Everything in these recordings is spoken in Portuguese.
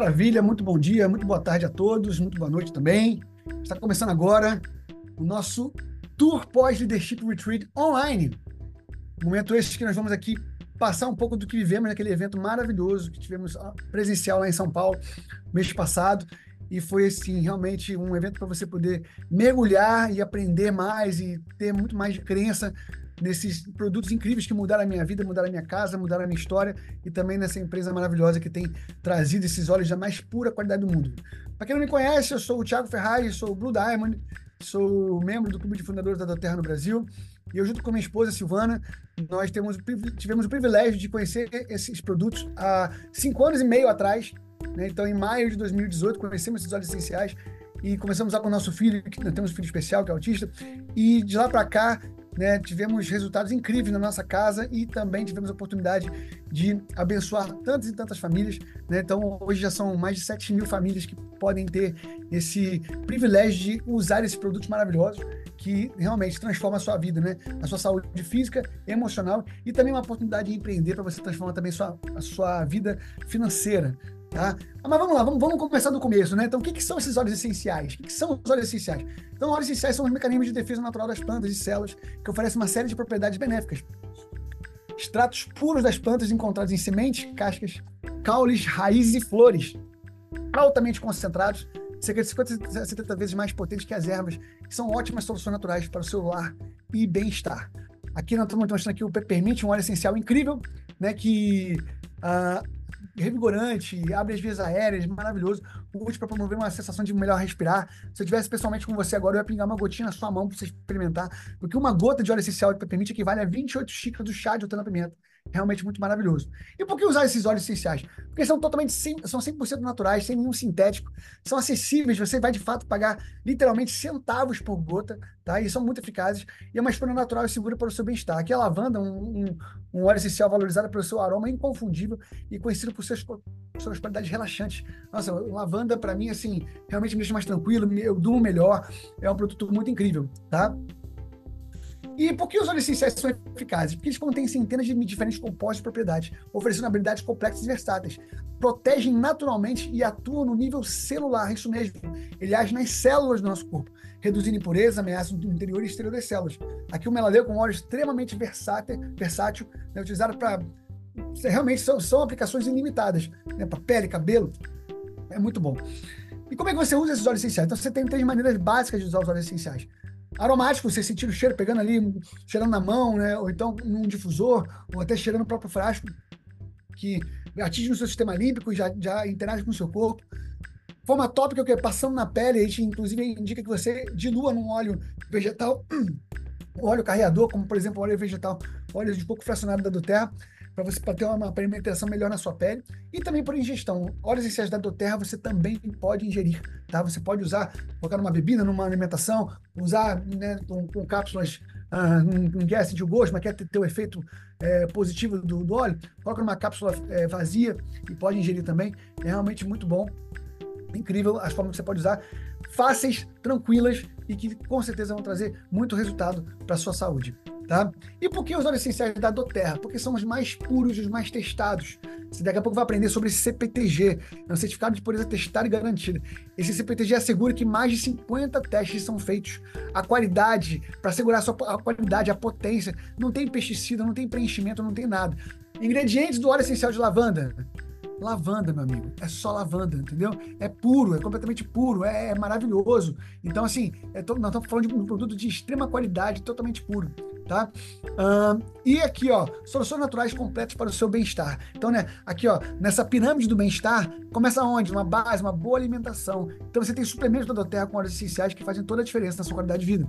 Maravilha, muito bom dia, muito boa tarde a todos, muito boa noite também. Está começando agora o nosso Tour Pós-Leadership Retreat online. Momento esse que nós vamos aqui passar um pouco do que vivemos naquele evento maravilhoso que tivemos ah, presencial lá em São Paulo mês passado. E foi, assim, realmente um evento para você poder mergulhar e aprender mais e ter muito mais de crença nesses produtos incríveis que mudaram a minha vida, mudaram a minha casa, mudaram a minha história e também nessa empresa maravilhosa que tem trazido esses óleos da mais pura qualidade do mundo. Para quem não me conhece, eu sou o Thiago Ferraz, sou o Blue Diamond, sou membro do Clube de Fundadores da Doterra no Brasil e eu, junto com minha esposa Silvana, nós temos, tivemos o privilégio de conhecer esses produtos há cinco anos e meio atrás. Né? Então, em maio de 2018, conhecemos esses óleos essenciais e começamos lá com o nosso filho, que temos um filho especial, que é autista, e de lá para cá né, tivemos resultados incríveis na nossa casa e também tivemos a oportunidade de abençoar tantas e tantas famílias. Né? Então, hoje já são mais de 7 mil famílias que podem ter esse privilégio de usar esses produtos maravilhosos que realmente transformam a sua vida, né? a sua saúde física, emocional e também uma oportunidade de empreender para você transformar também sua, a sua vida financeira. Tá? Mas vamos lá, vamos, vamos começar do começo, né? Então, o que, que são esses óleos essenciais? O que, que são os óleos essenciais? Então, óleos essenciais são os mecanismos de defesa natural das plantas e células que oferecem uma série de propriedades benéficas. Extratos puros das plantas encontrados em sementes, cascas, caules, raízes e flores, altamente concentrados, cerca de 50 a 70 vezes mais potentes que as ervas, que são ótimas soluções naturais para o seu lar e bem-estar. Aqui nós estamos mostrando aqui o Peppermint, um óleo essencial incrível, né, que uh, revigorante, abre as vias aéreas, maravilhoso, útil para promover uma sensação de melhor respirar. Se eu tivesse pessoalmente com você agora, eu ia pingar uma gotinha na sua mão para você experimentar, porque uma gota de óleo essencial de peppermint equivale a 28 xícaras do chá de outra-pimenta realmente muito maravilhoso. E por que usar esses óleos essenciais? Porque são totalmente são 100% naturais, sem nenhum sintético, são acessíveis, você vai de fato pagar literalmente centavos por gota, tá? E são muito eficazes e é uma escolha natural e segura para o seu bem-estar. Aqui a lavanda, um, um, um, óleo essencial valorizado pelo seu aroma inconfundível e conhecido por suas, suas qualidades relaxantes. Nossa, lavanda para mim assim, realmente me deixa mais tranquilo, eu durmo melhor, é um produto muito incrível, tá? E por que os óleos essenciais são eficazes? Porque eles contêm centenas de diferentes compostos de propriedades, oferecendo habilidades complexas e versáteis. Protegem naturalmente e atuam no nível celular, isso mesmo. Ele age nas células do nosso corpo, reduzindo impureza, ameaças no interior e exterior das células. Aqui o melaleu com um óleo extremamente versátil, versátil né, utilizado para... Realmente são, são aplicações ilimitadas, né, para pele, cabelo. É muito bom. E como é que você usa esses óleos essenciais? Então você tem três maneiras básicas de usar os óleos essenciais aromático, você sentir o cheiro pegando ali, cheirando na mão, né? Ou então num difusor, ou até cheirando no próprio frasco, que atinge o seu sistema límbico e já, já interage com o seu corpo. Forma tópica, que é passando na pele, a gente inclusive indica que você dilua num óleo vegetal, óleo carreador, como por exemplo óleo vegetal, óleo de pouco fracionado da Doterra, para você pra ter uma pigmentação melhor na sua pele. E também por ingestão. Óleos essenciais da Doterra você também pode ingerir, tá? Você pode usar, colocar numa bebida, numa alimentação, usar né, com, com cápsulas ah, não quer sentir o gosto, mas quer ter, ter o efeito é, positivo do, do, óleo, coloca numa cápsula é, vazia e pode ingerir também. É realmente muito bom. Incrível as formas que você pode usar, fáceis, tranquilas e que com certeza vão trazer muito resultado para a sua saúde. Tá? E por que os óleos essenciais da Doterra? Porque são os mais puros os mais testados. Você daqui a pouco vai aprender sobre esse CPTG, é um certificado de pureza testado e garantido. Esse CPTG assegura que mais de 50 testes são feitos. A qualidade, para assegurar a, sua, a qualidade, a potência, não tem pesticida, não tem preenchimento, não tem nada. Ingredientes do óleo essencial de lavanda lavanda, meu amigo. É só lavanda, entendeu? É puro, é completamente puro, é, é maravilhoso. Então, assim, é nós estamos falando de um produto de extrema qualidade, totalmente puro, tá? Uh, e aqui, ó, soluções naturais completas para o seu bem-estar. Então, né, aqui, ó, nessa pirâmide do bem-estar, começa onde? Uma base, uma boa alimentação. Então, você tem suplementos da Doterra com óleos essenciais que fazem toda a diferença na sua qualidade de vida.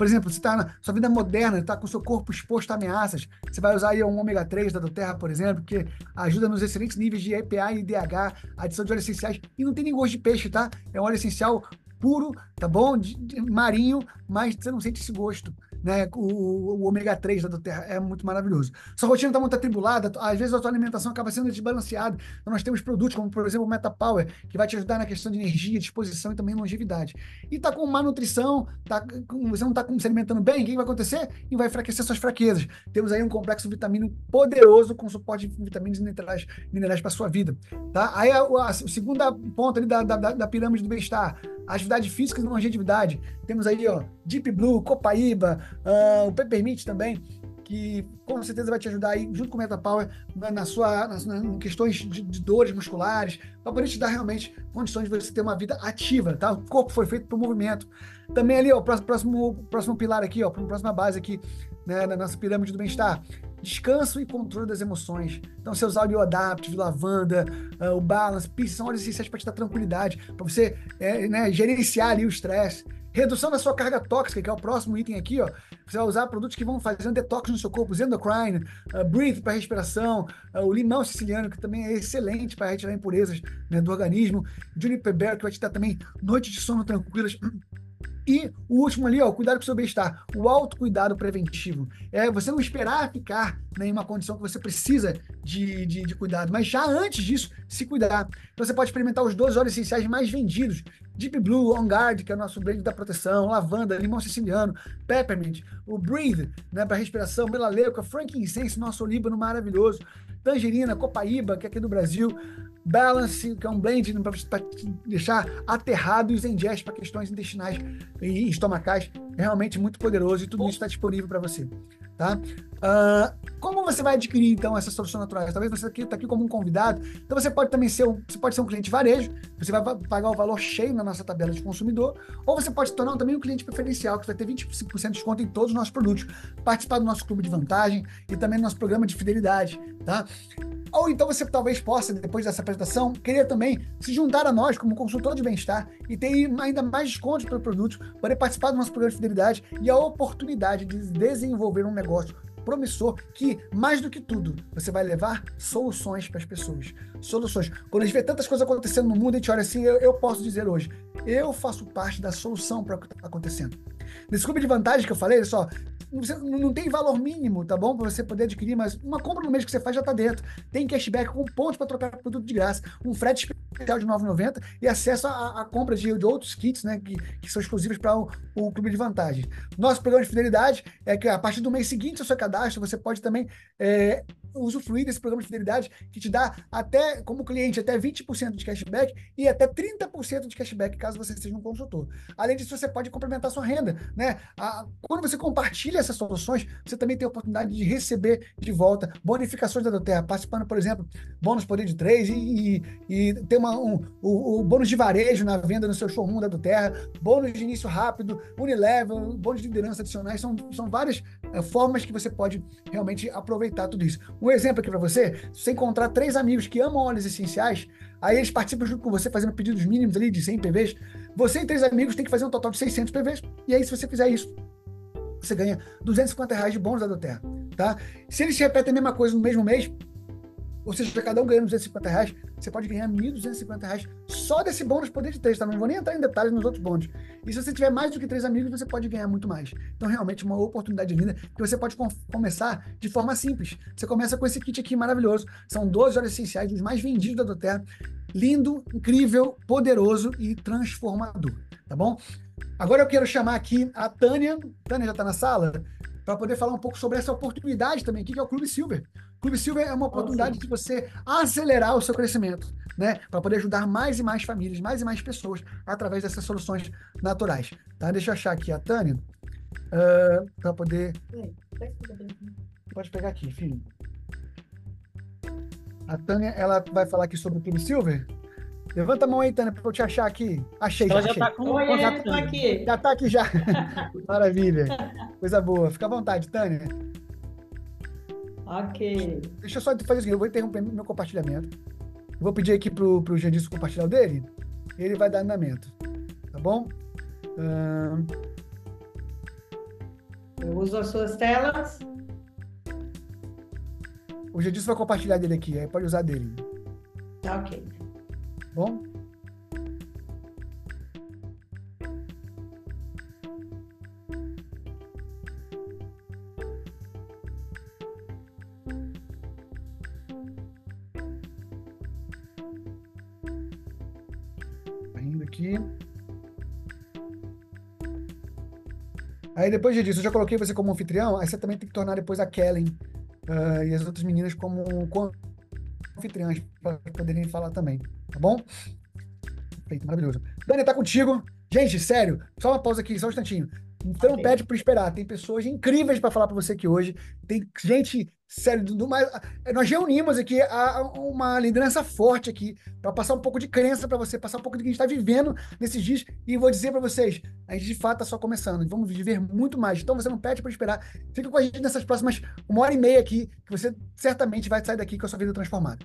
Por exemplo, você está na sua vida moderna, está com o seu corpo exposto a ameaças, você vai usar aí um ômega 3 da Doterra, por exemplo, que ajuda nos excelentes níveis de EPA e DH, adição de óleos essenciais, e não tem nem gosto de peixe, tá? É um óleo essencial puro, tá bom? De, de, marinho, mas você não sente esse gosto. Né? O, o ômega 3 da Terra é muito maravilhoso. Sua rotina está muito atribulada, às vezes a tua alimentação acaba sendo desbalanceada. Então nós temos produtos como, por exemplo, o MetaPower, que vai te ajudar na questão de energia, disposição e também longevidade. E tá com má nutrição, tá com, você não está se alimentando bem, o que vai acontecer? E vai enfraquecer suas fraquezas. Temos aí um complexo vitamínico poderoso com suporte de vitaminas e minerais, minerais para sua vida. Tá? Aí a, a, a segunda ponta ali da, da, da pirâmide do bem-estar, atividade física e longevidade. Temos aí, ó, Deep Blue, Copaíba, uh, o Peppermint também, que com certeza vai te ajudar aí, junto com o MetaPower, na, na sua, nas, em questões de, de, dores musculares, para poder te dar realmente condições de você ter uma vida ativa, tá? O corpo foi feito para o movimento. Também ali, ó, próximo, próximo, próximo pilar aqui, ó, próxima base aqui, né, na nossa pirâmide do bem-estar, descanso e controle das emoções. Então, seus audio adaptive, lavanda, uh, o balance, peace, são óleos essenciais para te dar tranquilidade, para você é, né, gerenciar ali o estresse. Redução da sua carga tóxica, que é o próximo item aqui, ó. Você vai usar produtos que vão fazer um detox no seu corpo, os endocrine, uh, breathe para respiração, uh, o limão siciliano, que também é excelente para retirar impurezas né, do organismo, juniper berry, que vai te dar também noites de sono tranquilas. E o último ali, ó, cuidado com o seu bem-estar, o autocuidado preventivo. É você não esperar ficar né, em uma condição que você precisa de, de, de, cuidado, mas já antes disso, se cuidar. Então você pode experimentar os 12 óleos essenciais mais vendidos: Deep Blue, On Guard, que é o nosso blend da proteção, lavanda, limão siciliano, peppermint, o Breathe, né, para respiração, melaleuca, frankincense, nosso olíbano maravilhoso, tangerina, copaíba, que é aqui do Brasil, Balance, que é um blend para deixar aterrado os ingest para questões intestinais e estomacais, é realmente muito poderoso e tudo isso está disponível para você. Tá? Uh, como você vai adquirir então essas soluções naturais? Talvez você aqui, tá aqui como um convidado, então você pode também ser um, você pode ser um cliente varejo, você vai pagar o valor cheio na nossa tabela de consumidor, ou você pode se tornar também um cliente preferencial, que vai ter 25% de desconto em todos os nossos produtos, participar do nosso clube de vantagem e também do nosso programa de fidelidade, tá? Ou então você talvez possa, depois dessa apresentação, querer também se juntar a nós como consultor de bem-estar e ter ainda mais descontos para produtos, poder participar do nosso programa de fidelidade e a oportunidade de desenvolver um negócio promissor que, mais do que tudo, você vai levar soluções para as pessoas. Soluções. Quando a gente vê tantas coisas acontecendo no mundo, a gente olha assim, eu, eu posso dizer hoje, eu faço parte da solução para o que está acontecendo. Clube de vantagem que eu falei, só você não tem valor mínimo, tá bom? Para você poder adquirir, mas uma compra no mês que você faz já está dentro. Tem cashback com pontos para trocar produto de graça, um frete especial de 9,90 e acesso à, compra de, de, outros kits, né? Que, que são exclusivos para o, o, clube de vantagens. Nosso programa de fidelidade é que a partir do mês seguinte ao seu cadastro, você pode também é, usufruir desse programa de fidelidade que te dá até, como cliente, até 20% de cashback e até 30% de cashback caso você seja um consultor. Além disso, você pode complementar sua renda, né? A, quando você compartilha essas soluções, você também tem a oportunidade de receber de volta bonificações da Doterra, participando, por exemplo, bônus poder de 3 e, e, e ter uma, um, o, o, bônus de varejo na venda no seu showroom da Doterra, bônus de início rápido, Unilevel, bônus de liderança adicionais, são, são várias é, formas que você pode realmente aproveitar tudo isso. Um exemplo aqui para você, se você encontrar três amigos que amam óleos essenciais, aí eles participam junto com você fazendo pedidos mínimos ali de 100 PVs, você e três amigos tem que fazer um total de 600 PVs, e aí se você fizer isso, você ganha 250 reais de bônus da Doterra, tá? Se eles repetem a mesma coisa no mesmo mês, ou seja, cada um ganhando 250 reais, você pode ganhar 1.250 reais só desse bônus poder de três, tá? Não vou nem entrar em detalhes nos outros bônus. E se você tiver mais do que três amigos, você pode ganhar muito mais. Então, realmente, uma oportunidade linda que você pode com começar de forma simples. Você começa com esse kit aqui maravilhoso. São 12 óleos essenciais, dos mais vendidos da Doterra. Lindo, incrível, poderoso e transformador, tá bom? Agora eu quero chamar aqui a Tânia. Tânia já está na sala? Para poder falar um pouco sobre essa oportunidade também, que é o Clube Silver. Clube Silver é uma oportunidade de você acelerar o seu crescimento, né? Para poder ajudar mais e mais famílias, mais e mais pessoas através dessas soluções naturais. Tá? Deixa eu achar aqui a Tânia uh, para poder. Pode pegar aqui, filho. A Tânia, ela vai falar aqui sobre o Clube Silver. Levanta a mão aí, Tânia, para eu te achar aqui. Achei, Ela já, já tá com Oi, já, tá aqui. Já tá aqui já. Maravilha. Coisa boa. Fica à vontade, Tânia. Ok. Deixa eu só fazer o seguinte, eu vou interromper meu compartilhamento. Eu vou pedir aqui pro, pro Jandilson compartilhar o dele. Ele vai dar andamento. Tá bom? Eu uso as suas telas. O Jandilson vai compartilhar dele aqui, aí pode usar dele. Tá ok bom? Indo aqui. Aí depois disso, eu já coloquei você como anfitrião, aí você também tem que tornar depois a Kellen uh, e as outras meninas como anfitriãs para poderem falar também, tá bom? Perfeito, maravilhoso. Dani, tá contigo. Gente, sério, só uma pausa aqui, só um instantinho. Então okay. pede para esperar. Tem pessoas incríveis para falar para você aqui hoje. Tem gente, sério, do, do mais. Nós reunimos aqui a, uma liderança forte aqui para passar um pouco de crença para você, passar um pouco do que a gente está vivendo nesses dias. E vou dizer para vocês, a gente de fato está só começando. Vamos viver muito mais. Então você não pede para esperar. Fica com a gente nessas próximas uma hora e meia aqui, que você certamente vai sair daqui com a sua vida transformada.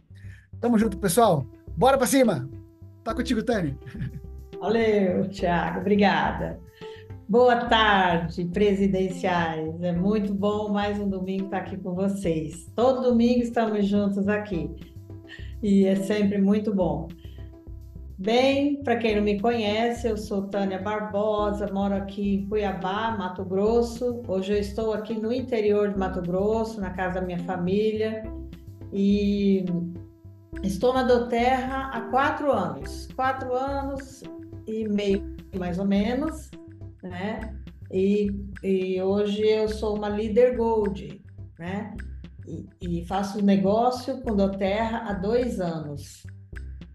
Tamo junto, pessoal. Bora para cima. Tá contigo, Tânia. Valeu, Thiago. Obrigada. Boa tarde, presidenciais. É muito bom mais um domingo estar aqui com vocês. Todo domingo estamos juntos aqui e é sempre muito bom. Bem, para quem não me conhece, eu sou Tânia Barbosa, moro aqui em Cuiabá, Mato Grosso. Hoje eu estou aqui no interior de Mato Grosso, na casa da minha família, e estou na Doterra há quatro anos. Quatro anos e meio, mais ou menos né? E, e hoje eu sou uma líder gold, né? E, e faço negócio com Doterra há dois anos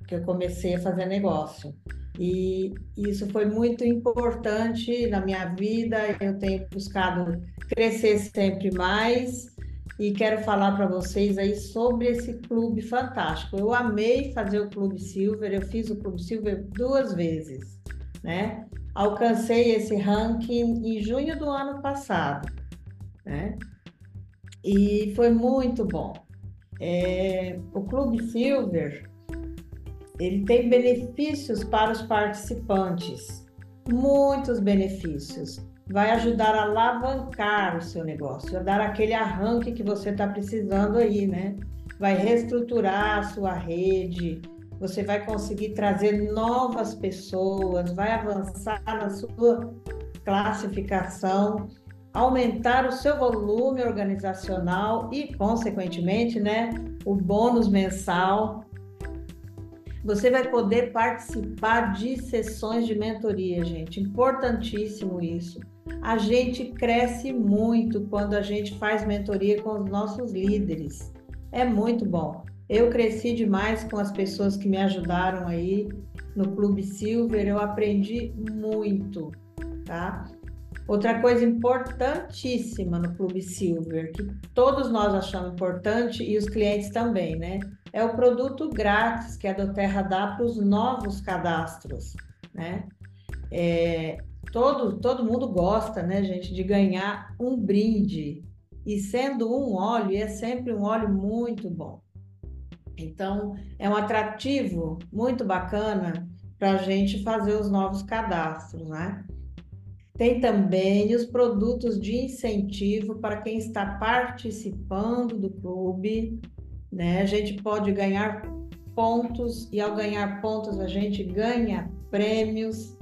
que eu comecei a fazer negócio. E isso foi muito importante na minha vida. Eu tenho buscado crescer sempre mais e quero falar para vocês aí sobre esse clube fantástico. Eu amei fazer o Clube Silver, eu fiz o Clube Silver duas vezes, né? Alcancei esse ranking em junho do ano passado, né? E foi muito bom. É, o Clube Silver ele tem benefícios para os participantes, muitos benefícios. Vai ajudar a alavancar o seu negócio, a dar aquele arranque que você está precisando aí, né? Vai reestruturar a sua rede, você vai conseguir trazer novas pessoas, vai avançar na sua classificação, aumentar o seu volume organizacional e, consequentemente, né, o bônus mensal. Você vai poder participar de sessões de mentoria, gente. Importantíssimo isso. A gente cresce muito quando a gente faz mentoria com os nossos líderes. É muito bom. Eu cresci demais com as pessoas que me ajudaram aí no Clube Silver, eu aprendi muito, tá? Outra coisa importantíssima no Clube Silver, que todos nós achamos importante e os clientes também, né? É o produto grátis que a Doterra dá para os novos cadastros, né? É, todo, todo mundo gosta, né, gente, de ganhar um brinde. E sendo um óleo, é sempre um óleo muito bom. Então, é um atrativo muito bacana para a gente fazer os novos cadastros, né? Tem também os produtos de incentivo para quem está participando do clube, né? A gente pode ganhar pontos e ao ganhar pontos a gente ganha prêmios,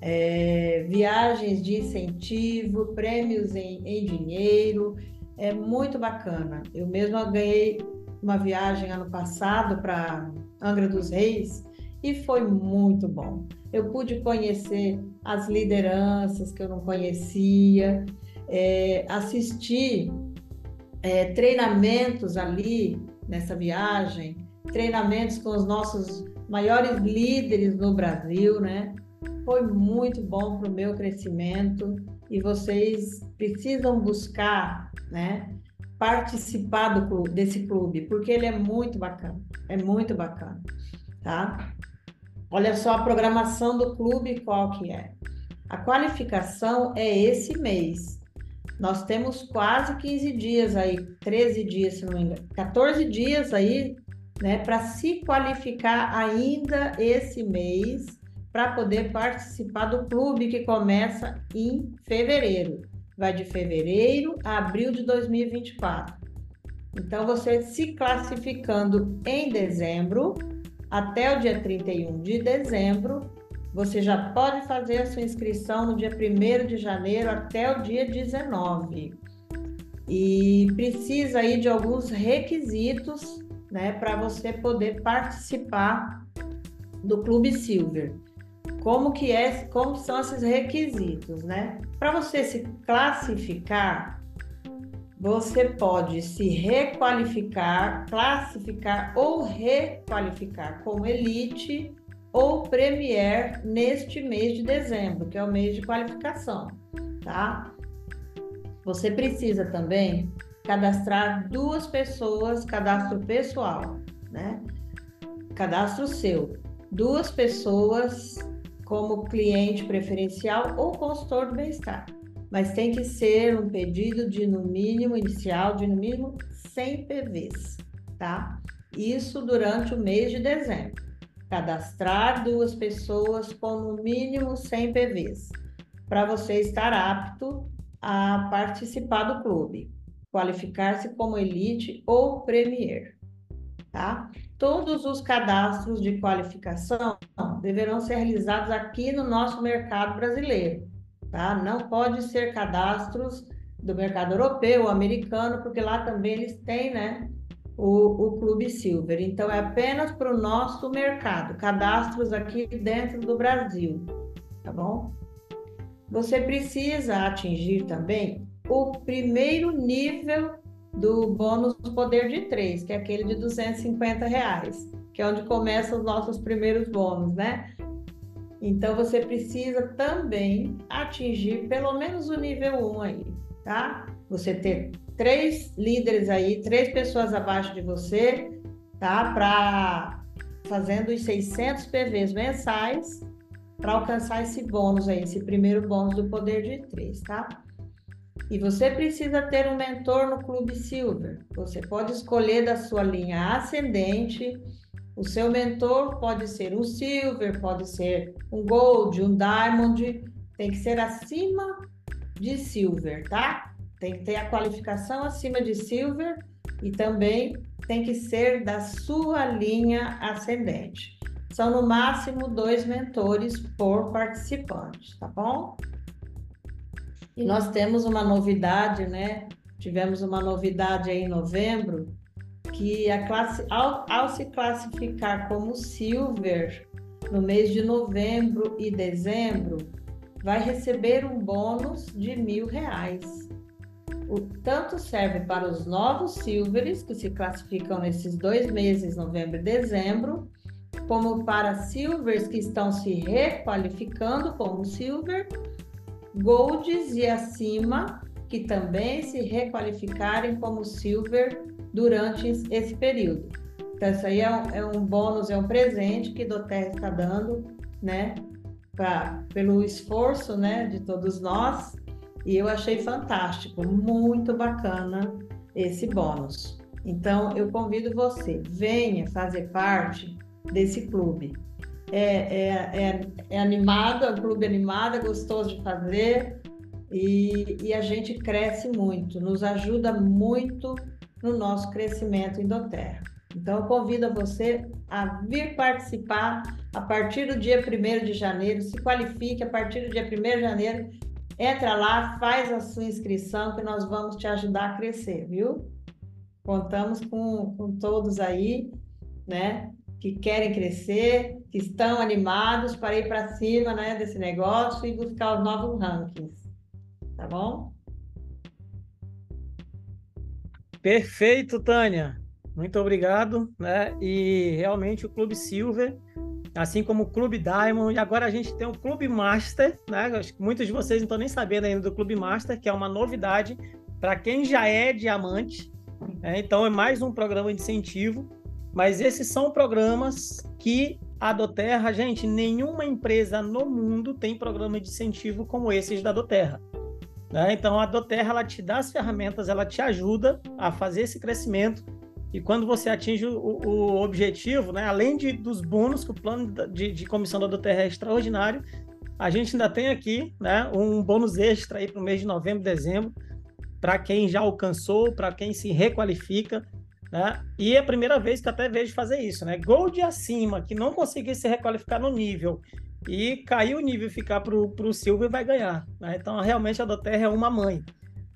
é, viagens de incentivo, prêmios em, em dinheiro, é muito bacana. Eu mesma ganhei uma viagem ano passado para Angra dos Reis e foi muito bom. Eu pude conhecer as lideranças que eu não conhecia, é, assistir é, treinamentos ali nessa viagem, treinamentos com os nossos maiores líderes no Brasil, né? Foi muito bom para o meu crescimento e vocês precisam buscar, né? Participar do clube, desse clube, porque ele é muito bacana, é muito bacana, tá? Olha só a programação do clube, qual que é? A qualificação é esse mês. Nós temos quase 15 dias aí, 13 dias, se não me engano, 14 dias aí, né, para se qualificar ainda esse mês para poder participar do clube que começa em fevereiro vai de fevereiro a abril de 2024. Então, você se classificando em dezembro, até o dia 31 de dezembro, você já pode fazer a sua inscrição no dia 1 de janeiro até o dia 19. E precisa aí de alguns requisitos, né, para você poder participar do Clube Silver. Como que é, como são esses requisitos, né? Para você se classificar, você pode se requalificar, classificar ou requalificar como elite ou premier neste mês de dezembro, que é o mês de qualificação, tá? Você precisa também cadastrar duas pessoas, cadastro pessoal, né? Cadastro seu, duas pessoas como cliente preferencial ou consultor do bem-estar. Mas tem que ser um pedido de no mínimo inicial de no mínimo 100 PVs, tá? Isso durante o mês de dezembro. Cadastrar duas pessoas com no mínimo 100 PVs, para você estar apto a participar do clube, qualificar-se como elite ou premier, tá? Todos os cadastros de qualificação deverão ser realizados aqui no nosso mercado brasileiro, tá? Não pode ser cadastros do mercado europeu, americano, porque lá também eles têm, né, o, o Clube Silver. Então, é apenas para o nosso mercado, cadastros aqui dentro do Brasil, tá bom? Você precisa atingir também o primeiro nível do bônus poder de três, que é aquele de 250 reais, que é onde começam os nossos primeiros bônus, né? Então você precisa também atingir pelo menos o nível 1 aí, tá? Você ter três líderes aí, três pessoas abaixo de você, tá? Para fazendo os 600 PVs mensais para alcançar esse bônus aí, esse primeiro bônus do poder de três, tá? E você precisa ter um mentor no Clube Silver. Você pode escolher da sua linha ascendente. O seu mentor pode ser um Silver, pode ser um Gold, um Diamond. Tem que ser acima de Silver, tá? Tem que ter a qualificação acima de Silver e também tem que ser da sua linha ascendente. São no máximo dois mentores por participante, tá bom? E nós temos uma novidade, né? Tivemos uma novidade aí em novembro, que a classe, ao, ao se classificar como silver no mês de novembro e dezembro, vai receber um bônus de mil reais. O tanto serve para os novos silveres que se classificam nesses dois meses, novembro e dezembro, como para silvers que estão se requalificando como silver golds e acima, que também se requalificarem como silver durante esse período. Então, isso aí é um, é um bônus, é um presente que Doterra está dando, né, pra, pelo esforço, né, de todos nós, e eu achei fantástico, muito bacana esse bônus. Então, eu convido você, venha fazer parte desse clube é, é, é, é animado, é um clube animado, é gostoso de fazer e, e a gente cresce muito, nos ajuda muito no nosso crescimento em Doterra. Então, eu convido você a vir participar a partir do dia 1 de janeiro, se qualifique a partir do dia 1 de janeiro, entra lá, faz a sua inscrição que nós vamos te ajudar a crescer, viu? Contamos com, com todos aí, né? que querem crescer, que estão animados para ir para cima né, desse negócio e buscar os novos rankings. Tá bom? Perfeito, Tânia. Muito obrigado. Né? E realmente o Clube Silver, assim como o Clube Diamond, agora a gente tem o Clube Master. Né? Muitos de vocês não estão nem sabendo ainda do Clube Master, que é uma novidade para quem já é diamante. Né? Então é mais um programa de incentivo mas esses são programas que a Doterra, gente, nenhuma empresa no mundo tem programa de incentivo como esses da Doterra. Né? Então a Doterra ela te dá as ferramentas, ela te ajuda a fazer esse crescimento. E quando você atinge o, o objetivo, né, além de, dos bônus que o plano de, de comissão da Doterra é extraordinário, a gente ainda tem aqui né, um bônus extra para o mês de novembro dezembro, para quem já alcançou, para quem se requalifica. Né? E é a primeira vez que até vejo fazer isso, né? Gold acima, que não conseguir se requalificar no nível e cair o nível e ficar para o Silver vai ganhar. Né? Então, realmente, a Doterra é uma mãe.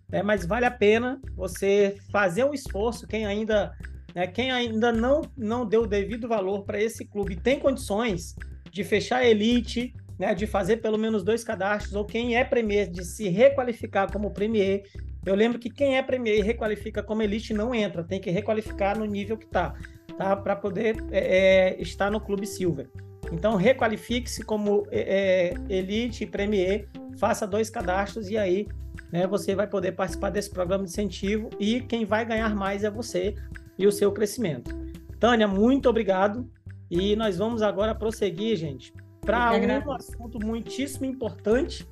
Né? Mas vale a pena você fazer um esforço, quem ainda, né? quem ainda não, não deu o devido valor para esse clube tem condições de fechar a elite, né, de fazer pelo menos dois cadastros, ou quem é Premier de se requalificar como Premier. Eu lembro que quem é Premier e requalifica como Elite não entra, tem que requalificar no nível que está, tá? Para poder é, é, estar no Clube Silver. Então, requalifique-se como é, é, Elite e Premier, faça dois cadastros e aí né, você vai poder participar desse programa de incentivo e quem vai ganhar mais é você e o seu crescimento. Tânia, muito obrigado. E nós vamos agora prosseguir, gente, para um assunto muitíssimo importante,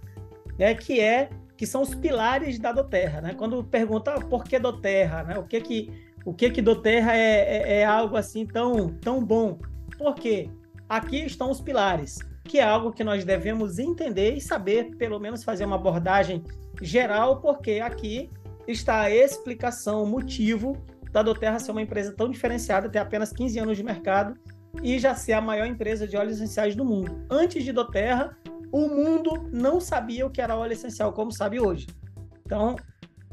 né, que é que são os pilares da Doterra, né? Quando pergunta ah, por que Doterra, né? O que que o que que Doterra é, é, é algo assim tão tão bom? Porque aqui estão os pilares, que é algo que nós devemos entender e saber, pelo menos fazer uma abordagem geral, porque aqui está a explicação, o motivo da Doterra ser uma empresa tão diferenciada, ter apenas 15 anos de mercado e já ser a maior empresa de óleos essenciais do mundo. Antes de Doterra, o mundo não sabia o que era óleo essencial como sabe hoje. Então,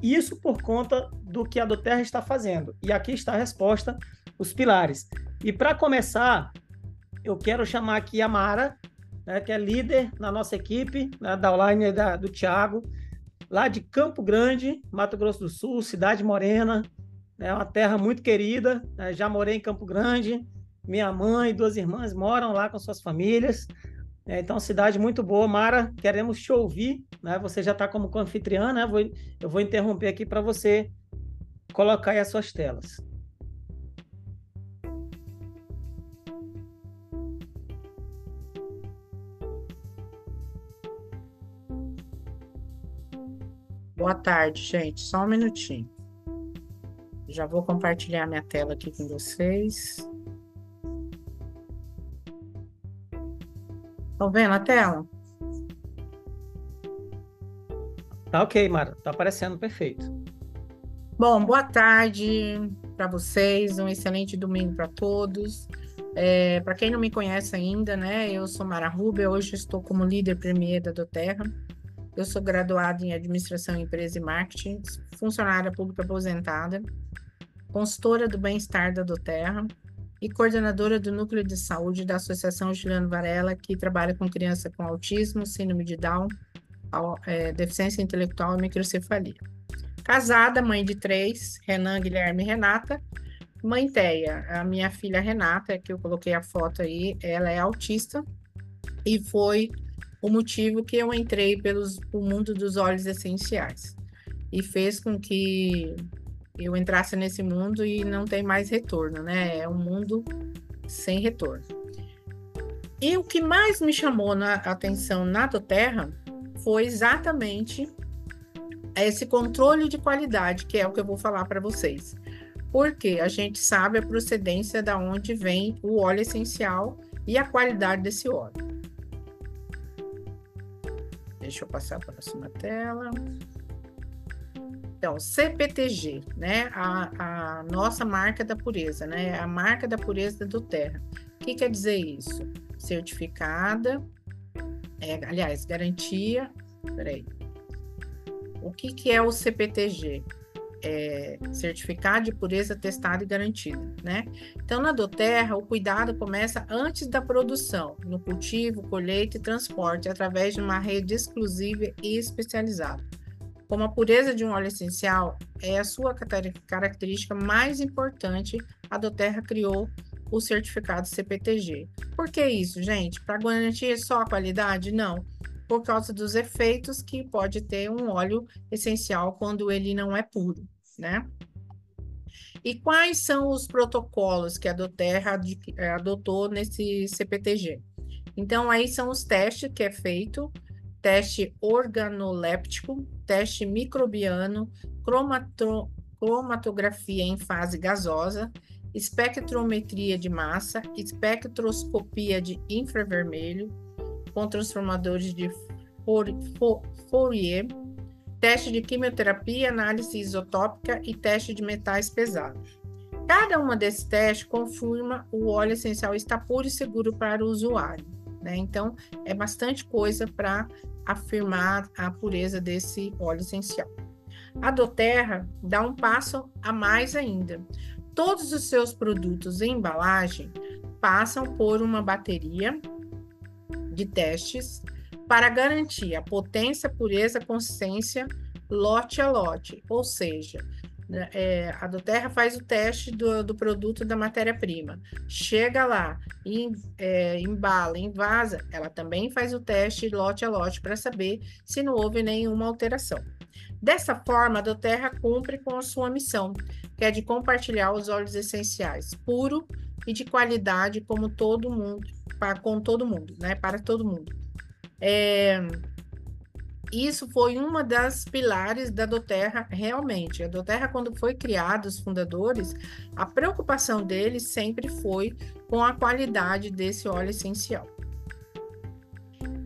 isso por conta do que a Doterra está fazendo. E aqui está a resposta, os pilares. E para começar, eu quero chamar aqui a Mara, né, que é líder na nossa equipe, né, da online da, do Tiago, lá de Campo Grande, Mato Grosso do Sul, Cidade Morena, é uma terra muito querida. Né? Já morei em Campo Grande, minha mãe e duas irmãs moram lá com suas famílias. É, então, cidade muito boa. Mara, queremos te ouvir. Né? Você já está como anfitriã, né? Vou, eu vou interromper aqui para você colocar aí as suas telas. Boa tarde, gente. Só um minutinho. Já vou compartilhar minha tela aqui com vocês. Estão vendo a tela? Tá ok, Mara. Tá aparecendo perfeito. Bom, boa tarde para vocês. Um excelente domingo para todos. É, para quem não me conhece ainda, né? Eu sou Mara Rubia. Hoje estou como líder premier da Doterra. Eu sou graduada em Administração, Empresa e Marketing, funcionária pública aposentada, consultora do bem-estar da Doterra e coordenadora do Núcleo de Saúde da Associação Juliano Varela, que trabalha com criança com autismo, síndrome de Down, é, deficiência intelectual e microcefalia. Casada, mãe de três, Renan, Guilherme e Renata. Mãe Teia, a minha filha Renata, que eu coloquei a foto aí, ela é autista e foi o motivo que eu entrei pelos, o mundo dos óleos essenciais. E fez com que eu entrasse nesse mundo e não tem mais retorno, né? É um mundo sem retorno. E o que mais me chamou na atenção na Doterra foi exatamente esse controle de qualidade, que é o que eu vou falar para vocês. Porque a gente sabe a procedência da onde vem o óleo essencial e a qualidade desse óleo. Deixa eu passar para a próxima tela. Então, CPTG, né? A, a, nossa marca da pureza, né? A marca da pureza do Terra. O que quer dizer isso? Certificada, é, aliás, garantia. Peraí. O que, que é o CPTG? é, certificado de pureza testado e garantido, né? Então, na Doterra, o cuidado começa antes da produção, no cultivo, colheita e transporte, através de uma rede exclusiva e especializada. Como a pureza de um óleo essencial é a sua característica mais importante, a Doterra criou o certificado CPTG. Por que isso, gente? Para garantir só a qualidade? Não por causa dos efeitos que pode ter um óleo essencial quando ele não é puro, né? E quais são os protocolos que a Doterra eh, adotou nesse CPTG? Então, aí são os testes que é feito, teste organoléptico, teste microbiano, cromato, cromatografia em fase gasosa, espectrometria de massa, espectroscopia de infravermelho, com transformadores de Fourier, teste de quimioterapia, análise isotópica e teste de metais pesados. Cada uma desses testes confirma o óleo essencial está puro e seguro para o usuário. Né? Então, é bastante coisa para afirmar a pureza desse óleo essencial. A Doterra dá um passo a mais ainda. Todos os seus produtos em embalagem passam por uma bateria de testes para garantir a potência, pureza, consistência, lote a lote, ou seja, é, a Doterra faz o teste do, do produto da matéria-prima, chega lá, e é, embala, invasa, ela também faz o teste lote a lote para saber se não houve nenhuma alteração. Dessa forma, a Doterra cumpre com a sua missão, que é de compartilhar os óleos essenciais puro e de qualidade como todo mundo, para, com todo mundo, né? Para todo mundo. É, isso foi uma das pilares da Doterra realmente. A Doterra, quando foi criada, os fundadores, a preocupação deles sempre foi com a qualidade desse óleo essencial.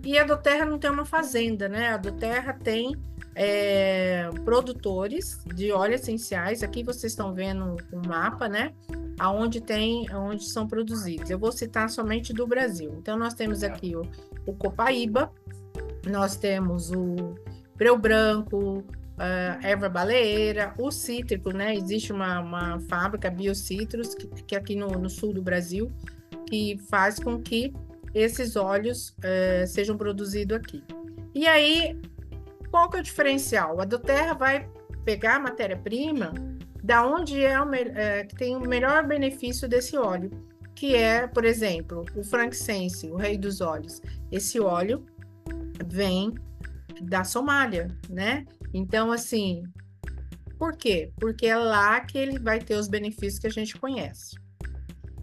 E a Doterra não tem uma fazenda, né? A Doterra tem é, produtores de óleos essenciais. Aqui vocês estão vendo o um mapa, né? Aonde tem, aonde são produzidos. Eu vou citar somente do Brasil. Então nós temos aqui o, o Copaíba, nós temos o breu branco, a erva baleeira, o cítrico, né? Existe uma, uma fábrica, Biocitrus, que, que aqui no, no, sul do Brasil, que faz com que esses óleos é, sejam produzidos aqui. E aí, qual que é o diferencial? A Doterra vai pegar a matéria-prima da onde é, o, é, que tem o melhor benefício desse óleo, que é, por exemplo, o frankincense, o rei dos óleos. Esse óleo vem da Somália, né? Então, assim, por quê? Porque é lá que ele vai ter os benefícios que a gente conhece.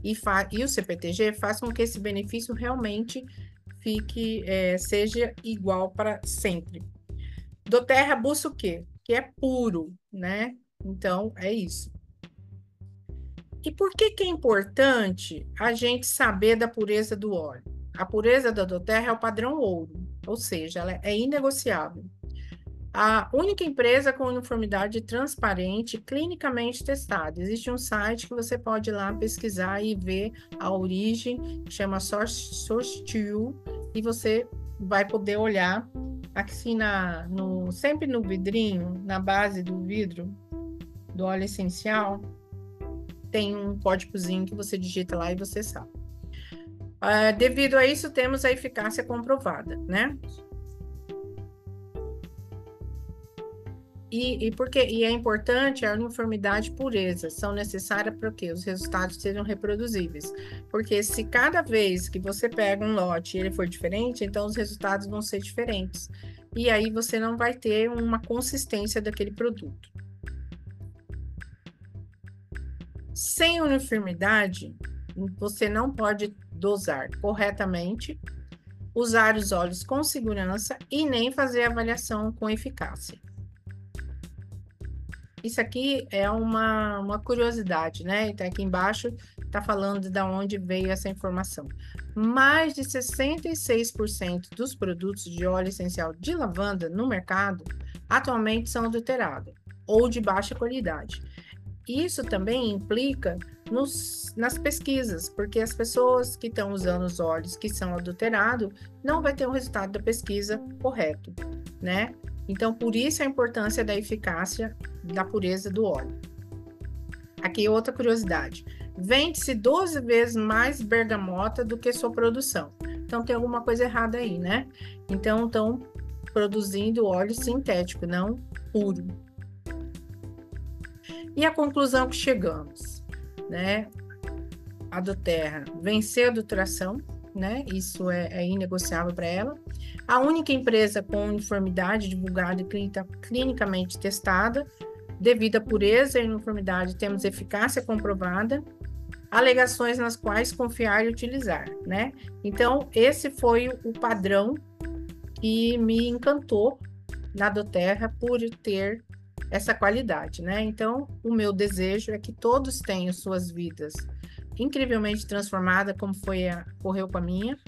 E, e o CPTG faz com que esse benefício realmente fique, é, seja igual para sempre. Do terra busca o quê? Que é puro, né? Então, é isso. E por que, que é importante a gente saber da pureza do óleo? A pureza da doterra é o padrão ouro, ou seja, ela é inegociável. A única empresa com uniformidade transparente, clinicamente testada. Existe um site que você pode ir lá pesquisar e ver a origem, chama Source, Source e você vai poder olhar aqui na, no, sempre no vidrinho, na base do vidro do óleo essencial, tem um códigozinho que você digita lá e você sabe. Uh, devido a isso, temos a eficácia comprovada, né? E, e, porque, e é importante a uniformidade e pureza, são necessárias para que os resultados sejam reproduzíveis. Porque se cada vez que você pega um lote e ele for diferente, então os resultados vão ser diferentes. E aí você não vai ter uma consistência daquele produto. Sem uniformidade, você não pode dosar corretamente, usar os óleos com segurança e nem fazer avaliação com eficácia. Isso aqui é uma, uma curiosidade, né? Então, aqui embaixo está falando de onde veio essa informação. Mais de 66% dos produtos de óleo essencial de lavanda no mercado atualmente são adulterados ou de baixa qualidade. Isso também implica nos, nas pesquisas, porque as pessoas que estão usando os óleos que são adulterados não vai ter o resultado da pesquisa correto, né? Então, por isso a importância da eficácia da pureza do óleo. Aqui outra curiosidade. Vende-se 12 vezes mais bergamota do que sua produção. Então tem alguma coisa errada aí, né? Então estão produzindo óleo sintético, não puro. E a conclusão que chegamos? Né? A do Terra venceu a adulteração, né? Isso é, é inegociável para ela. A única empresa com uniformidade divulgada e clinicamente testada, devido à pureza e uniformidade, temos eficácia comprovada, alegações nas quais confiar e utilizar, né? Então, esse foi o padrão que me encantou na Doterra por ter essa qualidade, né? Então, o meu desejo é que todos tenham suas vidas incrivelmente transformadas, como foi a, ocorreu com a minha.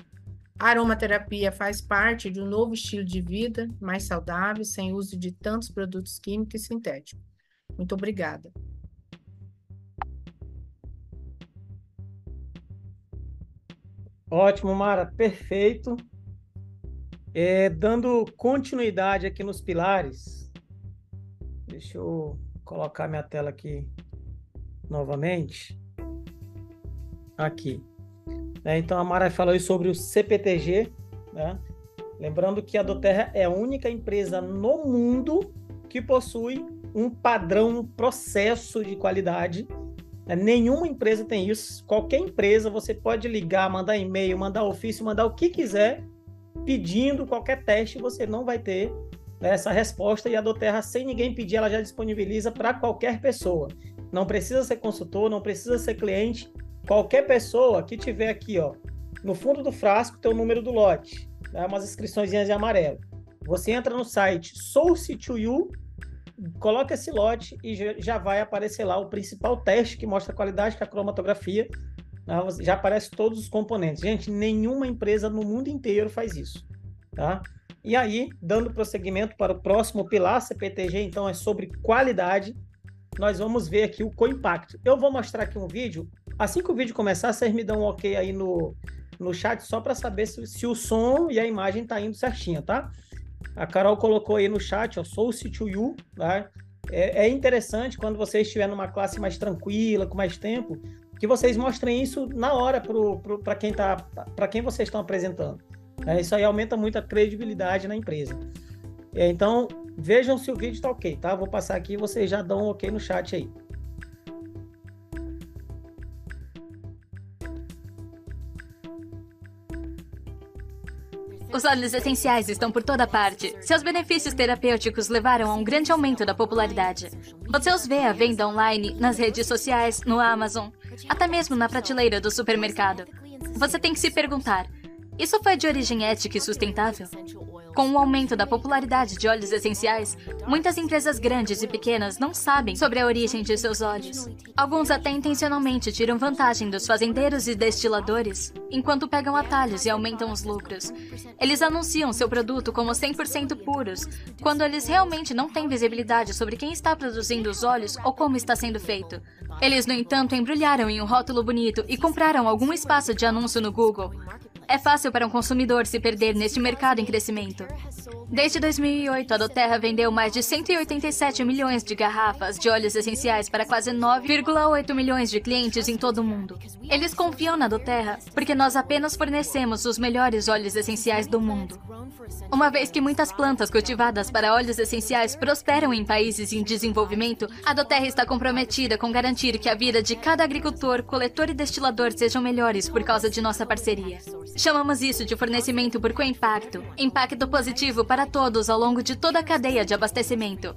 A aromaterapia faz parte de um novo estilo de vida, mais saudável, sem uso de tantos produtos químicos e sintéticos. Muito obrigada. Ótimo, Mara, perfeito. É, dando continuidade aqui nos pilares, Deixa eu colocar minha tela aqui novamente. Aqui. É, então a Mara falou sobre o CPTG, Né? Lembrando que a Doterra é a única empresa no mundo que possui um padrão, um processo de qualidade. Né? Nenhuma empresa tem isso. Qualquer empresa você pode ligar, mandar e-mail, mandar ofício, mandar o que quiser, pedindo qualquer teste, você não vai ter né, essa resposta. E a Doterra, sem ninguém pedir, ela já disponibiliza para qualquer pessoa. Não precisa ser consultor, não precisa ser cliente. Qualquer pessoa que tiver aqui, ó, no fundo do frasco, tem o número do lote, né, umas inscrições de amarelo. Você entra no site Source to You coloca esse lote e já vai aparecer lá o principal teste que mostra a qualidade, que é a cromatografia. Né? Já aparece todos os componentes. Gente, nenhuma empresa no mundo inteiro faz isso. Tá? E aí, dando prosseguimento para o próximo pilar, CPTG, então, é sobre qualidade. Nós vamos ver aqui o co-impacto. Eu vou mostrar aqui um vídeo. Assim que o vídeo começar, vocês me dão um ok aí no, no chat, só para saber se, se o som e a imagem tá indo certinho, tá? A Carol colocou aí no chat, ó, Source to You, tá? É, é interessante quando você estiver numa classe mais tranquila, com mais tempo, que vocês mostrem isso na hora para quem tá, para quem vocês estão apresentando. É, isso aí aumenta muito a credibilidade na empresa. É, então, vejam se o vídeo está ok, tá? Vou passar aqui e vocês já dão um ok no chat aí. Os óleos essenciais estão por toda parte. Seus benefícios terapêuticos levaram a um grande aumento da popularidade. Você os vê à venda online, nas redes sociais, no Amazon, até mesmo na prateleira do supermercado. Você tem que se perguntar: isso foi de origem ética e sustentável? Com o aumento da popularidade de óleos essenciais, muitas empresas grandes e pequenas não sabem sobre a origem de seus óleos. Alguns até intencionalmente tiram vantagem dos fazendeiros e destiladores, enquanto pegam atalhos e aumentam os lucros. Eles anunciam seu produto como 100% puros, quando eles realmente não têm visibilidade sobre quem está produzindo os óleos ou como está sendo feito. Eles, no entanto, embrulharam em um rótulo bonito e compraram algum espaço de anúncio no Google. É fácil para um consumidor se perder neste mercado em crescimento. Desde 2008, a Doterra vendeu mais de 187 milhões de garrafas de óleos essenciais para quase 9,8 milhões de clientes em todo o mundo. Eles confiam na Doterra porque nós apenas fornecemos os melhores óleos essenciais do mundo. Uma vez que muitas plantas cultivadas para óleos essenciais prosperam em países em desenvolvimento, a Doterra está comprometida com garantir que a vida de cada agricultor, coletor e destilador sejam melhores por causa de nossa parceria. Chamamos isso de fornecimento por co-impacto, impacto positivo para todos ao longo de toda a cadeia de abastecimento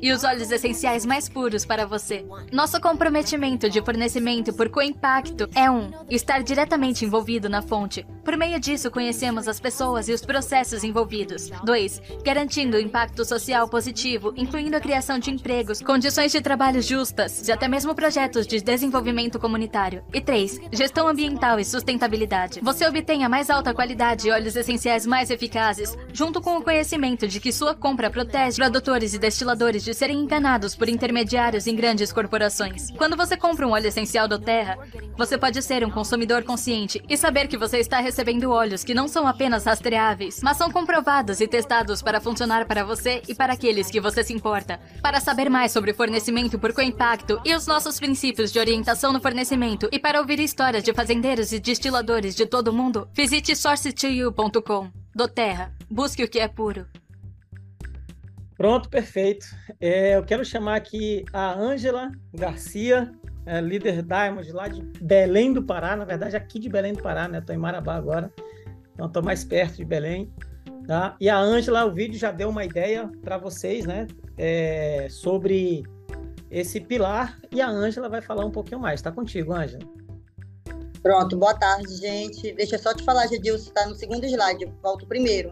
e os óleos essenciais mais puros para você. Nosso comprometimento de fornecimento por co-impacto é um, estar diretamente envolvido na fonte. Por meio disso, conhecemos as pessoas e os processos envolvidos. 2. Garantindo impacto social positivo, incluindo a criação de empregos, condições de trabalho justas e até mesmo projetos de desenvolvimento comunitário. E 3. Gestão ambiental e sustentabilidade. Você obtém a mais alta qualidade e óleos essenciais mais eficazes, junto com o conhecimento de que sua compra protege produtores e destiladores de de serem enganados por intermediários em grandes corporações. Quando você compra um óleo essencial do Terra, você pode ser um consumidor consciente e saber que você está recebendo óleos que não são apenas rastreáveis, mas são comprovados e testados para funcionar para você e para aqueles que você se importa. Para saber mais sobre fornecimento por co-impacto e os nossos princípios de orientação no fornecimento e para ouvir histórias de fazendeiros e destiladores de todo o mundo, visite source2u.com. Do Terra, busque o que é puro. Pronto, perfeito. É, eu quero chamar aqui a Ângela Garcia, é, líder Diamond lá de Belém do Pará, na verdade aqui de Belém do Pará, né? Estou em Marabá agora, então estou mais perto de Belém. Tá? E a Ângela, o vídeo já deu uma ideia para vocês, né? É, sobre esse pilar e a Ângela vai falar um pouquinho mais. Está contigo, Ângela. Pronto, boa tarde, gente. Deixa eu só te falar, Gedilson, está no segundo slide, volto primeiro.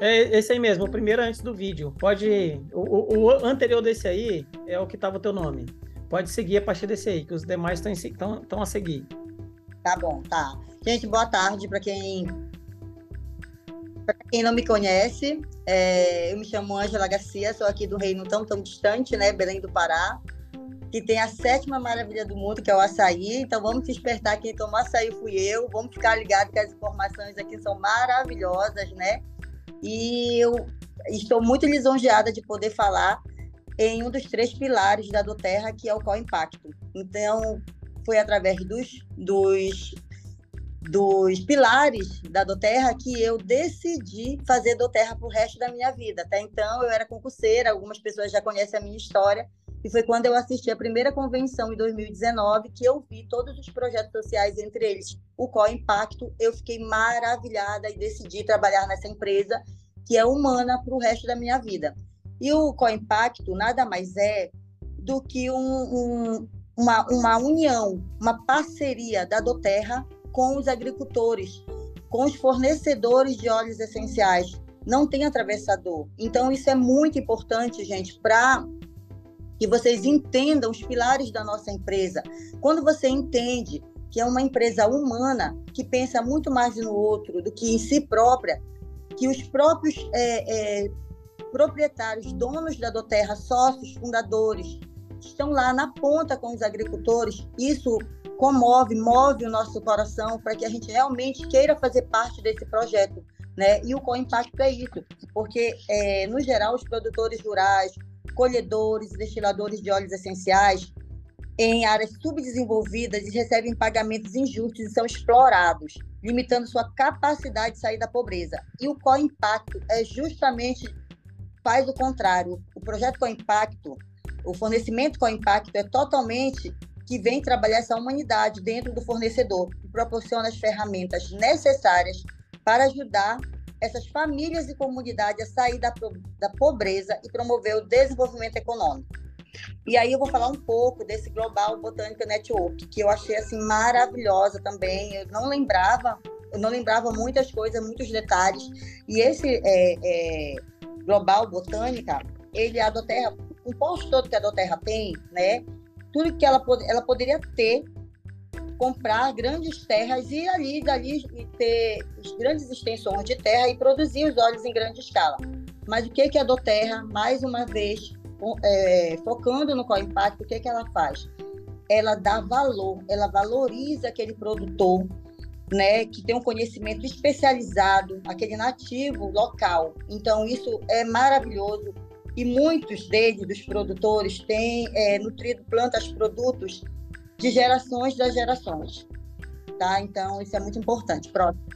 É esse aí mesmo, o primeiro antes do vídeo. Pode. O, o, o anterior desse aí é o que estava o teu nome. Pode seguir a partir desse aí, que os demais estão a seguir. Tá bom, tá. Gente, boa tarde para quem. Para quem não me conhece, é... eu me chamo Ângela Garcia, sou aqui do reino tão, tão distante, né? Belém do Pará, que tem a sétima maravilha do mundo, que é o açaí. Então vamos despertar quem tomou açaí fui eu. Vamos ficar ligado que as informações aqui são maravilhosas, né? E eu estou muito lisonjeada de poder falar em um dos três pilares da do Terra, que é o qual impacto. Então, foi através dos, dos dos pilares da Doterra que eu decidi fazer Doterra para o resto da minha vida. Até então eu era concurseira, algumas pessoas já conhecem a minha história, e foi quando eu assisti a primeira convenção em 2019 que eu vi todos os projetos sociais, entre eles o Co-Impacto. Eu fiquei maravilhada e decidi trabalhar nessa empresa que é humana para o resto da minha vida. E o Co-Impacto nada mais é do que um, um, uma, uma união, uma parceria da Doterra com os agricultores, com os fornecedores de óleos essenciais. Não tem atravessador. Então, isso é muito importante, gente, para que vocês entendam os pilares da nossa empresa. Quando você entende que é uma empresa humana, que pensa muito mais no outro do que em si própria, que os próprios é, é, proprietários, donos da Doterra, sócios, fundadores, estão lá na ponta com os agricultores, isso comove, move o nosso coração para que a gente realmente queira fazer parte desse projeto. Né? E o co-impacto é isso, porque, é, no geral, os produtores rurais, colhedores destiladores de óleos essenciais em áreas subdesenvolvidas e recebem pagamentos injustos e são explorados, limitando sua capacidade de sair da pobreza. E o co-impacto é justamente faz o contrário. O projeto co-impacto, o fornecimento co-impacto é totalmente que vem trabalhar essa humanidade dentro do fornecedor e proporciona as ferramentas necessárias para ajudar essas famílias e comunidades a sair da, da pobreza e promover o desenvolvimento econômico. E aí eu vou falar um pouco desse Global Botânica Network, que eu achei assim maravilhosa também. Eu não lembrava, eu não lembrava muitas coisas, muitos detalhes. E esse é, é, Global Botânica, ele é a Doterra, o posto todo que a Doterra tem, né? Tudo que ela, ela poderia ter comprar grandes terras e ali dali ter grandes extensões de terra e produzir os óleos em grande escala. Mas o que que a Doterra, mais uma vez, é, focando no qual impacto, o que que ela faz? Ela dá valor, ela valoriza aquele produtor, né, que tem um conhecimento especializado, aquele nativo local. Então isso é maravilhoso e muitos deles, dos produtores, têm é, nutrido plantas, produtos de gerações das gerações. Tá? Então, isso é muito importante. Próximo.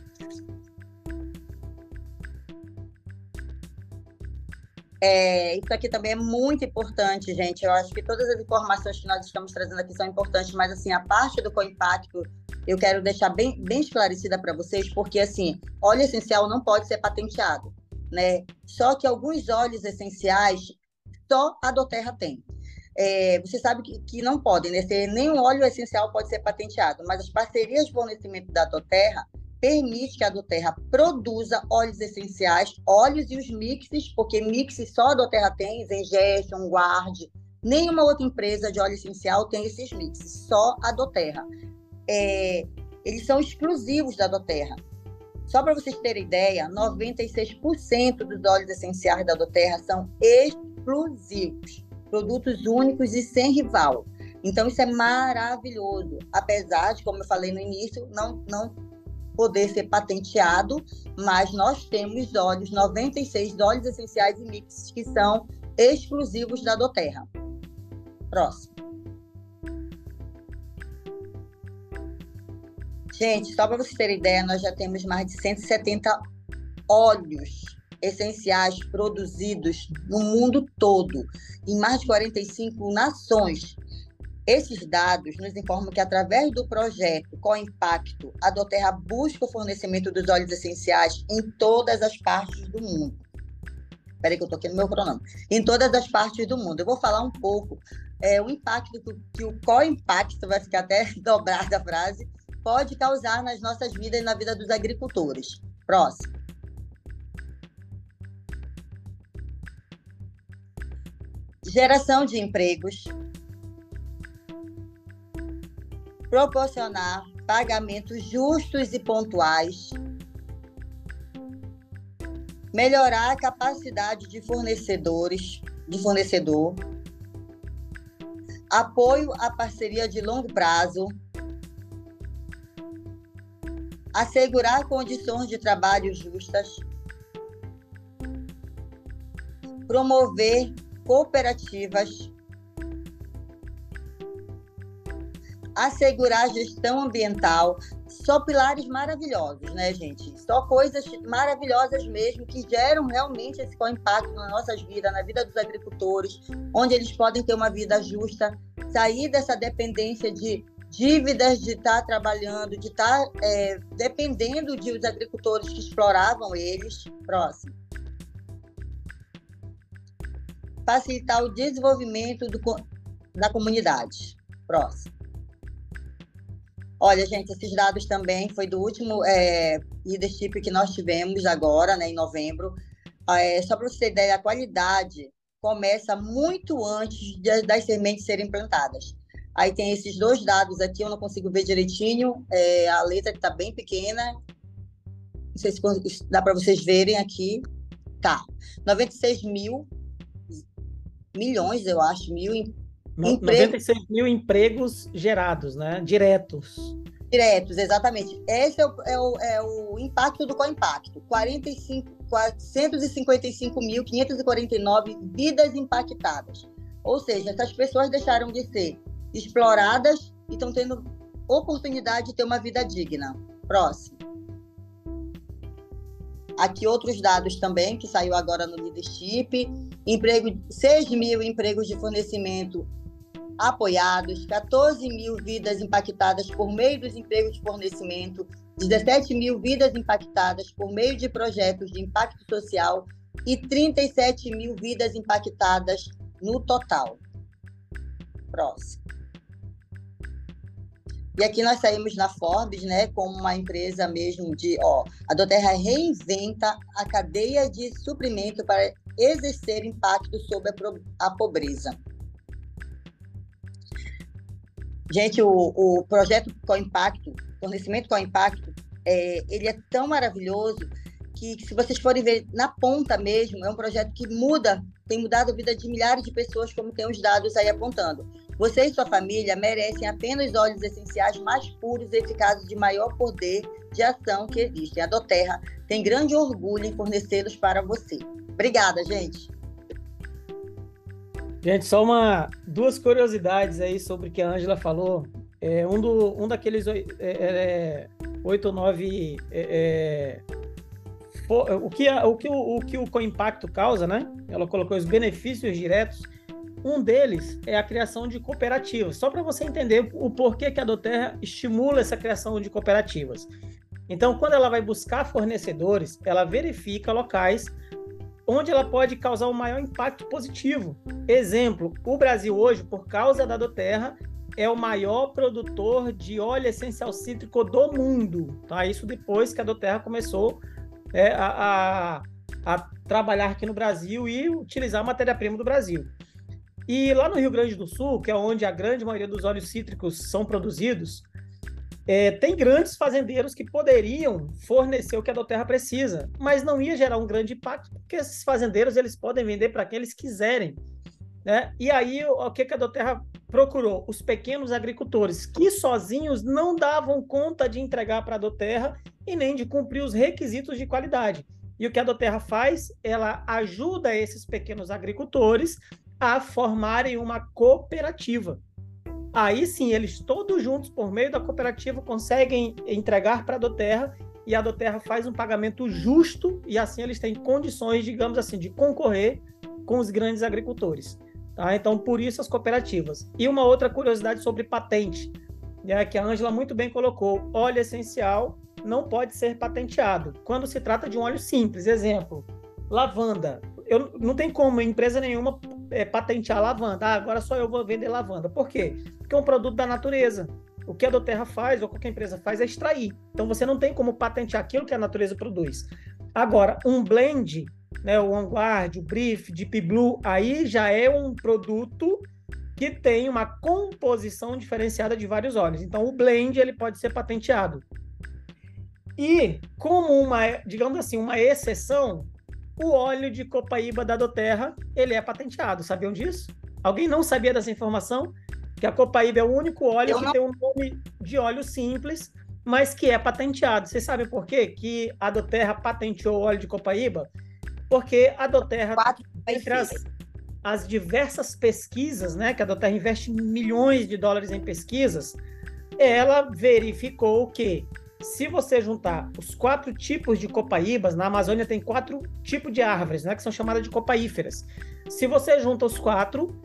É, isso aqui também é muito importante, gente. Eu acho que todas as informações que nós estamos trazendo aqui são importantes, mas assim, a parte do co-impacto eu quero deixar bem, bem esclarecida para vocês, porque assim, óleo essencial não pode ser patenteado, né? Só que alguns óleos essenciais só a Doterra tem. É, você sabe que, que não podem, né? Ser, nenhum óleo essencial pode ser patenteado, mas as parcerias de fornecimento da Doterra permite que a Doterra produza óleos essenciais, óleos e os mixes, porque mixes só a Doterra tem, Zengestion, Guard, nenhuma outra empresa de óleo essencial tem esses mixes, só a Doterra. É, eles são exclusivos da Doterra. Só para vocês terem ideia, 96% dos óleos essenciais da Doterra são exclusivos produtos únicos e sem rival. Então, isso é maravilhoso, apesar de, como eu falei no início, não, não poder ser patenteado, mas nós temos óleos, 96 óleos essenciais e mixes que são exclusivos da Doterra. Próximo. Gente, só para vocês terem ideia, nós já temos mais de 170 óleos essenciais produzidos no mundo todo, em mais de 45 nações. Esses dados nos informam que, através do projeto Com Impacto, a Doterra busca o fornecimento dos óleos essenciais em todas as partes do mundo. Espera aí que eu estou aqui no meu cronômetro. Em todas as partes do mundo. Eu vou falar um pouco é, o impacto que, que o co-impacto, vai ficar até dobrada a frase, pode causar nas nossas vidas e na vida dos agricultores. Próximo. Geração de empregos, proporcionar pagamentos justos e pontuais, melhorar a capacidade de fornecedores, de fornecedor, apoio à parceria de longo prazo, assegurar condições de trabalho justas, promover cooperativas, assegurar a gestão ambiental, só pilares maravilhosos, né, gente? Só coisas maravilhosas mesmo que geram realmente esse impacto nas nossas vidas, na vida dos agricultores, onde eles podem ter uma vida justa, sair dessa dependência de dívidas de estar tá trabalhando, de estar tá, é, dependendo de os agricultores que exploravam eles. Próximo. Facilitar o desenvolvimento do, da comunidade. Próximo. Olha, gente, esses dados também foi do último é, leadership que nós tivemos agora, né, em novembro. É, só para você ter ideia, a qualidade começa muito antes de, das sementes serem plantadas. Aí tem esses dois dados aqui, eu não consigo ver direitinho, é, a letra está bem pequena. Não sei se dá para vocês verem aqui. Tá. 96 mil milhões, eu acho, mil empregos. 96 mil empregos gerados, né? Diretos. Diretos, exatamente. Esse é o, é o, é o impacto do co-impacto. 455.549 vidas impactadas. Ou seja, essas pessoas deixaram de ser exploradas e estão tendo oportunidade de ter uma vida digna. Próximo. Aqui outros dados também, que saiu agora no Leadership. Emprego, 6 mil empregos de fornecimento apoiados, 14 mil vidas impactadas por meio dos empregos de fornecimento, 17 mil vidas impactadas por meio de projetos de impacto social e 37 mil vidas impactadas no total. Próximo. E aqui nós saímos na Forbes, né, como uma empresa mesmo de, ó, a Doterra reinventa a cadeia de suprimento para exercer impacto sobre a, a pobreza. Gente, o, o projeto com impacto, fornecimento com impacto, é, ele é tão maravilhoso que, se vocês forem ver na ponta mesmo, é um projeto que muda, tem mudado a vida de milhares de pessoas, como tem os dados aí apontando. Você e sua família merecem apenas óleos essenciais mais puros e eficazes de maior poder de ação que existem. A Doterra tem grande orgulho em fornecê-los para você. Obrigada, gente. Gente, só uma duas curiosidades aí sobre o que a Ângela falou. É, um, do, um daqueles é, é, oito ou nove é, é o que, o, que o, o que o co-impacto causa, né? Ela colocou os benefícios diretos um deles é a criação de cooperativas, só para você entender o porquê que a Doterra estimula essa criação de cooperativas. Então, quando ela vai buscar fornecedores, ela verifica locais onde ela pode causar o maior impacto positivo. Exemplo, o Brasil hoje, por causa da Doterra, é o maior produtor de óleo essencial cítrico do mundo. Tá? Isso depois que a Doterra começou é, a, a, a trabalhar aqui no Brasil e utilizar a matéria-prima do Brasil. E lá no Rio Grande do Sul, que é onde a grande maioria dos óleos cítricos são produzidos, é, tem grandes fazendeiros que poderiam fornecer o que a Doterra precisa, mas não ia gerar um grande impacto, porque esses fazendeiros eles podem vender para quem eles quiserem. Né? E aí, o que, que a Doterra procurou? Os pequenos agricultores, que sozinhos não davam conta de entregar para a Doterra e nem de cumprir os requisitos de qualidade. E o que a Doterra faz? Ela ajuda esses pequenos agricultores a formarem uma cooperativa. Aí sim, eles todos juntos, por meio da cooperativa, conseguem entregar para a Doterra e a Doterra faz um pagamento justo e assim eles têm condições, digamos assim, de concorrer com os grandes agricultores. Tá? Então, por isso as cooperativas. E uma outra curiosidade sobre patente, né, que a Ângela muito bem colocou: óleo essencial não pode ser patenteado quando se trata de um óleo simples. Exemplo, lavanda. Eu, não tem como empresa nenhuma é, patentear lavanda. Ah, agora só eu vou vender lavanda. Por quê? Porque é um produto da natureza. O que a Doterra faz, ou qualquer empresa faz, é extrair. Então você não tem como patentear aquilo que a natureza produz. Agora, um blend, né, o Vanguard, o Brief, Deep Blue, aí já é um produto que tem uma composição diferenciada de vários óleos. Então, o blend ele pode ser patenteado. E como uma, digamos assim, uma exceção, o óleo de copaíba da Doterra, ele é patenteado. Sabiam disso? Alguém não sabia dessa informação? Que a copaíba é o único óleo Eu que não... tem um nome de óleo simples, mas que é patenteado. Vocês sabem por quê? Que a Doterra patenteou o óleo de copaíba? Porque a Doterra, entre as, as diversas pesquisas, né, que a Doterra investe milhões de dólares em pesquisas, ela verificou que se você juntar os quatro tipos de copaíbas, na Amazônia tem quatro tipos de árvores, né, que são chamadas de copaíferas. Se você junta os quatro,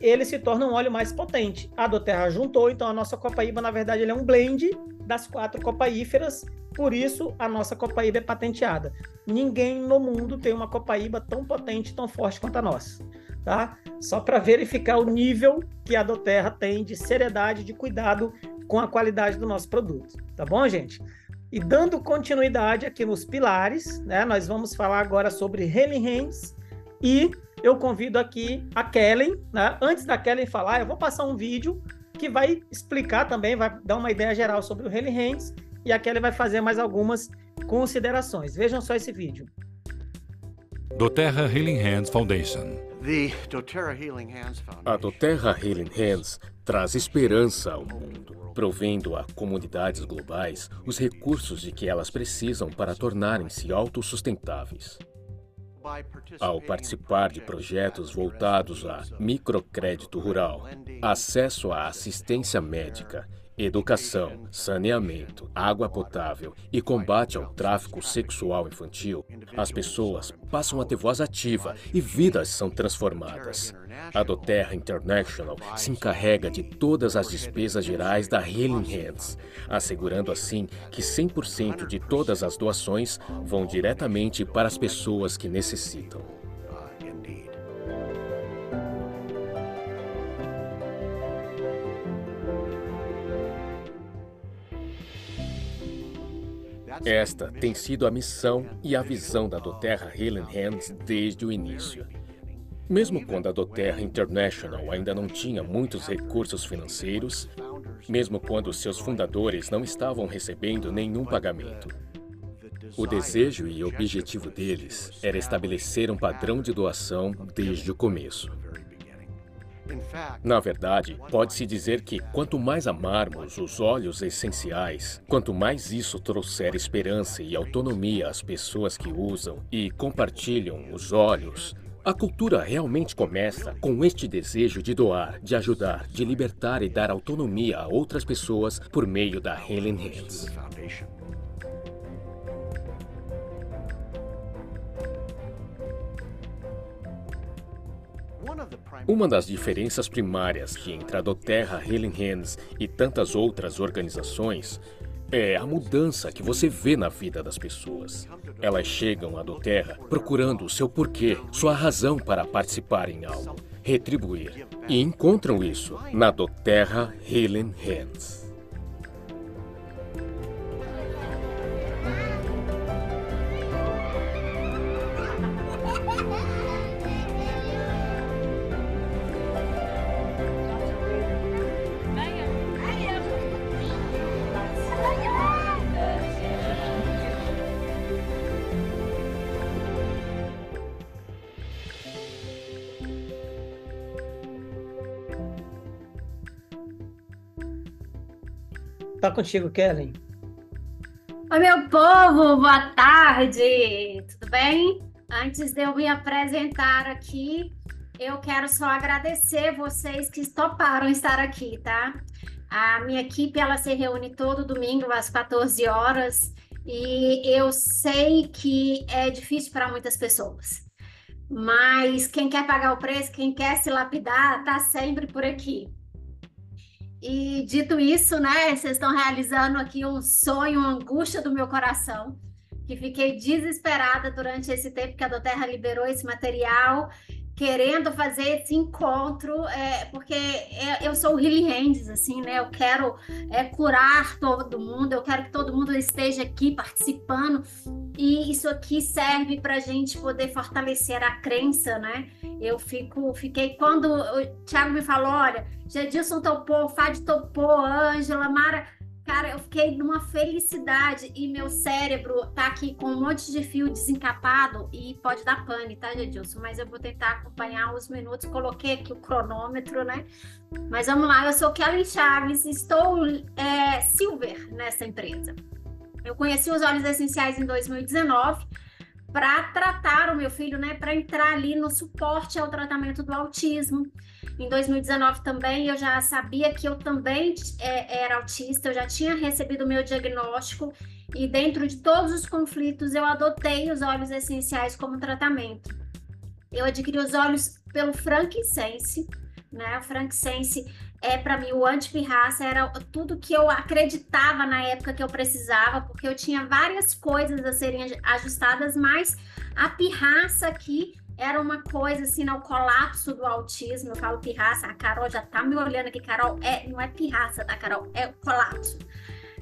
ele se torna um óleo mais potente. A do Terra juntou, então a nossa copaíba, na verdade, ele é um blend das quatro copaíferas, por isso a nossa copaíba é patenteada. Ninguém no mundo tem uma copaíba tão potente, tão forte quanto a nossa. Tá? Só para verificar o nível que a do Terra tem de seriedade, de cuidado com a qualidade do nosso produto. Tá bom, gente? E dando continuidade aqui nos pilares, né, nós vamos falar agora sobre Healing Hands e eu convido aqui a Kellen. Né? Antes da Kellen falar, eu vou passar um vídeo que vai explicar também, vai dar uma ideia geral sobre o Healing Hands e a Kelly vai fazer mais algumas considerações. Vejam só esse vídeo. doTERRA Healing Hands Foundation. A doTERRA Healing Hands traz esperança ao mundo, provendo a comunidades globais os recursos de que elas precisam para tornarem-se autossustentáveis. Ao participar de projetos voltados a microcrédito rural, acesso à assistência médica educação, saneamento, água potável e combate ao tráfico sexual infantil, as pessoas passam a ter voz ativa e vidas são transformadas. A Doterra International se encarrega de todas as despesas gerais da Healing Hands, assegurando assim que 100% de todas as doações vão diretamente para as pessoas que necessitam. Esta tem sido a missão e a visão da doTERRA Healing Hands desde o início. Mesmo quando a doTERRA International ainda não tinha muitos recursos financeiros, mesmo quando seus fundadores não estavam recebendo nenhum pagamento, o desejo e objetivo deles era estabelecer um padrão de doação desde o começo. Na verdade, pode-se dizer que quanto mais amarmos os óleos essenciais, quanto mais isso trouxer esperança e autonomia às pessoas que usam e compartilham os óleos, a cultura realmente começa com este desejo de doar, de ajudar, de libertar e dar autonomia a outras pessoas por meio da Healing Hands. Uma das diferenças primárias que entre a doTERRA Healing Hands e tantas outras organizações é a mudança que você vê na vida das pessoas. Elas chegam à doTERRA procurando o seu porquê, sua razão para participar em algo, retribuir. E encontram isso na doTERRA Healing Hands. Contigo, Kellen. Oi, meu povo, boa tarde, tudo bem? Antes de eu me apresentar aqui, eu quero só agradecer vocês que toparam estar aqui, tá? A minha equipe, ela se reúne todo domingo às 14 horas e eu sei que é difícil para muitas pessoas. Mas quem quer pagar o preço, quem quer se lapidar, tá sempre por aqui. E dito isso, né, vocês estão realizando aqui um sonho, uma angústia do meu coração, que fiquei desesperada durante esse tempo que a Doterra liberou esse material querendo fazer esse encontro, é, porque é, eu sou o Healing Hands, assim, né? Eu quero é, curar todo mundo, eu quero que todo mundo esteja aqui participando, e isso aqui serve para a gente poder fortalecer a crença, né? Eu fico, fiquei, quando o Thiago me falou, olha, Jadilson topou, Fad topou, Ângela, Mara Cara, eu fiquei numa felicidade e meu cérebro tá aqui com um monte de fio desencapado e pode dar pane, tá, Jadilson? Mas eu vou tentar acompanhar os minutos. Coloquei aqui o cronômetro, né? Mas vamos lá, eu sou Kelly Chaves, estou é, silver nessa empresa. Eu conheci os óleos essenciais em 2019 para tratar o meu filho, né? Para entrar ali no suporte ao tratamento do autismo. Em 2019 também eu já sabia que eu também é, era autista, eu já tinha recebido o meu diagnóstico e dentro de todos os conflitos eu adotei os óleos essenciais como tratamento. Eu adquiri os óleos pelo frankincense, né? O frankincense é para mim o antipirraça era tudo que eu acreditava na época que eu precisava, porque eu tinha várias coisas a serem ajustadas, mas a pirraça aqui era uma coisa assim, no colapso do autismo. Eu falo pirraça, a Carol já tá me olhando aqui, Carol, é, não é pirraça, tá, Carol? É colapso.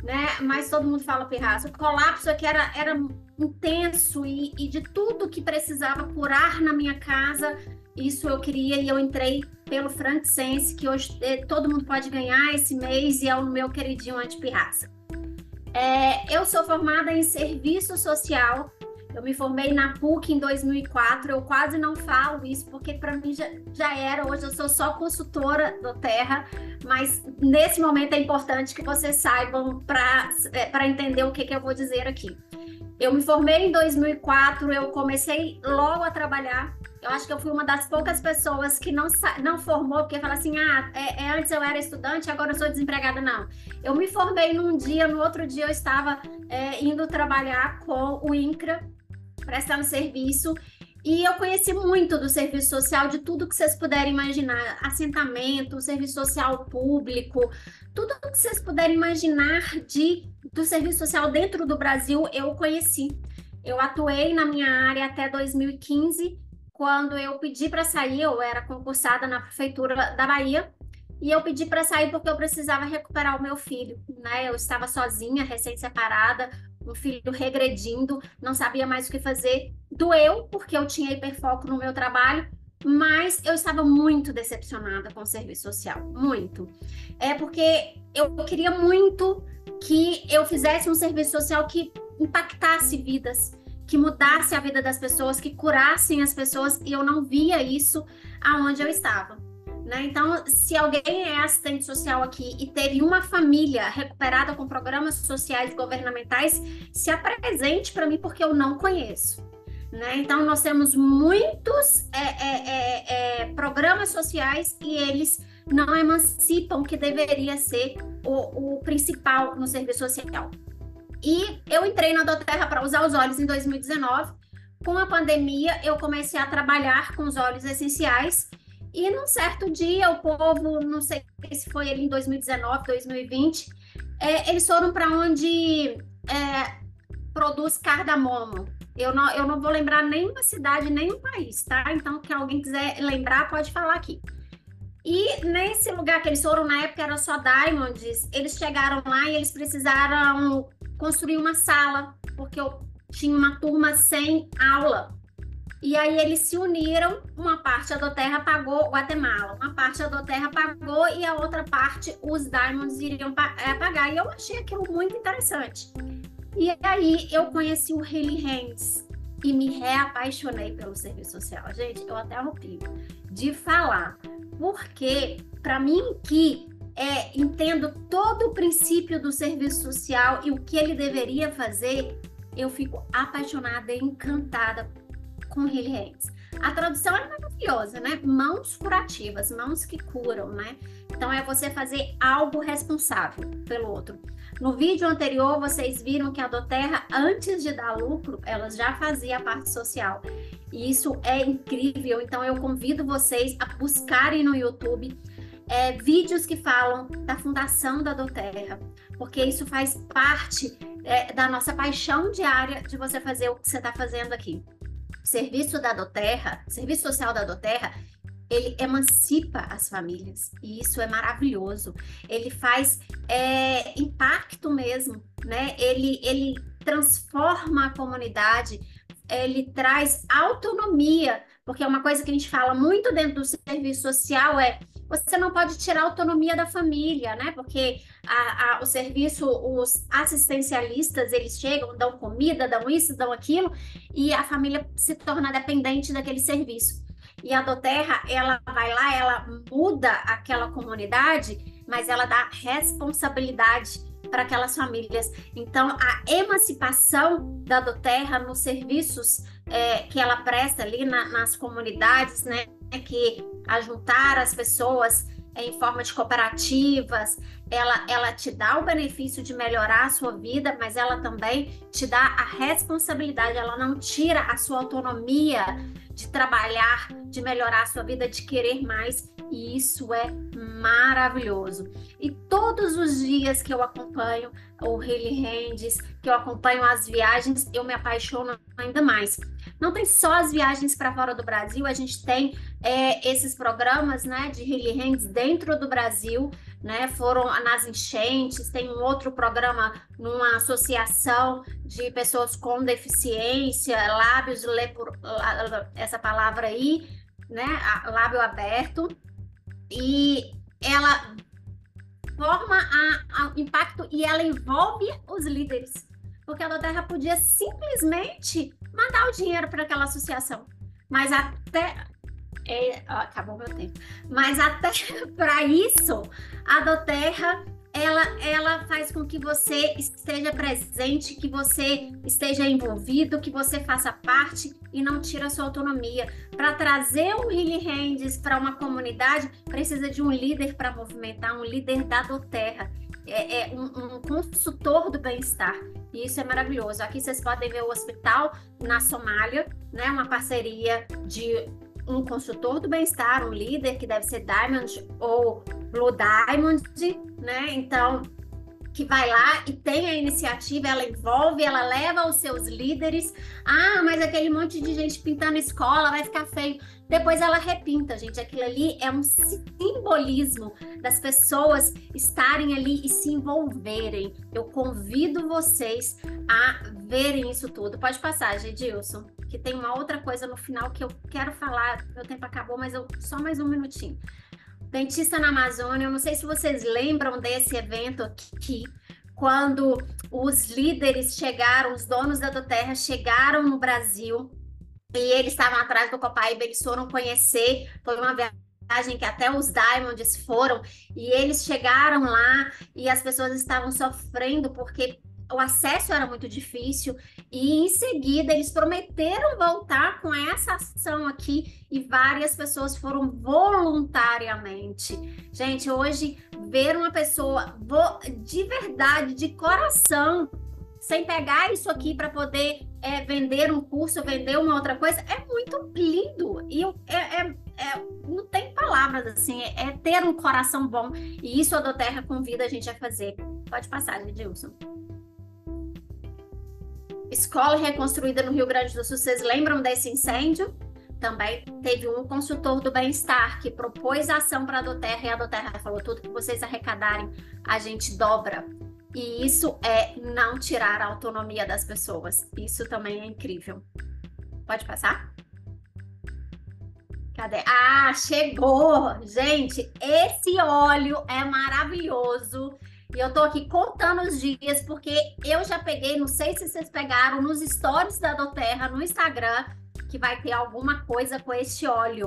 Né? Mas todo mundo fala pirraça. O colapso é que era, era intenso e, e de tudo que precisava curar na minha casa, isso eu queria e eu entrei pelo Frank que hoje eh, todo mundo pode ganhar esse mês e é o meu queridinho antipirraça. É, eu sou formada em serviço social. Eu me formei na PUC em 2004. Eu quase não falo isso porque para mim já, já era. Hoje eu sou só consultora do Terra, mas nesse momento é importante que vocês saibam para é, entender o que, que eu vou dizer aqui. Eu me formei em 2004. Eu comecei logo a trabalhar eu acho que eu fui uma das poucas pessoas que não, não formou, porque fala assim: ah, é, é, antes eu era estudante, agora eu sou desempregada. Não. Eu me formei num dia, no outro dia eu estava é, indo trabalhar com o INCRA, prestando serviço. E eu conheci muito do serviço social, de tudo que vocês puderem imaginar: assentamento, serviço social público, tudo que vocês puderem imaginar de, do serviço social dentro do Brasil, eu conheci. Eu atuei na minha área até 2015 quando eu pedi para sair, eu era concursada na prefeitura da Bahia, e eu pedi para sair porque eu precisava recuperar o meu filho, né? Eu estava sozinha, recém-separada, um filho regredindo, não sabia mais o que fazer. Doeu, porque eu tinha hiperfoco no meu trabalho, mas eu estava muito decepcionada com o serviço social, muito. É porque eu queria muito que eu fizesse um serviço social que impactasse vidas, que mudasse a vida das pessoas, que curassem as pessoas, e eu não via isso aonde eu estava. Né? Então, se alguém é assistente social aqui e teve uma família recuperada com programas sociais governamentais, se apresente para mim, porque eu não conheço. Né? Então, nós temos muitos é, é, é, é programas sociais e eles não emancipam o que deveria ser o, o principal no serviço social. E eu entrei na Doterra para usar os óleos em 2019. Com a pandemia, eu comecei a trabalhar com os óleos essenciais. E num certo dia, o povo, não sei se foi ele em 2019, 2020, é, eles foram para onde é, produz cardamomo. Eu não, eu não vou lembrar nenhuma cidade, nenhum país, tá? Então, que alguém quiser lembrar, pode falar aqui. E nesse lugar que eles foram, na época era só Diamonds, eles chegaram lá e eles precisaram construir uma sala, porque eu tinha uma turma sem aula. E aí eles se uniram, uma parte a Doterra pagou Guatemala, uma parte a Doterra pagou e a outra parte os Diamonds iriam é, pagar. E eu achei aquilo muito interessante. E aí eu conheci o Haley Hands e me reapaixonei pelo serviço social. Gente, eu até arrepio de falar, porque para mim que é, entendo todo o princípio do serviço social e o que ele deveria fazer, eu fico apaixonada e encantada com Healy Hands. A tradução é maravilhosa, né? Mãos curativas, mãos que curam, né? Então é você fazer algo responsável pelo outro. No vídeo anterior, vocês viram que a Doterra, antes de dar lucro, ela já fazia a parte social. E isso é incrível. Então eu convido vocês a buscarem no YouTube é, vídeos que falam da fundação da Doterra, porque isso faz parte é, da nossa paixão diária de você fazer o que você está fazendo aqui. O serviço da Doterra, serviço social da Doterra, ele emancipa as famílias e isso é maravilhoso. Ele faz é, impacto mesmo, né? Ele, ele transforma a comunidade, ele traz autonomia, porque é uma coisa que a gente fala muito dentro do serviço social é você não pode tirar a autonomia da família, né? Porque a, a, o serviço, os assistencialistas, eles chegam, dão comida, dão isso, dão aquilo, e a família se torna dependente daquele serviço. E a Doterra, ela vai lá, ela muda aquela comunidade, mas ela dá responsabilidade para aquelas famílias. Então, a emancipação da Doterra nos serviços é, que ela presta ali na, nas comunidades, né? Que ajuntar as pessoas em forma de cooperativas, ela, ela te dá o benefício de melhorar a sua vida, mas ela também te dá a responsabilidade, ela não tira a sua autonomia de trabalhar, de melhorar a sua vida, de querer mais, e isso é maravilhoso. E todos os dias que eu acompanho o Healy Hands, que eu acompanho as viagens, eu me apaixono ainda mais. Não tem só as viagens para fora do Brasil, a gente tem é, esses programas né, de Healy Hands dentro do Brasil, né? Foram nas enchentes, tem um outro programa numa associação de pessoas com deficiência, lábios, essa palavra aí, né? Lábio aberto. E ela forma o impacto e ela envolve os líderes. Porque a Terra podia simplesmente mandar o dinheiro para aquela associação. Mas até é, ó, acabou meu tempo. Mas até para isso, a Doterra ela, ela faz com que você esteja presente, que você esteja envolvido, que você faça parte e não tira a sua autonomia. Para trazer um Healing Hands para uma comunidade, precisa de um líder para movimentar, um líder da Doterra. É, é um, um, consultor do bem-estar. E isso é maravilhoso. Aqui vocês podem ver o hospital na Somália, né? Uma parceria de um consultor do bem-estar, um líder que deve ser Diamond ou Blue Diamond, né? Então, que vai lá e tem a iniciativa, ela envolve, ela leva os seus líderes. Ah, mas aquele monte de gente pintando escola vai ficar feio. Depois ela repinta, gente. Aquilo ali é um simbolismo das pessoas estarem ali e se envolverem. Eu convido vocês a verem isso tudo. Pode passar, Gedilson, que tem uma outra coisa no final que eu quero falar. Meu tempo acabou, mas eu só mais um minutinho. Dentista na Amazônia, eu não sei se vocês lembram desse evento aqui, quando os líderes chegaram, os donos da Doterra chegaram no Brasil e eles estavam atrás do Copaíba, eles foram conhecer, foi uma viagem que até os Diamonds foram, e eles chegaram lá e as pessoas estavam sofrendo porque o acesso era muito difícil e em seguida eles prometeram voltar com essa ação aqui e várias pessoas foram voluntariamente. Gente, hoje ver uma pessoa de verdade, de coração, sem pegar isso aqui para poder é, vender um curso, vender uma outra coisa, é muito lindo. E é, é, é, não tem palavras assim, é, é, ter um coração bom. E isso a Doterra convida a gente a fazer. Pode passar, Edilson escola reconstruída no Rio Grande do Sul, vocês lembram desse incêndio? Também teve um consultor do bem-estar que propôs a ação para a Doterra e a Doterra falou: tudo que vocês arrecadarem, a gente dobra. E isso é não tirar a autonomia das pessoas. Isso também é incrível. Pode passar? Cadê? Ah, chegou! Gente, esse óleo é maravilhoso. E eu tô aqui contando os dias, porque eu já peguei, não sei se vocês pegaram, nos stories da Doterra no Instagram, que vai ter alguma coisa com este óleo.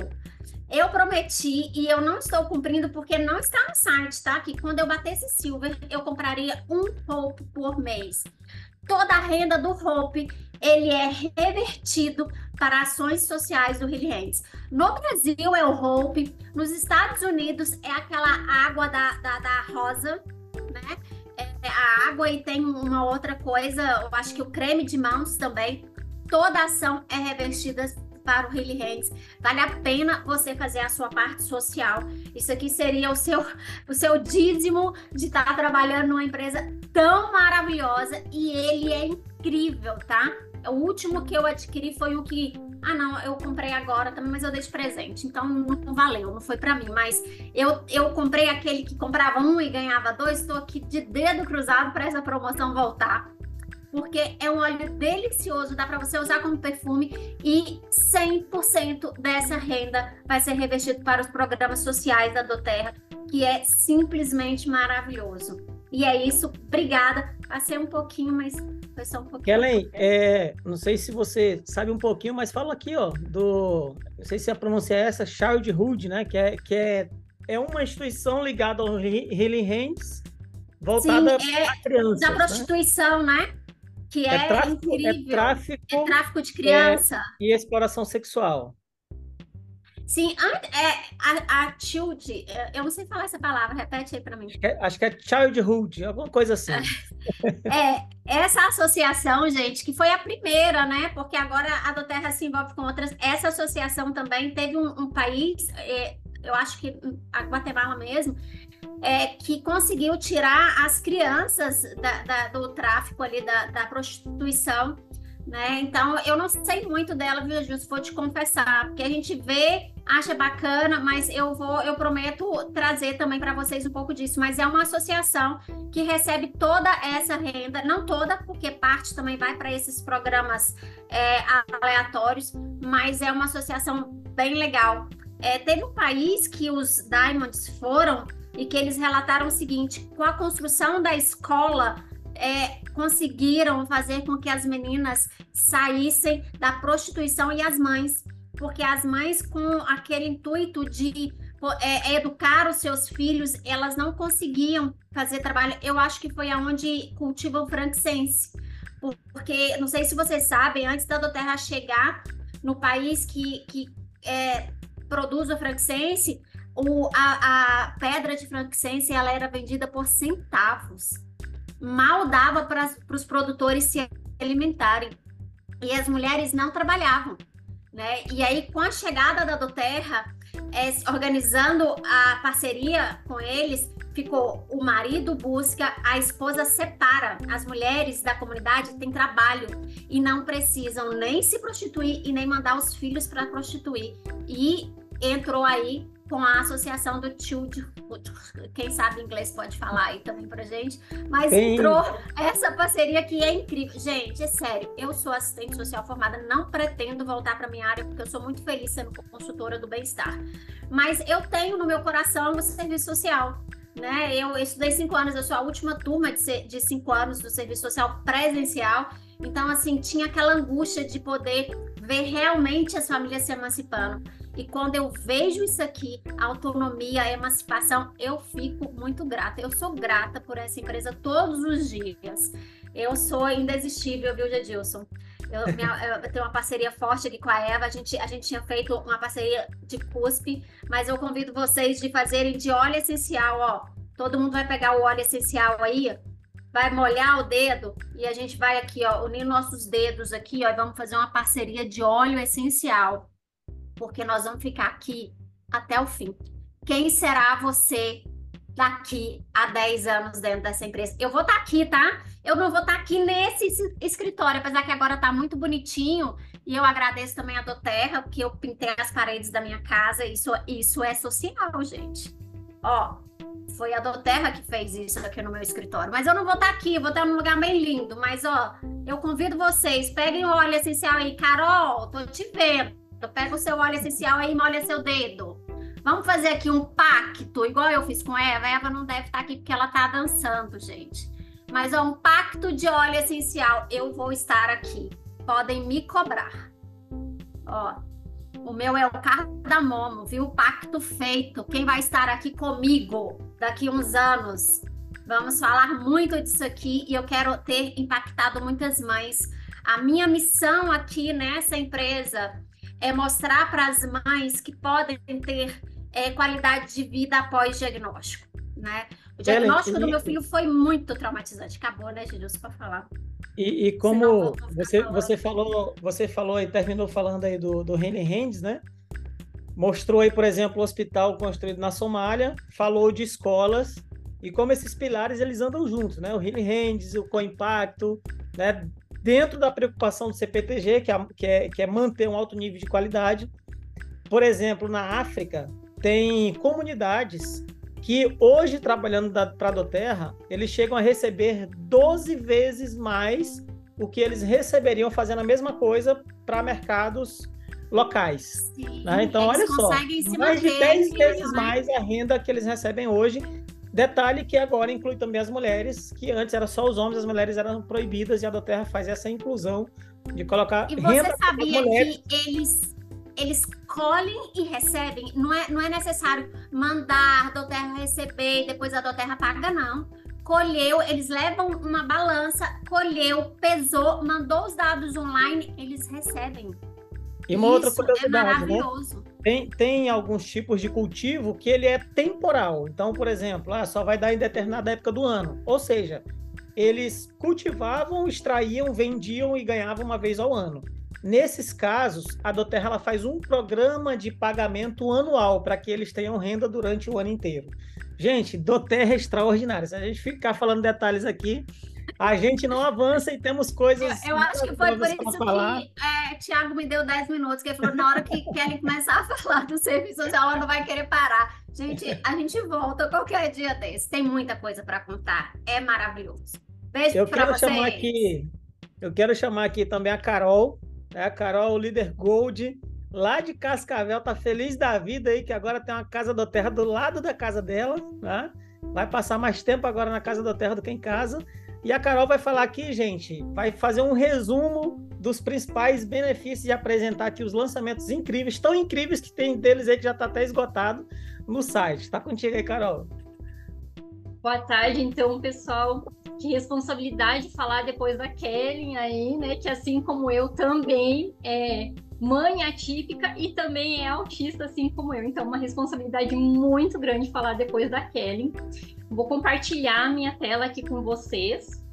Eu prometi e eu não estou cumprindo porque não está no site, tá? Que quando eu batesse silver, eu compraria um Hope por mês. Toda a renda do Hope, ele é revertido para ações sociais do Hilly Hands. No Brasil é o Hope, nos Estados Unidos é aquela água da, da, da rosa, né? É, a água e tem uma outra coisa, eu acho que o creme de mãos também. Toda ação é revestida para o Healy Hands. Vale a pena você fazer a sua parte social. Isso aqui seria o seu, o seu dízimo de estar trabalhando numa empresa tão maravilhosa e ele é incrível, tá? O último que eu adquiri foi o que ah, não, eu comprei agora também, mas eu dei de presente. Então não valeu, não foi para mim. Mas eu, eu comprei aquele que comprava um e ganhava dois. Estou aqui de dedo cruzado para essa promoção voltar. Porque é um óleo delicioso, dá para você usar como perfume e 100% dessa renda vai ser revestido para os programas sociais da Doterra, que é simplesmente maravilhoso. E é isso, obrigada. Passei um pouquinho, mas foi só um pouquinho. Kellen, é, não sei se você sabe um pouquinho, mas fala aqui, ó, do. Não sei se a pronúncia é essa, Childhood, né? Que é, que é, é uma instituição ligada ao Healing Hands, voltada Sim, é, crianças. Da né? prostituição, né? né? Que é, é tráfico, é incrível. É tráfico, é tráfico de criança. e exploração sexual. Sim, é, a, a Tilde, eu não sei falar essa palavra, repete aí para mim. Acho que, é, acho que é childhood, alguma coisa assim. É, essa associação, gente, que foi a primeira, né? Porque agora a do Terra se envolve com outras. Essa associação também teve um, um país, é, eu acho que a Guatemala mesmo, é, que conseguiu tirar as crianças da, da, do tráfico ali, da, da prostituição né? Então, eu não sei muito dela, viu, Ju? vou te confessar, porque a gente vê, acha bacana, mas eu vou, eu prometo trazer também para vocês um pouco disso. Mas é uma associação que recebe toda essa renda, não toda, porque parte também vai para esses programas é, aleatórios, mas é uma associação bem legal. É, teve um país que os Diamonds foram e que eles relataram o seguinte: com a construção da escola é, conseguiram fazer com que as meninas saíssem da prostituição e as mães, porque as mães, com aquele intuito de é, educar os seus filhos, elas não conseguiam fazer trabalho. Eu acho que foi aonde cultiva o frankincense, porque não sei se vocês sabem, antes da Doterra chegar no país que, que é, produz o frankincense, o, a, a pedra de frankincense ela era vendida por centavos mal dava para os produtores se alimentarem. E as mulheres não trabalhavam. Né? E aí, com a chegada da Doterra, é, organizando a parceria com eles, ficou o marido busca, a esposa separa. As mulheres da comunidade têm trabalho e não precisam nem se prostituir e nem mandar os filhos para prostituir. E entrou aí com a associação do Childhood. Quem sabe inglês pode falar aí também pra gente. Mas Sim. entrou essa parceria que é incrível. Gente, é sério, eu sou assistente social formada, não pretendo voltar para minha área, porque eu sou muito feliz sendo consultora do bem-estar. Mas eu tenho no meu coração o serviço social. Né? Eu estudei cinco anos, eu sou a última turma de, de cinco anos do serviço social presencial. Então, assim, tinha aquela angústia de poder ver realmente as famílias se emancipando. E quando eu vejo isso aqui, a autonomia, a emancipação, eu fico muito grata. Eu sou grata por essa empresa todos os dias. Eu sou indesistível, viu, Jadilson? Eu, minha, eu, tenho uma parceria forte aqui com a Eva. A gente, a gente tinha feito uma parceria de cuspe, mas eu convido vocês de fazerem de óleo essencial, ó. Todo mundo vai pegar o óleo essencial aí, vai molhar o dedo e a gente vai aqui, ó, unir nossos dedos aqui, ó, e vamos fazer uma parceria de óleo essencial porque nós vamos ficar aqui até o fim. Quem será você daqui a 10 anos dentro dessa empresa? Eu vou estar tá aqui, tá? Eu não vou estar tá aqui nesse escritório, apesar que agora está muito bonitinho. E eu agradeço também a Doterra, porque eu pintei as paredes da minha casa. Isso, isso é social, gente. Ó, foi a Doterra que fez isso aqui no meu escritório. Mas eu não vou estar tá aqui, vou estar num lugar bem lindo. Mas, ó, eu convido vocês, peguem o óleo essencial aí. Carol, tô te vendo. Pega o seu óleo essencial aí e molha seu dedo. Vamos fazer aqui um pacto, igual eu fiz com Eva. Eva não deve estar aqui porque ela está dançando, gente. Mas ó, um pacto de óleo essencial. Eu vou estar aqui. Podem me cobrar. Ó, o meu é o cardamomo, viu? Pacto feito. Quem vai estar aqui comigo daqui uns anos? Vamos falar muito disso aqui e eu quero ter impactado muitas mães. A minha missão aqui nessa empresa é mostrar para as mães que podem ter é, qualidade de vida após diagnóstico, né? O diagnóstico do meu filho foi muito traumatizante. Acabou, né, Gilson, para falar. E, e como você, você falou, você falou e terminou falando aí do, do Henry Hands, né? Mostrou aí, por exemplo, o hospital construído na Somália, falou de escolas e como esses pilares eles andam juntos, né? O Healing Hands, o Co-Impacto, né? Dentro da preocupação do CPTG, que é, que, é, que é manter um alto nível de qualidade. Por exemplo, na África, tem comunidades que hoje, trabalhando para a Doterra, eles chegam a receber 12 vezes mais o que eles receberiam fazendo a mesma coisa para mercados locais. Sim, né? Então, olha só, mais de 10 vezes né? mais a renda que eles recebem hoje Detalhe que agora inclui também as mulheres, que antes era só os homens, as mulheres eram proibidas e a Doterra faz essa inclusão de colocar e você sabia que eles eles colhem e recebem, não é, não é necessário mandar a Doterra receber e depois a Doterra paga, não. Colheu, eles levam uma balança, colheu, pesou, mandou os dados online, eles recebem. E uma Isso outra é curiosidade, é maravilhoso. Né? Tem, tem alguns tipos de cultivo que ele é temporal. Então, por exemplo, ah, só vai dar em determinada época do ano. Ou seja, eles cultivavam, extraíam, vendiam e ganhavam uma vez ao ano. Nesses casos, a Doterra ela faz um programa de pagamento anual para que eles tenham renda durante o ano inteiro. Gente, Doterra é extraordinária. Se a gente ficar falando detalhes aqui, a gente não avança e temos coisas. Eu, eu acho que foi por isso falar. que é, Tiago me deu 10 minutos, que ele falou: na hora que Kelly começar a falar do serviço social, ela não vai querer parar. Gente, a gente volta qualquer dia desse. Tem muita coisa para contar. É maravilhoso. Beijo eu quero vocês. chamar aqui. Eu quero chamar aqui também a Carol, né? A Carol, líder Gold, lá de Cascavel, tá feliz da vida aí, que agora tem uma casa do terra do lado da casa dela, né? Vai passar mais tempo agora na casa do terra do que em casa. E a Carol vai falar aqui, gente, vai fazer um resumo dos principais benefícios de apresentar aqui os lançamentos incríveis, tão incríveis que tem deles aí que já está até esgotado no site. Está contigo aí, Carol. Boa tarde, então, pessoal. Que responsabilidade falar depois da Kellen aí, né? Que assim como eu também é mãe atípica e também é autista, assim como eu. Então, uma responsabilidade muito grande falar depois da Kelly. Vou compartilhar minha tela aqui com vocês.